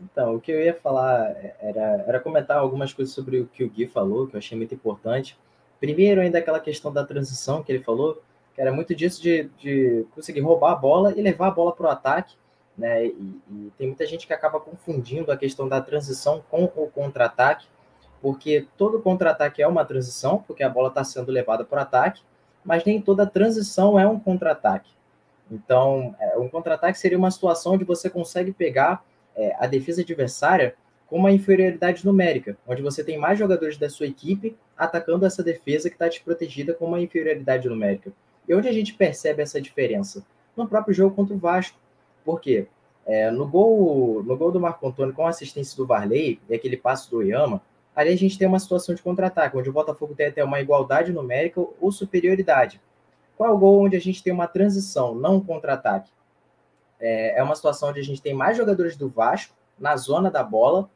Então, o que eu ia falar era, era comentar algumas coisas sobre o que o Gui falou, que eu achei muito importante. Primeiro, ainda aquela questão da transição que ele falou, que era muito disso de, de conseguir roubar a bola e levar a bola para o ataque. Né? E, e, tem muita gente que acaba confundindo a questão da transição com o contra-ataque, porque todo contra-ataque é uma transição, porque a bola está sendo levada para o ataque, mas nem toda transição é um contra-ataque. Então, é, um contra-ataque seria uma situação onde você consegue pegar é, a defesa adversária com uma inferioridade numérica, onde você tem mais jogadores da sua equipe atacando essa defesa que está desprotegida com uma inferioridade numérica. E onde a gente percebe essa diferença? No próprio jogo contra o Vasco. Por quê? É, no, gol, no gol do Marco Antônio com a assistência do Varley e aquele passo do Oyama, ali a gente tem uma situação de contra-ataque, onde o Botafogo tem até uma igualdade numérica ou superioridade. Qual é o gol onde a gente tem uma transição, não um contra-ataque? É, é uma situação onde a gente tem mais jogadores do Vasco na zona da bola,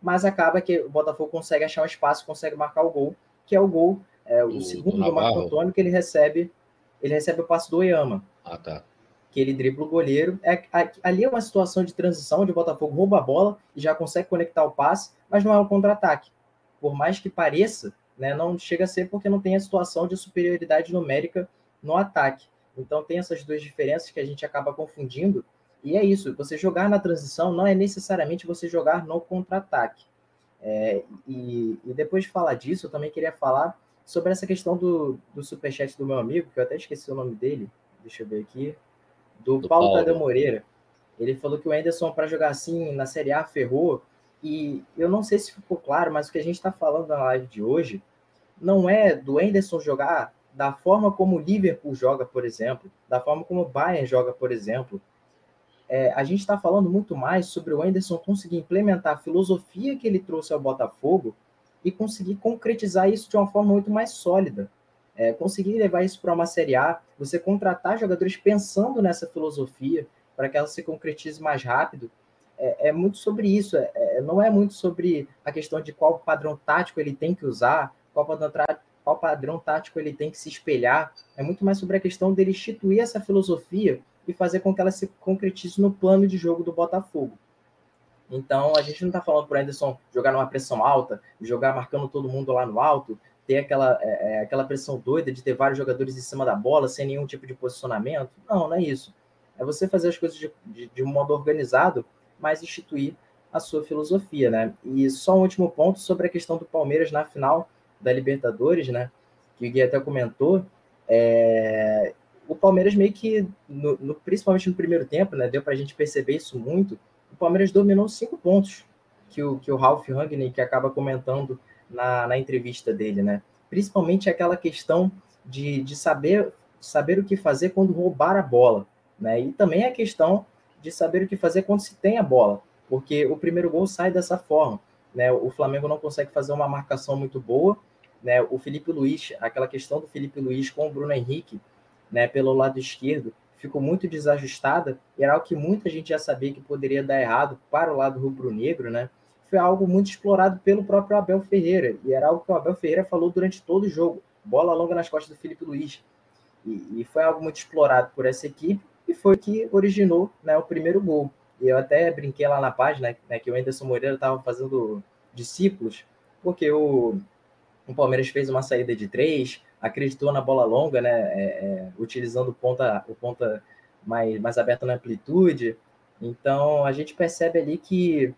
mas acaba que o Botafogo consegue achar um espaço, consegue marcar o gol, que é o gol, é, o do, segundo do, do Marco Antônio, que ele recebe, ele recebe o passo do Oyama. Ah, tá. Que ele dribla o goleiro. É, ali é uma situação de transição, onde o Botafogo rouba a bola e já consegue conectar o passe, mas não é um contra-ataque. Por mais que pareça, né, não chega a ser porque não tem a situação de superioridade numérica no ataque. Então tem essas duas diferenças que a gente acaba confundindo. E é isso, você jogar na transição não é necessariamente você jogar no contra-ataque. É, e, e, depois de falar disso, eu também queria falar sobre essa questão do, do superchat do meu amigo, que eu até esqueci o nome dele, deixa eu ver aqui, do, do Paulo, Paulo Tadeu Moreira. Ele falou que o Anderson, para jogar assim na Série A, ferrou. E eu não sei se ficou claro, mas o que a gente está falando na live de hoje não é do Anderson jogar da forma como o Liverpool joga, por exemplo, da forma como o Bayern joga, por exemplo, é, a gente está falando muito mais sobre o Anderson conseguir implementar a filosofia que ele trouxe ao Botafogo e conseguir concretizar isso de uma forma muito mais sólida. É, conseguir levar isso para uma Série A, você contratar jogadores pensando nessa filosofia para que ela se concretize mais rápido, é, é muito sobre isso. É, é não é muito sobre a questão de qual padrão tático ele tem que usar, qual padrão qual padrão tático ele tem que se espelhar, é muito mais sobre a questão dele instituir essa filosofia e fazer com que ela se concretize no plano de jogo do Botafogo. Então, a gente não está falando para o Anderson jogar numa pressão alta, jogar marcando todo mundo lá no alto, ter aquela, é, é, aquela pressão doida de ter vários jogadores em cima da bola sem nenhum tipo de posicionamento. Não, não é isso. É você fazer as coisas de, de, de um modo organizado, mas instituir a sua filosofia, né? E só um último ponto sobre a questão do Palmeiras na final da Libertadores, né? Que o Gui até comentou. É... O Palmeiras meio que, no, no, principalmente no primeiro tempo, né? Deu para a gente perceber isso muito. O Palmeiras dominou cinco pontos que o, que o Ralf Rangnick acaba comentando na, na entrevista dele, né? Principalmente aquela questão de, de saber, saber o que fazer quando roubar a bola, né? E também a questão de saber o que fazer quando se tem a bola, porque o primeiro gol sai dessa forma, né? O Flamengo não consegue fazer uma marcação muito boa né, o Felipe Luiz, aquela questão do Felipe Luiz com o Bruno Henrique, né, pelo lado esquerdo, ficou muito desajustada, era algo que muita gente já sabia que poderia dar errado para o lado rubro-negro, né? Foi algo muito explorado pelo próprio Abel Ferreira, e era algo que o Abel Ferreira falou durante todo o jogo, bola longa nas costas do Felipe Luiz. E, e, foi algo muito explorado por essa equipe e foi que originou né, o primeiro gol. E eu até brinquei lá na página né, que o Anderson Moreira estava fazendo discípulos, porque o, o Palmeiras fez uma saída de três, acreditou na bola longa, né, é, é, utilizando o ponta, o ponta mais, mais aberto na amplitude. Então a gente percebe ali que,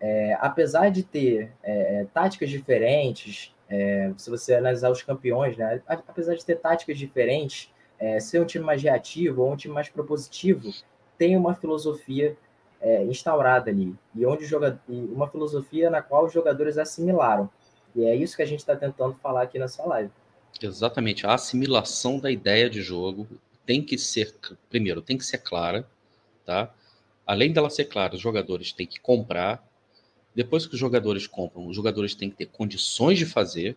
é, apesar de ter é, táticas diferentes, é, se você analisar os campeões, né, apesar de ter táticas diferentes, é, ser um time mais reativo ou um time mais propositivo, tem uma filosofia é, instaurada ali e onde joga uma filosofia na qual os jogadores assimilaram. E é isso que a gente está tentando falar aqui nessa live. Exatamente, a assimilação da ideia de jogo tem que ser, primeiro, tem que ser clara, tá? Além dela ser clara, os jogadores têm que comprar. Depois que os jogadores compram, os jogadores têm que ter condições de fazer,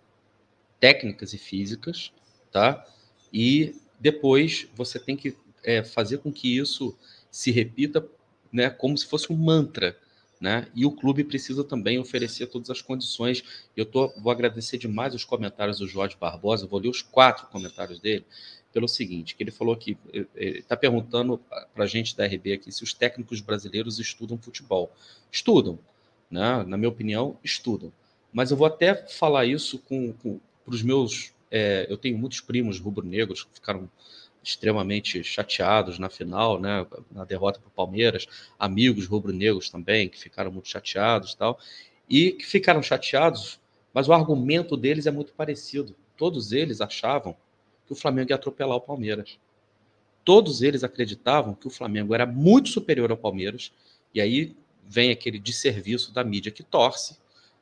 técnicas e físicas, tá? E depois você tem que é, fazer com que isso se repita né, como se fosse um mantra. Né? E o clube precisa também oferecer todas as condições. Eu tô, vou agradecer demais os comentários do Jorge Barbosa, vou ler os quatro comentários dele, pelo seguinte, que ele falou que ele está perguntando para a gente da RB aqui se os técnicos brasileiros estudam futebol. Estudam, né? na minha opinião, estudam. Mas eu vou até falar isso com, com para os meus. É, eu tenho muitos primos rubro-negros que ficaram extremamente chateados na final, né, na derrota para o Palmeiras, amigos rubro-negros também que ficaram muito chateados, tal, e que ficaram chateados, mas o argumento deles é muito parecido. Todos eles achavam que o Flamengo ia atropelar o Palmeiras. Todos eles acreditavam que o Flamengo era muito superior ao Palmeiras, e aí vem aquele desserviço da mídia que torce,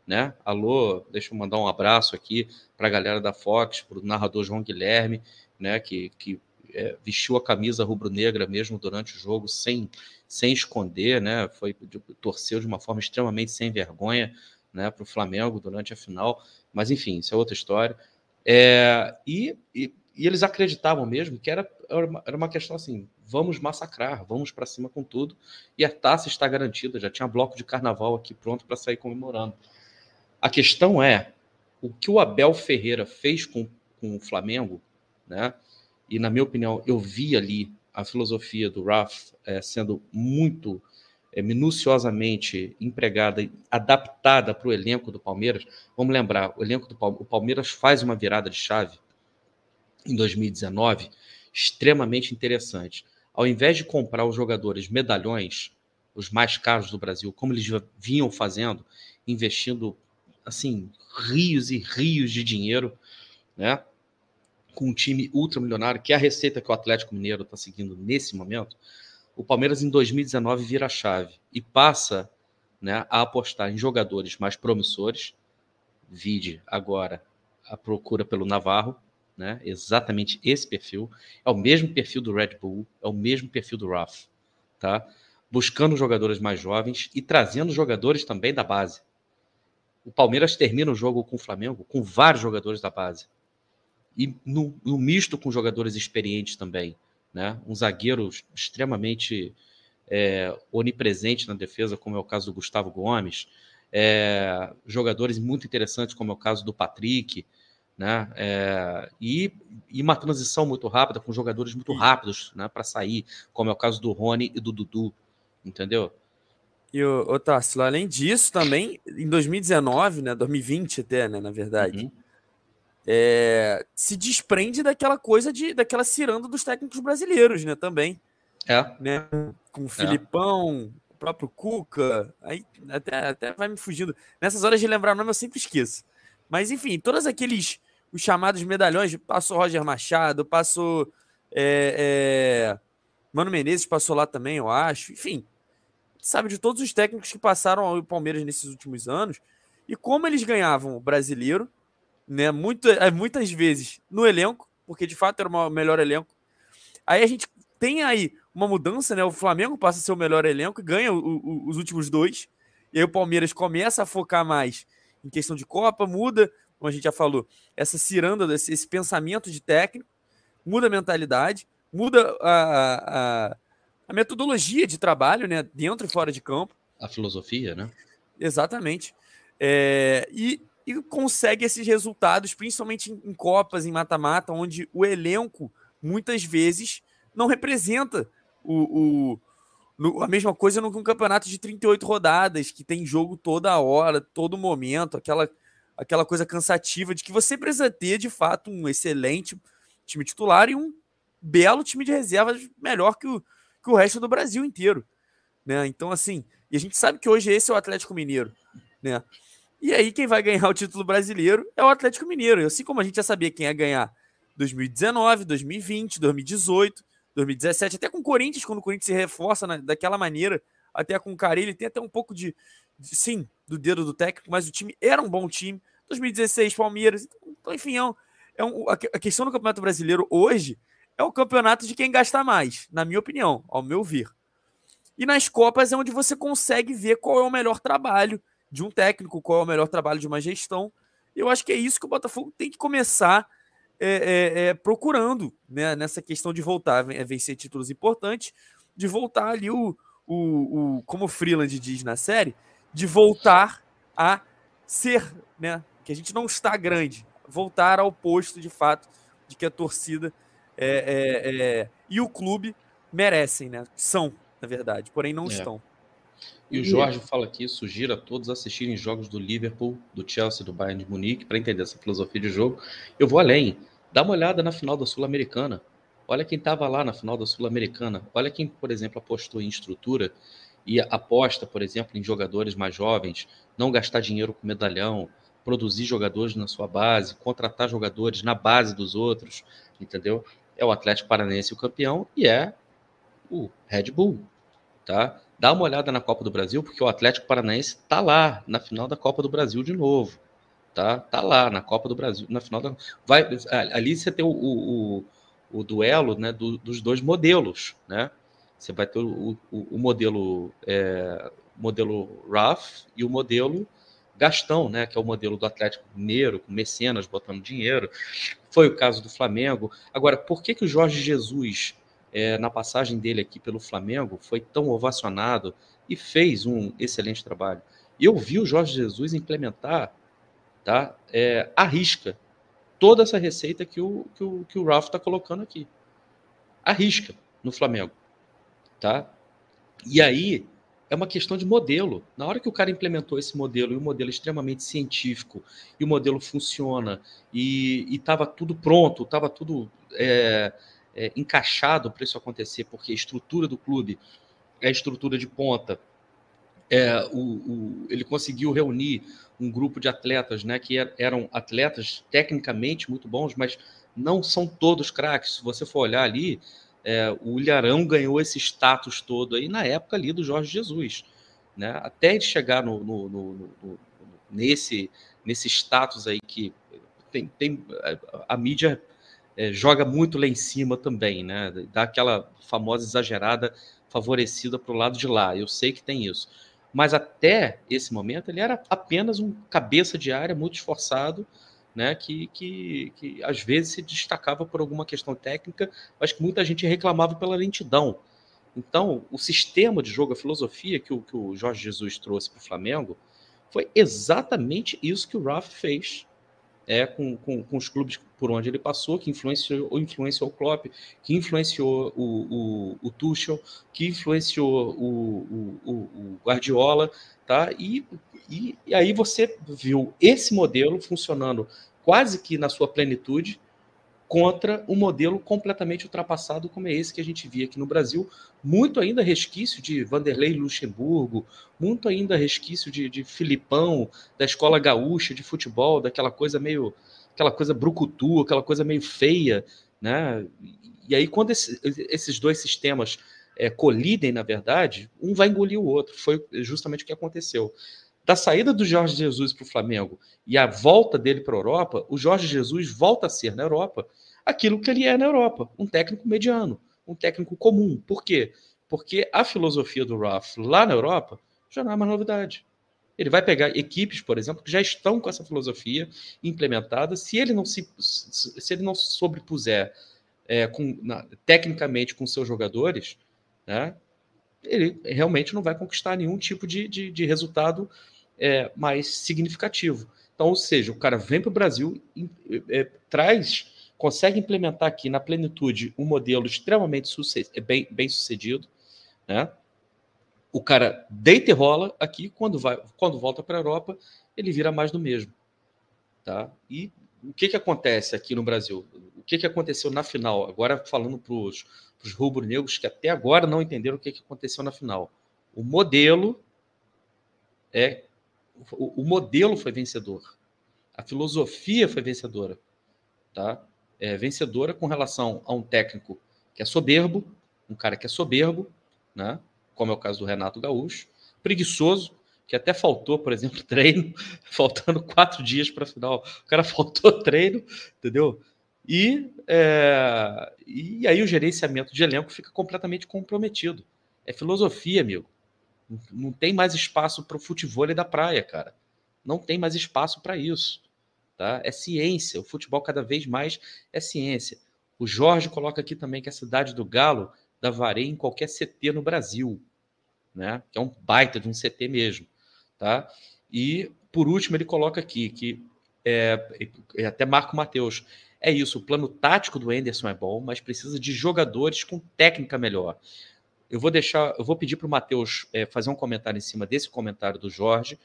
né? Alô, deixa eu mandar um abraço aqui para a galera da Fox, para o narrador João Guilherme, né? Que, que é, vestiu a camisa rubro-negra mesmo durante o jogo, sem, sem esconder, né? Foi torceu de uma forma extremamente sem vergonha, né? Para o Flamengo durante a final. Mas enfim, isso é outra história. É, e, e, e, eles acreditavam mesmo que era, era uma questão assim: vamos massacrar, vamos para cima com tudo. E a taça está garantida. Já tinha bloco de carnaval aqui pronto para sair comemorando. A questão é o que o Abel Ferreira fez com, com o Flamengo, né? e na minha opinião, eu vi ali a filosofia do Raf é, sendo muito é, minuciosamente empregada, adaptada para o elenco do Palmeiras. Vamos lembrar, o elenco do Palmeiras, o Palmeiras faz uma virada de chave em 2019 extremamente interessante. Ao invés de comprar os jogadores medalhões, os mais caros do Brasil, como eles vinham fazendo, investindo assim rios e rios de dinheiro, né? com um time ultramilionário, que é a receita que o Atlético Mineiro está seguindo nesse momento, o Palmeiras em 2019 vira a chave e passa né, a apostar em jogadores mais promissores. Vide agora a procura pelo Navarro, né, exatamente esse perfil. É o mesmo perfil do Red Bull, é o mesmo perfil do Raf. Tá? Buscando jogadores mais jovens e trazendo jogadores também da base. O Palmeiras termina o jogo com o Flamengo com vários jogadores da base e no, no misto com jogadores experientes também. Né? Um zagueiro extremamente é, onipresente na defesa, como é o caso do Gustavo Gomes, é, jogadores muito interessantes, como é o caso do Patrick, né? É, e, e, uma transição muito rápida, com jogadores muito rápidos né, para sair, como é o caso do Rony e do Dudu, entendeu? E o, o Tarsilo, além disso, também em 2019, né, 2020 até, né, na verdade, uhum é, se desprende daquela coisa de daquela ciranda dos técnicos brasileiros, né? Também. É. Né? Com o é. Filipão, o próprio Cuca, aí até, até vai me fugindo. Nessas horas de lembrar o nome eu sempre esqueço. Mas enfim, todos aqueles os chamados medalhões, passou Roger Machado, passou é, é, Mano Menezes passou lá também, eu acho. Enfim, sabe de todos os técnicos que passaram ao Palmeiras nesses últimos anos e como eles ganhavam o brasileiro né? Muito, é, muitas vezes no elenco, porque de fato era o melhor elenco. Aí a gente tem aí uma mudança, né? O Flamengo passa a ser o melhor elenco e ganha o, o, os últimos dois. E aí o Palmeiras começa a focar mais em questão de Copa, muda, como a gente já falou, essa ciranda, esse, esse pensamento de técnico, muda a mentalidade, muda a, a, a metodologia de trabalho, né? Dentro e fora de campo. A filosofia, né? Exatamente. É, e e consegue esses resultados, principalmente em, em Copas, em mata-mata, onde o elenco muitas vezes não representa o, o no, a mesma coisa num campeonato de 38 rodadas, que tem jogo toda hora, todo momento, aquela, aquela coisa cansativa de que você precisa ter, de fato, um excelente time titular e um belo time de reservas melhor que o, que o resto do Brasil inteiro. Né? Então, assim, e a gente sabe que hoje esse é o Atlético Mineiro. Né? E aí, quem vai ganhar o título brasileiro é o Atlético Mineiro. Assim como a gente já sabia quem ia ganhar 2019, 2020, 2018, 2017, até com o Corinthians, quando o Corinthians se reforça na, daquela maneira, até com o Carilli, tem até um pouco de, de, sim, do dedo do técnico, mas o time era um bom time. 2016, Palmeiras. Então, enfim, é, um, é um, a, a questão do Campeonato Brasileiro hoje é o campeonato de quem gasta mais, na minha opinião, ao meu ver. E nas Copas é onde você consegue ver qual é o melhor trabalho de um técnico, qual é o melhor trabalho de uma gestão. Eu acho que é isso que o Botafogo tem que começar é, é, é, procurando né, nessa questão de voltar a vencer títulos importantes, de voltar ali o, o, o como o Freeland diz na série, de voltar a ser, né? Que a gente não está grande, voltar ao posto de fato de que a torcida é, é, é, e o clube merecem, né? São, na verdade, porém não estão. E o Jorge fala aqui, sugira a todos assistirem jogos do Liverpool, do Chelsea, do Bayern de Munique, para entender essa filosofia de jogo. Eu vou além. Dá uma olhada na final da Sul-Americana. Olha quem estava lá na final da Sul-Americana. Olha quem, por exemplo, apostou em estrutura e aposta, por exemplo, em jogadores mais jovens, não gastar dinheiro com medalhão, produzir jogadores na sua base, contratar jogadores na base dos outros, entendeu? É o Atlético Paranaense o campeão e é o Red Bull, tá? Dá uma olhada na Copa do Brasil, porque o Atlético Paranaense está lá na final da Copa do Brasil de novo. Tá, tá lá na Copa do Brasil, na final da. Vai, ali você tem o, o, o duelo né, do, dos dois modelos. Né? Você vai ter o, o, o modelo, é, modelo RAF e o modelo Gastão, né, que é o modelo do Atlético Mineiro, com mecenas botando dinheiro. Foi o caso do Flamengo. Agora, por que, que o Jorge Jesus é, na passagem dele aqui pelo Flamengo, foi tão ovacionado e fez um excelente trabalho. Eu vi o Jorge Jesus implementar tá, é, a risca toda essa receita que o, que o, que o Ralph está colocando aqui. A risca no Flamengo. Tá? E aí é uma questão de modelo. Na hora que o cara implementou esse modelo, e o modelo é extremamente científico, e o modelo funciona, e estava tudo pronto, estava tudo é, é, encaixado para isso acontecer, porque a estrutura do clube é a estrutura de ponta. É, o, o, ele conseguiu reunir um grupo de atletas, né, que er, eram atletas tecnicamente muito bons, mas não são todos craques. Se você for olhar ali, é, o Ilharão ganhou esse status todo aí na época ali do Jorge Jesus, né? Até ele chegar no, no, no, nesse nesse status aí que tem, tem a, a mídia é, joga muito lá em cima também, né? Dá aquela famosa exagerada favorecida para o lado de lá. Eu sei que tem isso. Mas até esse momento ele era apenas um cabeça de área muito esforçado, né? Que, que, que às vezes se destacava por alguma questão técnica, mas que muita gente reclamava pela lentidão. Então, o sistema de jogo, a filosofia que o, que o Jorge Jesus trouxe para o Flamengo, foi exatamente isso que o Raf fez é, com, com, com, os clubes por onde ele passou, que influenciou, influenciou o Klopp, que influenciou o, o, o Tuchel, que influenciou o, o, o Guardiola, tá? E, e, e aí você viu esse modelo funcionando quase que na sua plenitude, contra um modelo completamente ultrapassado como é esse que a gente via aqui no Brasil, muito ainda resquício de Vanderlei Luxemburgo, muito ainda resquício de, de Filipão, da escola gaúcha de futebol, daquela coisa meio, aquela coisa brucutu, aquela coisa meio feia, né? E aí quando esse, esses dois sistemas é, colidem, na verdade, um vai engolir o outro. Foi justamente o que aconteceu da saída do Jorge Jesus para o Flamengo e a volta dele para a Europa, o Jorge Jesus volta a ser na Europa aquilo que ele é na Europa, um técnico mediano, um técnico comum. Por quê? Porque a filosofia do Raf lá na Europa já não é uma novidade. Ele vai pegar equipes, por exemplo, que já estão com essa filosofia implementada. Se ele não se, se ele não se sobrepuser é, com, na, tecnicamente com seus jogadores, né, ele realmente não vai conquistar nenhum tipo de, de, de resultado é, mais significativo. Então, ou seja, o cara vem para o Brasil, é, traz consegue implementar aqui na plenitude um modelo extremamente bem, bem sucedido, né? O cara deita e rola aqui, quando, vai, quando volta para a Europa, ele vira mais do mesmo. Tá? E o que, que acontece aqui no Brasil? O que, que aconteceu na final? Agora falando para os rubro-negros que até agora não entenderam o que, que aconteceu na final. O modelo é o, o modelo foi vencedor. A filosofia foi vencedora. Tá? É vencedora com relação a um técnico que é soberbo, um cara que é soberbo, né? como é o caso do Renato Gaúcho, preguiçoso, que até faltou, por exemplo, treino, faltando quatro dias para a final. O cara faltou treino, entendeu? E, é, e aí o gerenciamento de elenco fica completamente comprometido. É filosofia, amigo. Não tem mais espaço para o futebol da praia, cara. Não tem mais espaço para isso. Tá? É ciência. O futebol cada vez mais é ciência. O Jorge coloca aqui também que a cidade do Galo dá vareia em qualquer CT no Brasil, né? Que é um baita de um CT mesmo, tá? E por último ele coloca aqui que é, é até Marco Mateus. É isso, o plano tático do Enderson é bom, mas precisa de jogadores com técnica melhor. Eu vou deixar, eu vou pedir para o Matheus é, fazer um comentário em cima desse comentário do Jorge.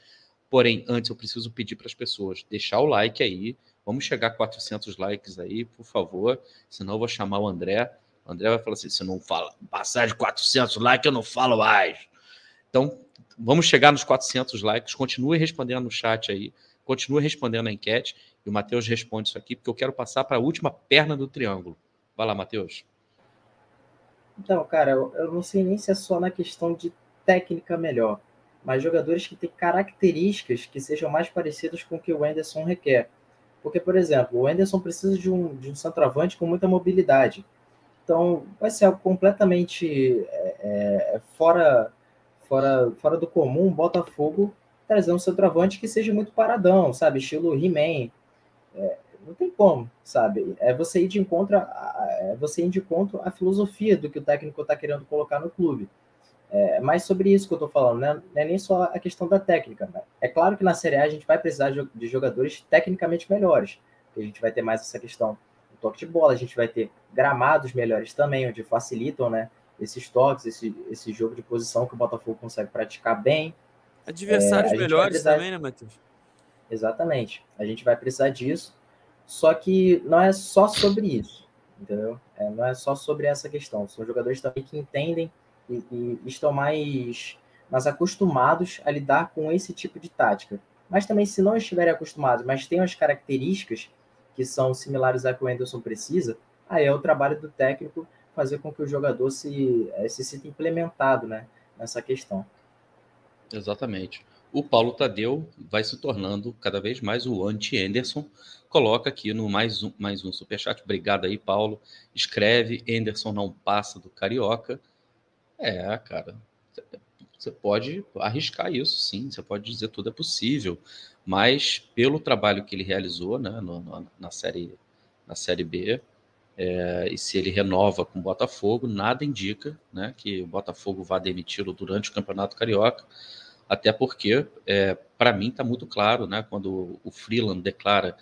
Porém, antes eu preciso pedir para as pessoas deixar o like aí. Vamos chegar a 400 likes aí, por favor. Senão eu vou chamar o André. O André vai falar assim: se não fala, passar de 400 likes, eu não falo mais. Então, vamos chegar nos 400 likes. Continue respondendo no chat aí. Continue respondendo na enquete. E o Matheus responde isso aqui, porque eu quero passar para a última perna do triângulo. Vai lá, Matheus. Então, cara, eu não sei nem se é só na questão de técnica melhor, mas jogadores que têm características que sejam mais parecidas com o que o Anderson requer. Porque, por exemplo, o Anderson precisa de um, de um centroavante com muita mobilidade. Então, vai ser algo completamente é, é, fora, fora, fora do comum, Botafogo trazer um centroavante que seja muito paradão, sabe? Estilo He-Man. É, não tem como, sabe? É você ir de encontro, a, é você ir de encontro à filosofia do que o técnico está querendo colocar no clube. É mais sobre isso que eu estou falando, né? Não é nem só a questão da técnica. Né? É claro que na Série A a gente vai precisar de jogadores tecnicamente melhores. A gente vai ter mais essa questão do toque de bola, a gente vai ter gramados melhores também, onde facilitam, né? Esses toques, esse, esse jogo de posição que o Botafogo consegue praticar bem. Adversários é, melhores precisar... também, né, Matheus? Exatamente. A gente vai precisar disso. Só que não é só sobre isso, entendeu? É, não é só sobre essa questão. São jogadores também que entendem e, e, estão mais, mais acostumados a lidar com esse tipo de tática. Mas também, se não estiverem acostumados, mas têm as características que são similares a que o Anderson precisa, aí é o trabalho do técnico fazer com que o jogador se, eh, se sinta implementado né, nessa questão. Exatamente. O Paulo Tadeu vai se tornando cada vez mais o anti-Anderson, coloca aqui no mais um, mais um superchat. Obrigado aí, Paulo. Escreve: Anderson não passa do Carioca. É, cara, você pode arriscar isso, sim. Você pode dizer tudo é possível, mas pelo trabalho que ele realizou né, no, no, na, série, na Série B, é, e se ele renova com o Botafogo, nada indica né, que o Botafogo vá demiti-lo durante o Campeonato Carioca. Até porque, é, para mim, está muito claro, né, quando o Freeland declara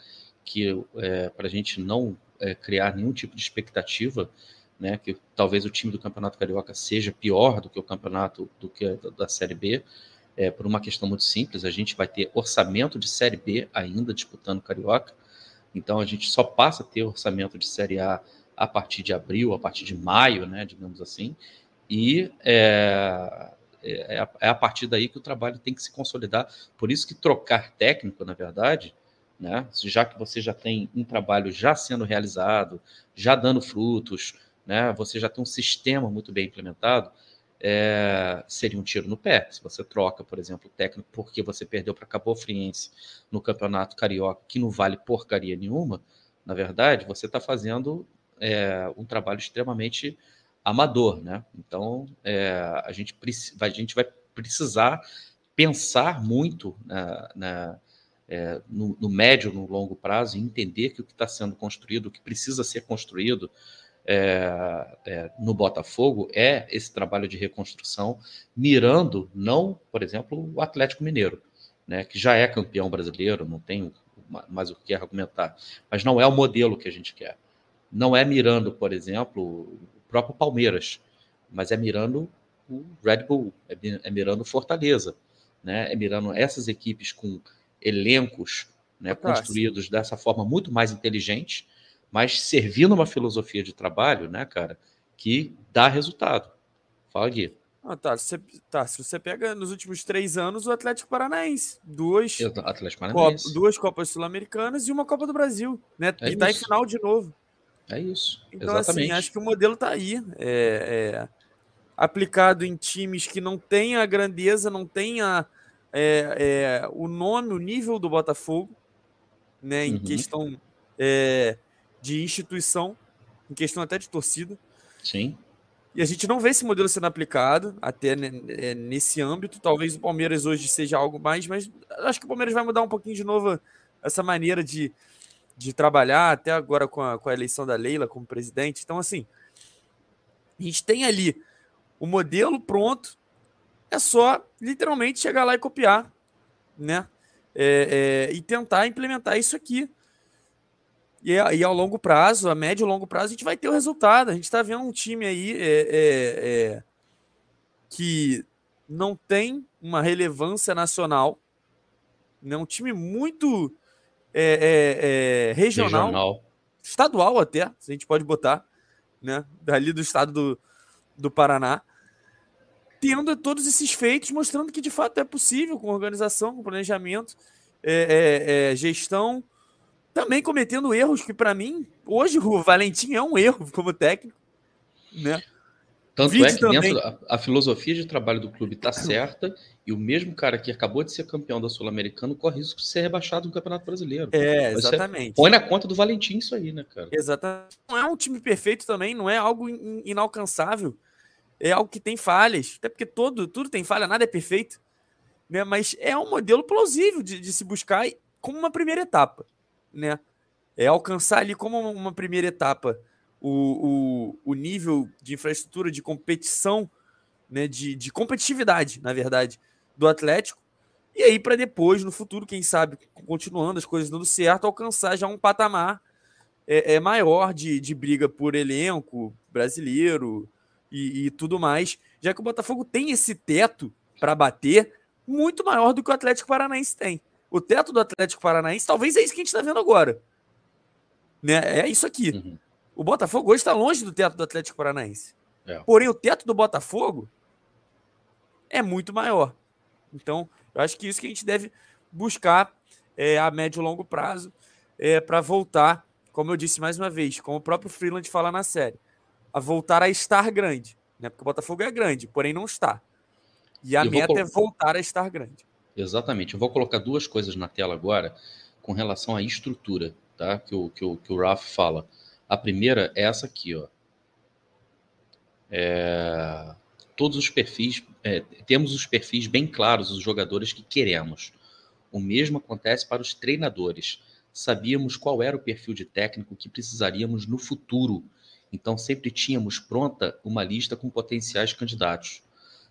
que é, para a gente não é, criar nenhum tipo de expectativa, né, que talvez o time do Campeonato Carioca seja pior do que o campeonato do que da, Série B, é, por uma questão muito simples, a gente vai ter orçamento de Série B ainda disputando Carioca, então a gente só passa a ter orçamento de Série A a partir de abril, a partir de maio, né, digamos assim, e é, é, a, é a partir daí que o trabalho tem que se consolidar. Por isso que trocar técnico, na verdade, né? Já que você já tem um trabalho já sendo realizado, já dando frutos, né? Você já tem um sistema muito bem implementado, é, seria um tiro no pé. Se você troca, por exemplo, técnico porque você perdeu para Cabo Friense no Campeonato Carioca, que não vale porcaria nenhuma, na verdade, você está fazendo é, um trabalho extremamente amador, né? Então, é, a, gente a gente vai precisar pensar muito na, na é, no, no, médio, no longo prazo, e entender que o que está sendo construído, o que precisa ser construído é, é, no Botafogo é esse trabalho de reconstrução, mirando não, por exemplo, o Atlético Mineiro, né, que já é campeão brasileiro, não tem mais o que argumentar, mas não é o modelo que a gente quer. não é mirando, por exemplo, próprio Palmeiras, mas é mirando o Red Bull, é, é mirando Fortaleza, né? é mirando essas equipes com elencos né, construídos dessa forma muito mais inteligente, mas servindo uma filosofia de trabalho, né, cara, que dá resultado. Fala, Gui. Ah, tá. Se, tá. Se você pega nos últimos três anos o Atlético Paranaense, duas, Atlético Paranaense. Copa, duas Copas Sul-Americanas e uma Copa do Brasil, né? É e tá em final de novo. É isso. Então, assim, Exatamente. assim, acho que o modelo tá aí. É, é, aplicado em times que não tem a grandeza, não tem a, é, é o nome, o nível do Botafogo, né? Em uhum. questão é, de instituição, em questão até de torcida. Sim. E a gente não vê esse modelo sendo aplicado até é, nesse âmbito. Talvez o Palmeiras hoje seja algo mais, mas acho que o Palmeiras vai mudar um pouquinho de novo essa maneira de, de trabalhar, até agora com a, com a eleição da Leila como presidente. Então, assim, a gente tem ali o modelo pronto, é só literalmente chegar lá e copiar, né? É, é, e tentar implementar isso aqui. E, e ao longo prazo, a médio e longo prazo, a gente vai ter o resultado. A gente está vendo um time aí é, é, é, que não tem uma relevância nacional, né? um time muito é, é, regional, regional, estadual até, se a gente pode botar, né? dali do estado do, do Paraná, tendo todos esses feitos, mostrando que de fato é possível com organização, com planejamento, gestão também cometendo erros que, para mim, hoje o Valentim é um erro como técnico, né? Tanto Vide é que também... dentro a, a, filosofia de trabalho do clube está certa e o mesmo cara que acabou de ser campeão da Sul-Americana corre risco de ser rebaixado no Campeonato Brasileiro. É, exatamente. põe na conta do Valentim isso aí, né, cara? Exatamente. Não é um time perfeito também, não é algo in inalcançável. É algo que tem falhas, até porque todo, tudo tem falha, nada é perfeito. Né? Mas é um modelo plausível de, de se buscar como uma primeira etapa né? É alcançar ali como uma primeira etapa o, o, o nível de infraestrutura, de competição, né? De, de competitividade, na verdade, do Atlético. E aí, para depois, no futuro, quem sabe, continuando as coisas dando certo, alcançar já um patamar é, é maior de, de briga por elenco brasileiro e, e tudo mais, já que o Botafogo tem esse teto para bater muito maior do que o Atlético Paranaense tem. O teto do Atlético Paranaense, talvez é isso que a gente está vendo agora. Né? É isso aqui. Uhum. O Botafogo hoje está longe do teto do Atlético Paranaense. É. Porém, o teto do Botafogo é muito maior. Então, eu acho que isso que a gente deve buscar é, a médio e longo prazo é, para voltar, como eu disse mais uma vez, como o próprio Freeland fala na série, a voltar a estar grande. Né? Porque o Botafogo é grande, porém não está. E a meta vou... é voltar a estar grande. Exatamente. Eu vou colocar duas coisas na tela agora com relação à estrutura, tá? Que o, que o, que o Raf fala. A primeira é essa aqui, ó. É, todos os perfis, é, temos os perfis bem claros dos jogadores que queremos. O mesmo acontece para os treinadores. Sabíamos qual era o perfil de técnico que precisaríamos no futuro. Então sempre tínhamos pronta uma lista com potenciais candidatos.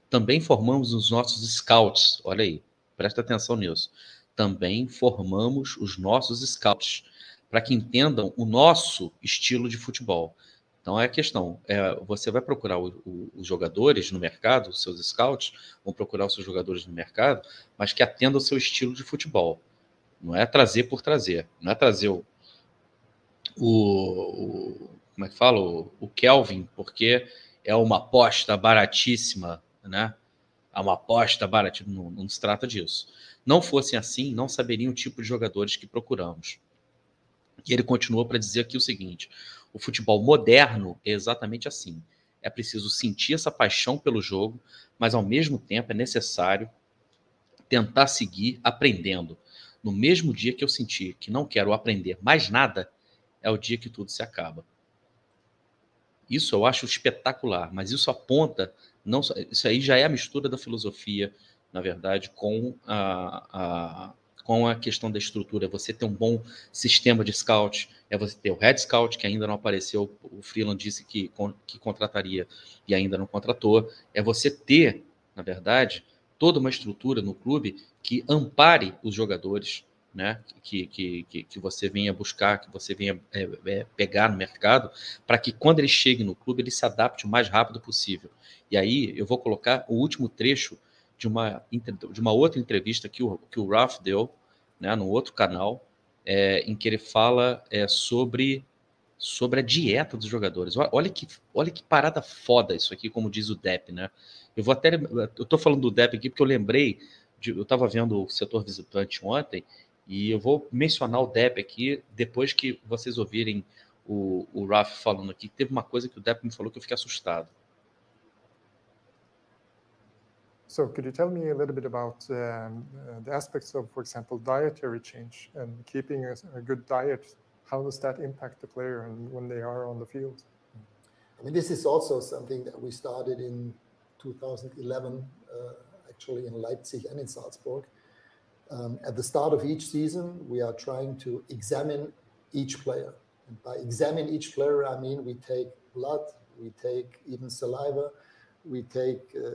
Também formamos os nossos scouts, olha aí, Presta atenção nisso. Também formamos os nossos scouts para que entendam o nosso estilo de futebol. Então é a questão, é, você vai procurar o, o, os jogadores no mercado, os seus scouts vão procurar os seus jogadores no mercado, mas que atendam ao seu estilo de futebol. Não é trazer por trazer, não é trazer o, o como é que fala, o, Kelvin, porque é uma aposta baratíssima, né? a uma aposta barata. Não, não se trata disso. Não fosse assim, não saberiam o tipo de jogadores que procuramos. E ele continuou para dizer aqui o seguinte: o futebol moderno é exatamente assim. É preciso sentir essa paixão pelo jogo, mas ao mesmo tempo é necessário tentar seguir aprendendo. No mesmo dia que eu sentir que não quero aprender mais nada, é o dia que tudo se acaba. Isso eu acho espetacular, mas isso aponta não isso aí já é a mistura da filosofia, na verdade, com a, a, com a questão da estrutura. Você ter um bom sistema de scout, é você ter o head scout, que ainda não apareceu, o Freeland disse que, que contrataria e ainda não contratou. É você ter, na verdade, toda uma estrutura no clube que ampare os jogadores, né, que, que, que, que você venha buscar, que você venha é, é, pegar no mercado, para que quando ele chegue no clube ele se adapte o mais rápido possível. E aí eu vou colocar o último trecho de uma, de uma outra entrevista que o, que o Ralph deu, né, no outro canal, é, em que ele fala é, sobre, sobre a dieta dos jogadores. Olha que, olha que parada foda isso aqui, como diz o Depp, né? Eu vou até. Eu tô falando do Depp aqui porque eu lembrei, de, eu estava vendo o setor visitante ontem, e eu vou mencionar o Depp aqui depois que vocês ouvirem o, o Ralph falando aqui. Teve uma coisa que o Depp me falou que eu fiquei assustado. So could you tell me a little bit about um, uh, the aspects of, for example, dietary change and keeping a, a, good diet? How does that impact the player and when they are on the field? I mean, this is also something that we started in 2011, uh, actually in Leipzig and in Salzburg. Um, at the start of each season, we are trying to examine each player. And by examine each player, I mean we take blood, we take even saliva, we take uh,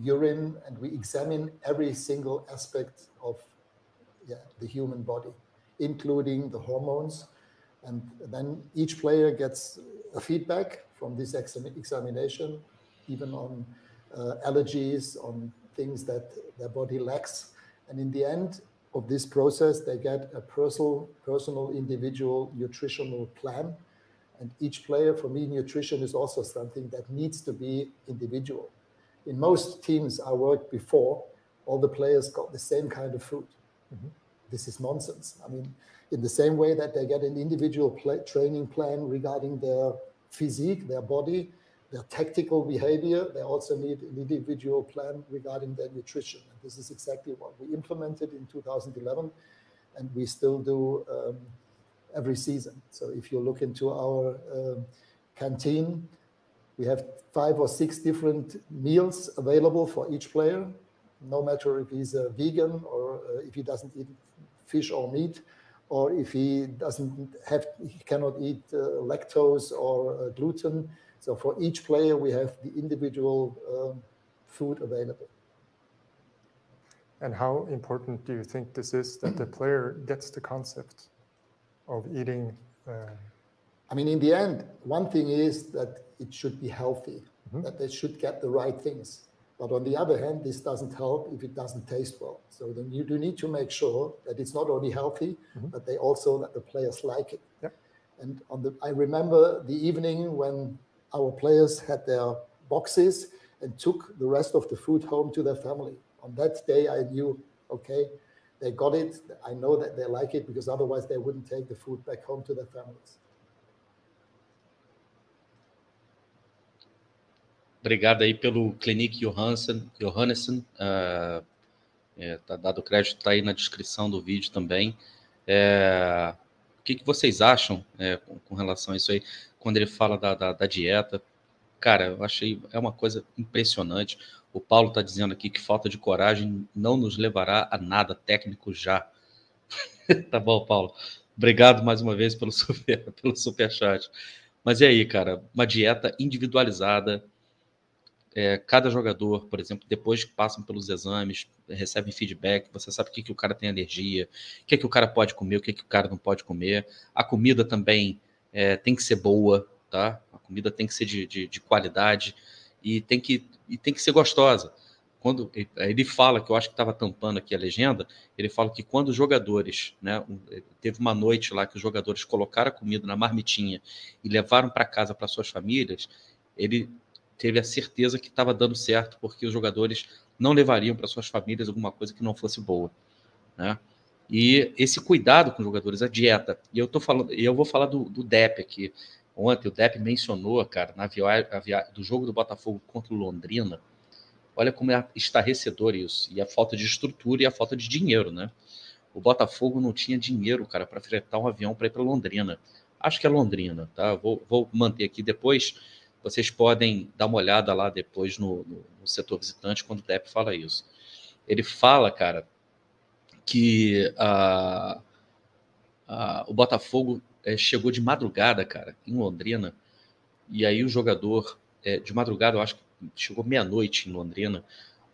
urine and we examine every single aspect of yeah, the human body, including the hormones. And then each player gets a feedback from this exam examination, even on uh, allergies, on things that their body lacks. And in the end of this process, they get a personal, personal individual nutritional plan. And each player, for me, nutrition is also something that needs to be individual in most teams I worked before, all the players got the same kind of food. Mm-hmm. This is nonsense. I mean, in the same way that they get an individual play, training plan regarding their physique, their body, their tactical behavior, they also need an individual plan regarding their nutrition. And this is exactly what we implemented in 2011, and we still do um, every season. So if you look into our um, canteen, we have five or six different meals available for each player, no matter if he's a vegan or uh, if he doesn't eat fish or meat, or if he doesn't have, he cannot eat uh, lactose or uh, gluten. So for each player, we have the individual um, food available. And how important do you think this is that the player gets the concept of eating? Uh, I mean, in the end, one thing is that it should be healthy, mm-hmm. that they should get the right things. But on the other hand, this doesn't help if it doesn't taste well. So then you do need to make sure that it's not only healthy, mm-hmm. but they also that the players like it. And on the, I remember the evening when our players had their boxes and took the rest of the food home to their family. On that day, I knew, okay, they got it. I know that they like it because otherwise they wouldn't take the food back home to their families. Obrigado aí pelo Clinique Johansen. Johannessen. Uh, é, tá dado crédito, está aí na descrição do vídeo também. É, o que, que vocês acham é, com, com, relação a isso aí, quando ele fala da, da, da, dieta? Cara, eu achei é uma coisa impressionante. O Paulo está dizendo aqui que falta de coragem não nos levará a nada técnico já. tá bom, Paulo. Obrigado mais uma vez pelo super, pelo super chat. Mas e aí, cara? Uma dieta individualizada, é, cada jogador, por exemplo, depois que passam pelos exames, recebem feedback, você sabe o que, que o cara tem alergia, o que, que o cara pode comer, o que, que o cara não pode comer. A comida também é, tem que ser boa, tá? A comida tem que ser de, de, de, qualidade e tem que, e tem que ser gostosa. Quando ele fala, que eu acho que estava tampando aqui a legenda, ele fala que quando os jogadores, né, teve uma noite lá que os jogadores colocaram a comida na marmitinha e levaram para casa para suas famílias, ele teve a certeza que estava dando certo, porque os jogadores não levariam para suas famílias alguma coisa que não fosse boa, né? E esse cuidado com os jogadores, a dieta. E eu tô falando, eu vou falar do, do aqui. Ontem o Depp mencionou, cara, na via, via, do jogo do Botafogo contra o Londrina. Olha como é estarrecedor isso. E a falta de estrutura e a falta de dinheiro, né? O Botafogo não tinha dinheiro, cara, para fretar um avião para ir para Londrina. Acho que é Londrina, tá? Vou, vou manter aqui depois vocês podem dar uma olhada lá depois no, no, no setor visitante quando o Depp fala isso. Ele fala, cara, que a, a, o Botafogo é, chegou de madrugada, cara, em Londrina, e aí o jogador, é, de madrugada, eu acho que chegou meia-noite em Londrina,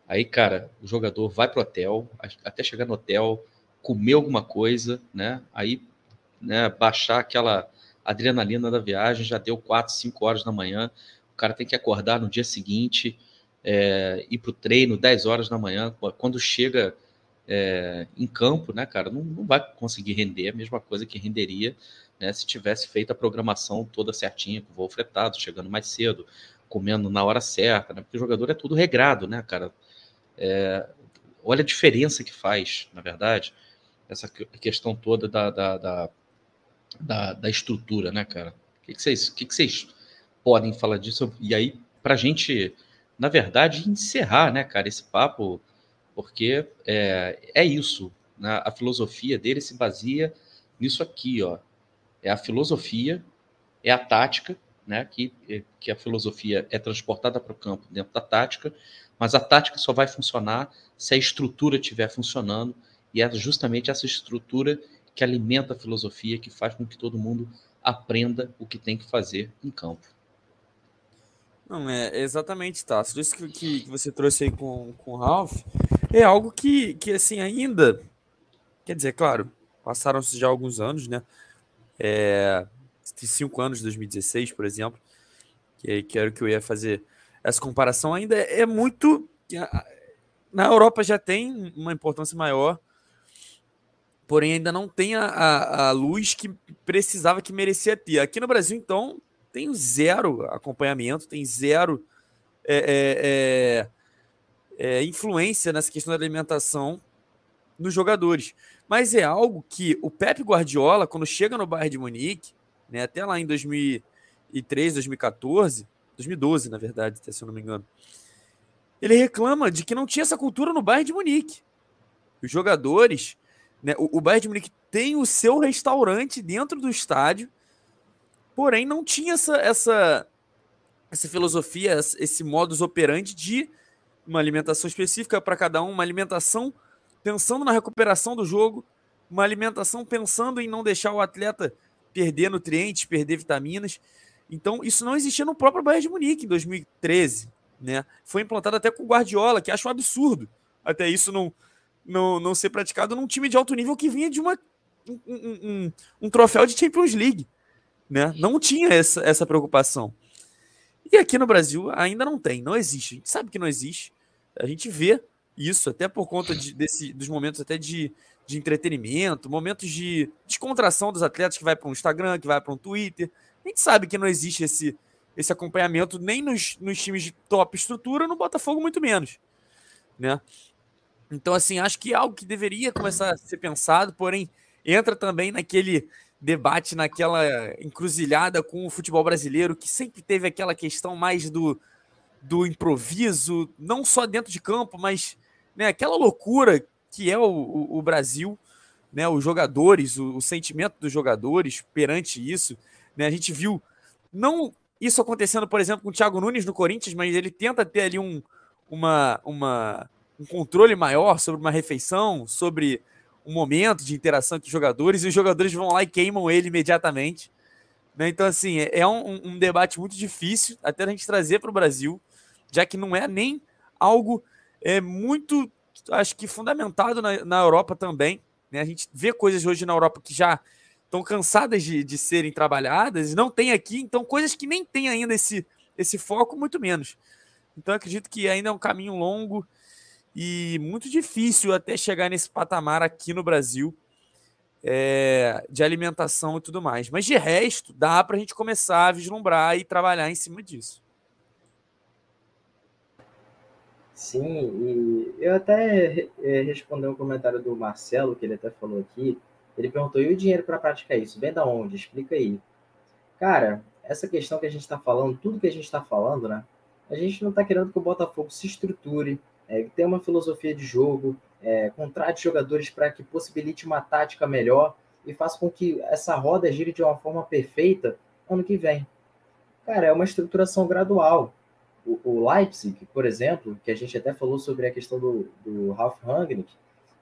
aí, cara, o jogador vai pro hotel, até chegar no hotel, comer alguma coisa, né? Aí, né, baixar aquela adrenalina da viagem, já deu 4, 5 horas da manhã, o cara tem que acordar no dia seguinte, é, ir para o treino 10 horas da manhã, quando chega é, em campo, né, cara, não, não vai conseguir render a mesma coisa que renderia né, se tivesse feito a programação toda certinha, com voo fretado, chegando mais cedo, comendo na hora certa, né, porque o jogador é tudo regrado, né, cara? É, olha a diferença que faz, na verdade, essa questão toda da, da, da, da, da estrutura, né, cara? O que, que, vocês, que, que vocês podem falar disso? E aí, para a gente, na verdade, encerrar, né, cara, esse papo, porque é, é isso, né? a filosofia dele se baseia nisso aqui, ó. É a filosofia, é a tática, né? Que, que a filosofia é transportada para o campo dentro da tática, mas a tática só vai funcionar se a estrutura estiver funcionando, e é justamente essa estrutura que alimenta a filosofia, que faz com que todo mundo aprenda o que tem que fazer em campo. Não, é exatamente, tá. Isso que, que, que você trouxe aí com, com o Ralph é algo que, que, assim, ainda. Quer dizer, claro, passaram-se já alguns anos, né? É, cinco anos, 2016, por exemplo, que, que era o que eu ia fazer essa comparação, ainda é, é muito. Na Europa já tem uma importância maior porém ainda não tem a, a, a, luz que precisava, que merecia ter. Aqui no Brasil, então, tem zero acompanhamento, tem zero é, é, é, é, influência nessa questão da alimentação nos jogadores. Mas é algo que o Pepe Guardiola, quando chega no Bayern de Munique, né, até lá em 2013, 2014, 2012, na verdade, se eu não me engano, ele reclama de que não tinha essa cultura no Bayern de Munique. Os jogadores né? O, o Bayern de Munique tem o seu restaurante dentro do estádio, porém não tinha essa, essa, essa filosofia, esse modus operandi de uma alimentação específica para cada um, uma alimentação pensando na recuperação do jogo, uma alimentação pensando em não deixar o atleta perder nutrientes, perder vitaminas. Então, isso não existia no próprio Bayern de Munique em 2013, né? Foi implantado até com o Guardiola, que acho um absurdo. Até isso não, não, não ser praticado num time de alto nível que vinha de uma, um, um, um troféu de Champions League. Né? Não tinha essa, essa preocupação. E aqui no Brasil ainda não tem, não existe. A gente sabe que não existe. A gente vê isso, até por conta de, desse, dos momentos até de, de entretenimento, momentos de descontração dos atletas que vai para um Instagram, que vai para um Twitter. A gente sabe que não existe esse, esse acompanhamento nem nos, nos times de top estrutura, no Botafogo muito menos. Né? Então, assim, acho que é algo que deveria começar a ser pensado, porém, entra também naquele debate, naquela encruzilhada com o futebol brasileiro, que sempre teve aquela questão mais do, do improviso, não só dentro de campo, mas né, aquela loucura que é o, o, o Brasil, né, os jogadores, o, o, sentimento dos jogadores perante isso. Né, a gente viu não isso acontecendo, por exemplo, com o Thiago Nunes no Corinthians, mas ele tenta ter ali um, uma, uma um controle maior sobre uma refeição, sobre um momento de interação entre os jogadores, e os jogadores vão lá e queimam ele imediatamente. Né? Então, assim, é, é um, um, debate muito difícil até a gente trazer para o Brasil, já que não é nem algo é, muito, acho que, fundamentado na, na Europa também. Né? A gente vê coisas hoje na Europa que já estão cansadas de, de serem trabalhadas, não tem aqui, então coisas que nem tem ainda esse, esse foco, muito menos. Então, acredito que ainda é um caminho longo e muito difícil até chegar nesse patamar aqui no Brasil é, de alimentação e tudo mais. Mas de resto, dá para a gente começar a vislumbrar e trabalhar em cima disso. Sim, e eu até é, respondi um comentário do Marcelo, que ele até falou aqui. Ele perguntou: e o dinheiro para praticar isso? Vem da onde? Explica aí. Cara, essa questão que a gente está falando, tudo que a gente está falando, né? A gente não está querendo que o Botafogo se estruture, é, uma filosofia de jogo, é, contrate jogadores para que possibilite uma tática melhor e faça com que essa roda gire de uma forma perfeita ano que vem. Cara, é uma estruturação gradual. O, o Leipzig, por exemplo, que a gente até falou sobre a questão do, do Ralf Rangnick,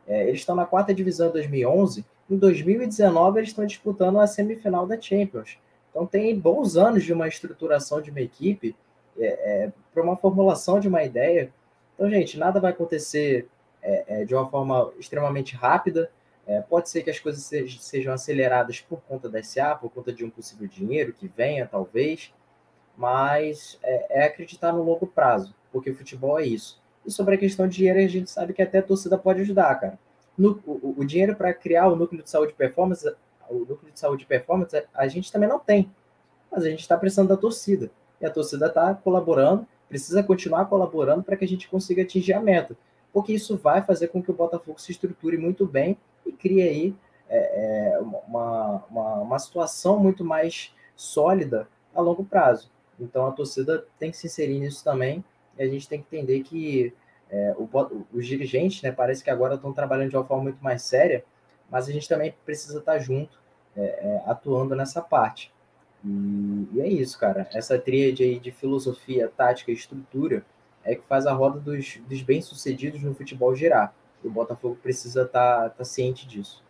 é, eles estão na quarta divisão em 2011. Em 2019, eles estão disputando a semifinal da Champions. Então, tem bons anos de uma estruturação de uma equipe é, é para uma formulação de uma ideia então, gente, nada vai acontecer é, é, de uma forma extremamente rápida. É, pode ser que as coisas sejam, aceleradas por conta da SA, por conta de um possível dinheiro que venha, talvez, mas é, é, acreditar no longo prazo, porque futebol é isso. E sobre a questão de dinheiro, a gente sabe que até a torcida pode ajudar, cara. No, o, o, dinheiro para criar o núcleo de saúde performance, o núcleo de saúde e performance, a gente também não tem, mas a gente está precisando da torcida. E a torcida está colaborando, precisa continuar colaborando para que a gente consiga atingir a meta, porque isso vai fazer com que o Botafogo se estruture muito bem e crie aí é, é, uma, uma, uma situação muito mais sólida a longo prazo. Então a torcida tem que se inserir nisso também e a gente tem que entender que é, o, os dirigentes, né, parece que agora estão trabalhando de uma forma muito mais séria, mas a gente também precisa estar junto, é, é, atuando nessa parte. E, é isso, cara. Essa tríade aí de filosofia, tática e estrutura é que faz a roda dos, dos bem-sucedidos no futebol girar. O Botafogo precisa estar tá, tá ciente disso.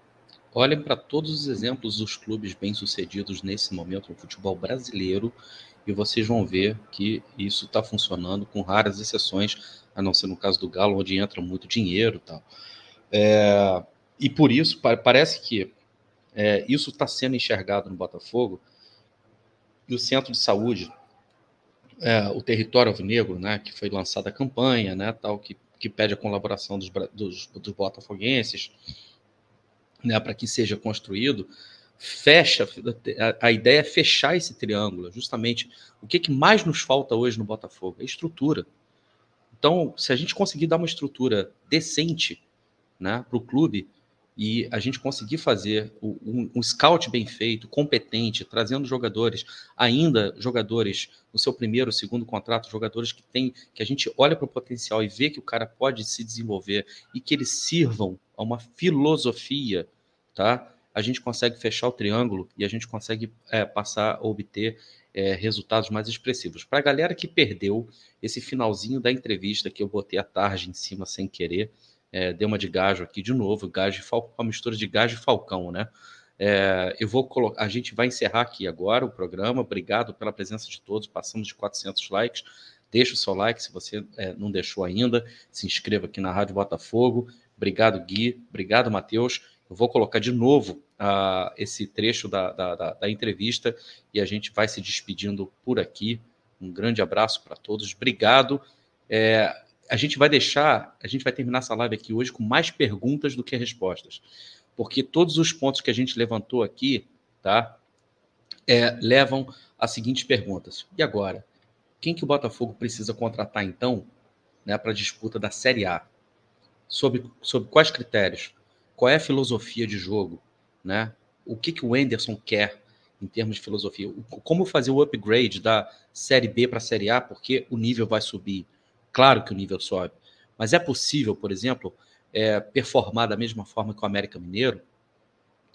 Olhem para todos os exemplos dos clubes bem-sucedidos nesse momento no futebol brasileiro e vocês vão ver que isso está funcionando com raras exceções, a não ser no caso do Galo, onde entra muito dinheiro e tal. É, e por isso, parece que é, isso está sendo enxergado no Botafogo e o centro de saúde, é, o território alvinegro, né, que foi lançada a campanha, né, tal, que, que pede a colaboração dos, dos, dos botafoguenses, né, para que seja construído, fecha, a, a, ideia é fechar esse triângulo, justamente o que, que mais nos falta hoje no Botafogo? É estrutura. Então, se a gente conseguir dar uma estrutura decente né, para o clube, e a gente conseguir fazer um, um, scout bem feito, competente, trazendo jogadores, ainda jogadores no seu primeiro, segundo contrato, jogadores que tem, que a gente olha para o potencial e vê que o cara pode se desenvolver e que eles sirvam a uma filosofia, tá? A gente consegue fechar o triângulo e a gente consegue é, passar a obter é, resultados mais expressivos. Para a galera que perdeu esse finalzinho da entrevista que eu botei a tarde em cima sem querer, é, deu uma de gajo aqui de novo, gajo falcão, uma mistura de gajo e falcão, né? É, eu vou colocar, a gente vai encerrar aqui agora o programa. Obrigado pela presença de todos. Passamos de 400 likes. Deixa o seu like se você é, não deixou ainda. Se inscreva aqui na Rádio Botafogo. Obrigado, Gui. Obrigado, Matheus. Eu vou colocar de novo uh, esse trecho da, da, da, da entrevista e a gente vai se despedindo por aqui. Um grande abraço para todos. Obrigado. É, a gente vai deixar, a gente vai terminar essa live aqui hoje com mais perguntas do que respostas, porque todos os pontos que a gente levantou aqui, tá, é, levam a seguintes perguntas. E agora, quem que o Botafogo precisa contratar então, né, para a disputa da Série A? Sob, sob quais critérios? Qual é a filosofia de jogo, né? O que que o Anderson quer em termos de filosofia? Como fazer o upgrade da Série B para a Série A, porque o nível vai subir? Claro que o nível sobe, mas é possível, por exemplo, é, performar da mesma forma que o América Mineiro,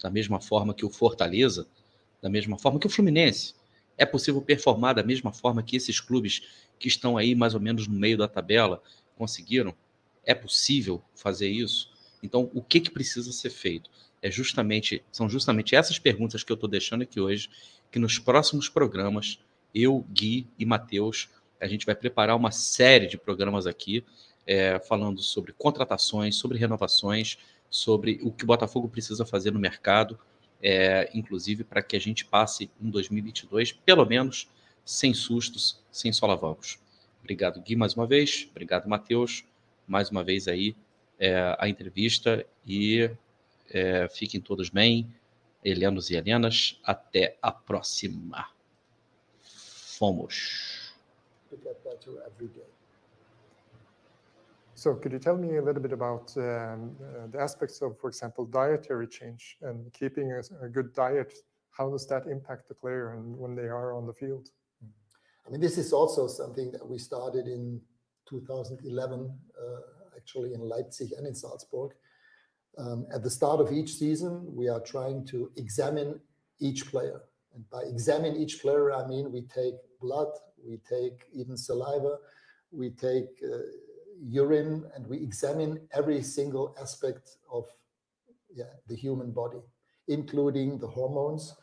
da mesma forma que o Fortaleza, da mesma forma que o Fluminense. É possível performar da mesma forma que esses clubes que estão aí mais ou menos no meio da tabela conseguiram? É possível fazer isso? Então, o que, que precisa ser feito? É justamente, são justamente essas perguntas que eu estou deixando aqui hoje, que nos próximos programas, eu, Gui e Matheus a gente vai preparar uma série de programas aqui é, falando sobre contratações, sobre renovações, sobre o que o Botafogo precisa fazer no mercado, é, inclusive para que a gente passe em 2022, pelo menos, sem sustos, sem solavancos. Obrigado, Gui, mais uma vez. Obrigado, Matheus. Mais uma vez aí é, a entrevista e é, fiquem todos bem. Helenos e Helenas, até a próxima. Fomos. To get better every day. So could you tell me a little bit about um, uh, the aspects of, for example, dietary change and keeping a, a, good diet? How does that impact the player and when they are on the field? I mean, this is also something that we started in 2011, uh, actually in Leipzig and in Salzburg. Um, at the start of each season, we are trying to examine each player. And by examine each player, I mean we take blood, we take even saliva, we take uh, urine, and we examine every single aspect of yeah, the human body, including the hormones.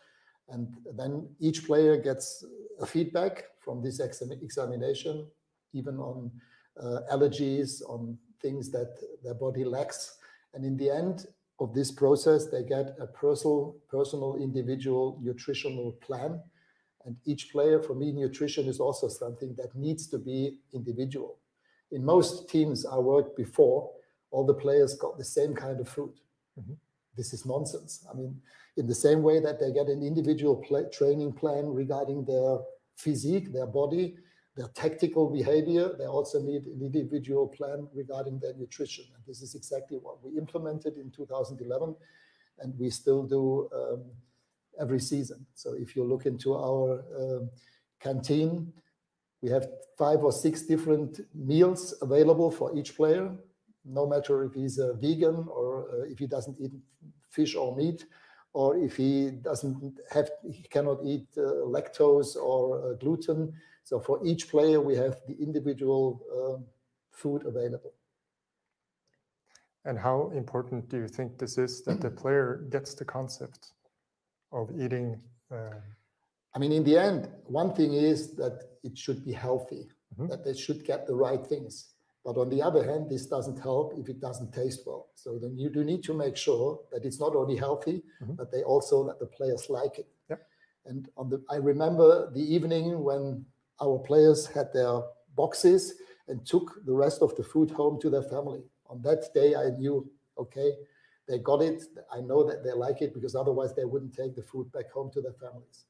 And then each player gets a feedback from this exam examination, even on uh, allergies, on things that their body lacks. And in the end, of this process, they get a personal, personal individual nutritional plan. And each player, for me, nutrition is also something that needs to be individual. In most teams I worked before, all the players got the same kind of food. Mhm. This is nonsense. I mean, in the same way that they get an individual pla training plan regarding their physique, their body, their tactical behavior, they also need an individual plan regarding their nutrition. And this is exactly what we implemented in 2011, and we still do um, every season. So if you look into our um, canteen, we have five or six different meals available for each player, no matter if he's a vegan or uh, if he doesn't eat fish or meat, or if he doesn't have, he cannot eat uh, lactose or uh, gluten. So for each player, we have the individual um, food available. And how important do you think this is that the player gets the concept of eating? Uh, I mean, in the end, one thing is that it should be healthy, Mhm. that they should get the right things. But on the other hand, this doesn't help if it doesn't taste well. So then you do need to make sure that it's not only healthy, Mhm. but they also that the players like it. Yep. And on the, I remember the evening when our players had their boxes and took the rest of the food home to their family. On that day, I knew, okay, they got it. I know that they like it because otherwise they wouldn't take the food back home to their families.